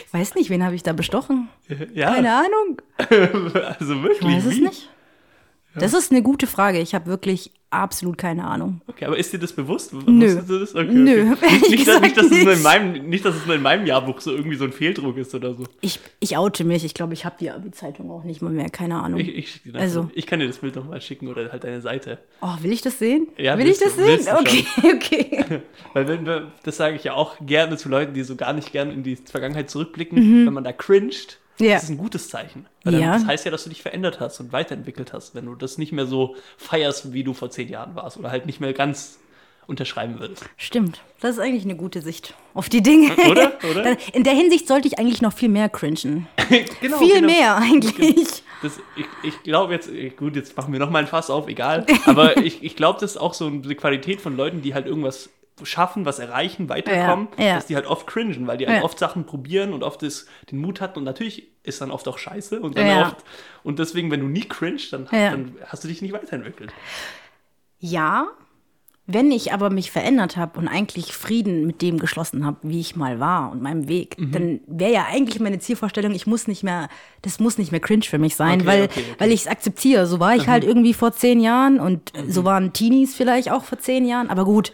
Ich weiß nicht, wen habe ich da bestochen? Ja, Keine Ahnung. also wirklich. Ich weiß es wie? Nicht. Das ist eine gute Frage. Ich habe wirklich absolut keine Ahnung. Okay, aber ist dir das bewusst? Nö. Du das? Okay, Nö, okay. Nicht, nicht, dass, nicht, dass es gesagt nur in nicht. meinem, nicht, dass es nur in meinem Jahrbuch so irgendwie so ein Fehldruck ist oder so. Ich, ich oute mich. Ich glaube, ich habe die Abi-Zeitung auch nicht mal mehr. Keine Ahnung. Ich, ich, Also. ich kann dir das Bild nochmal schicken oder halt deine Seite. oh, will ich das sehen? Ja, will ich das du- sehen? Okay, okay. Weil wenn wir, das sage ich ja auch gerne zu Leuten, die so gar nicht gerne in die Vergangenheit zurückblicken, wenn man da cringed, Mhm. Ja. das ist ein gutes Zeichen. Weil Ja. das heißt ja, dass du dich verändert hast und weiterentwickelt hast, wenn du das nicht mehr so feierst, wie du vor zehn Jahren warst oder halt nicht mehr ganz unterschreiben würdest. Stimmt. Das ist eigentlich eine gute Sicht auf die Dinge. Oder? Oder? In der Hinsicht sollte ich eigentlich noch viel mehr cringen. genau, viel genau. mehr eigentlich. Das, ich ich glaube jetzt, eh, gut, jetzt machen wir nochmal ein Fass auf, egal. Aber ich, ich glaube, das ist auch so eine Qualität von Leuten, die halt irgendwas schaffen, was erreichen, weiterkommen, Ja, ja. dass die halt oft cringen, weil die halt Ja. oft Sachen probieren und oft das, den Mut hatten und natürlich ist dann oft auch scheiße und dann oft und deswegen, wenn du nie cringest, dann, dann hast du dich nicht weiterentwickelt. Ja, wenn ich aber mich verändert habe und eigentlich Frieden mit dem geschlossen habe, wie ich mal war und meinem Weg, Mhm. dann wäre ja eigentlich meine Zielvorstellung, ich muss nicht mehr, das muss nicht mehr cringe für mich sein, Okay, weil, okay, okay. weil ich es akzeptiere. So war ich halt irgendwie vor zehn Jahren und so waren Teenies vielleicht auch vor zehn Jahren, aber gut.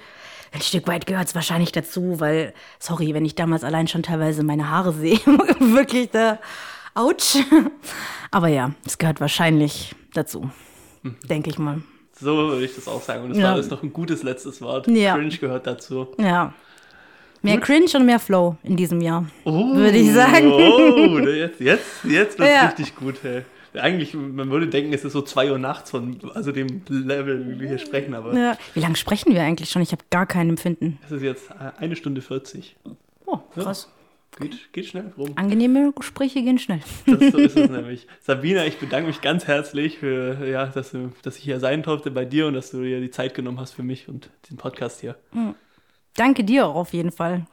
Ein Stück weit gehört es wahrscheinlich dazu, weil, sorry, wenn ich damals allein schon teilweise meine Haare sehe, wirklich da, ouch. Aber ja, es gehört wahrscheinlich dazu, Mhm. denke ich mal. So würde ich das auch sagen. Und das Ja. war jetzt noch ein gutes letztes Wort. Ja. Cringe gehört dazu. Ja. Mehr Gut. Cringe und mehr Flow in diesem Jahr. Oh, Würde ich sagen. Oh, jetzt, jetzt, jetzt wird es Ja. richtig gut. Hey. Eigentlich, man würde denken, es ist so 2 Uhr nachts von also dem Level, wie wir hier sprechen, aber Ja. Wie lange sprechen wir eigentlich schon? Ich habe gar kein Empfinden. es ist jetzt eine Stunde 40. Oh, krass. Geht, geht schnell rum. Angenehme Gespräche gehen schnell. Das, so ist es nämlich. Sabina, ich bedanke mich ganz herzlich für, ja, dass, du, dass ich hier sein durfte bei dir und dass du dir die Zeit genommen hast für mich und den Podcast hier. Danke dir auch auf jeden Fall.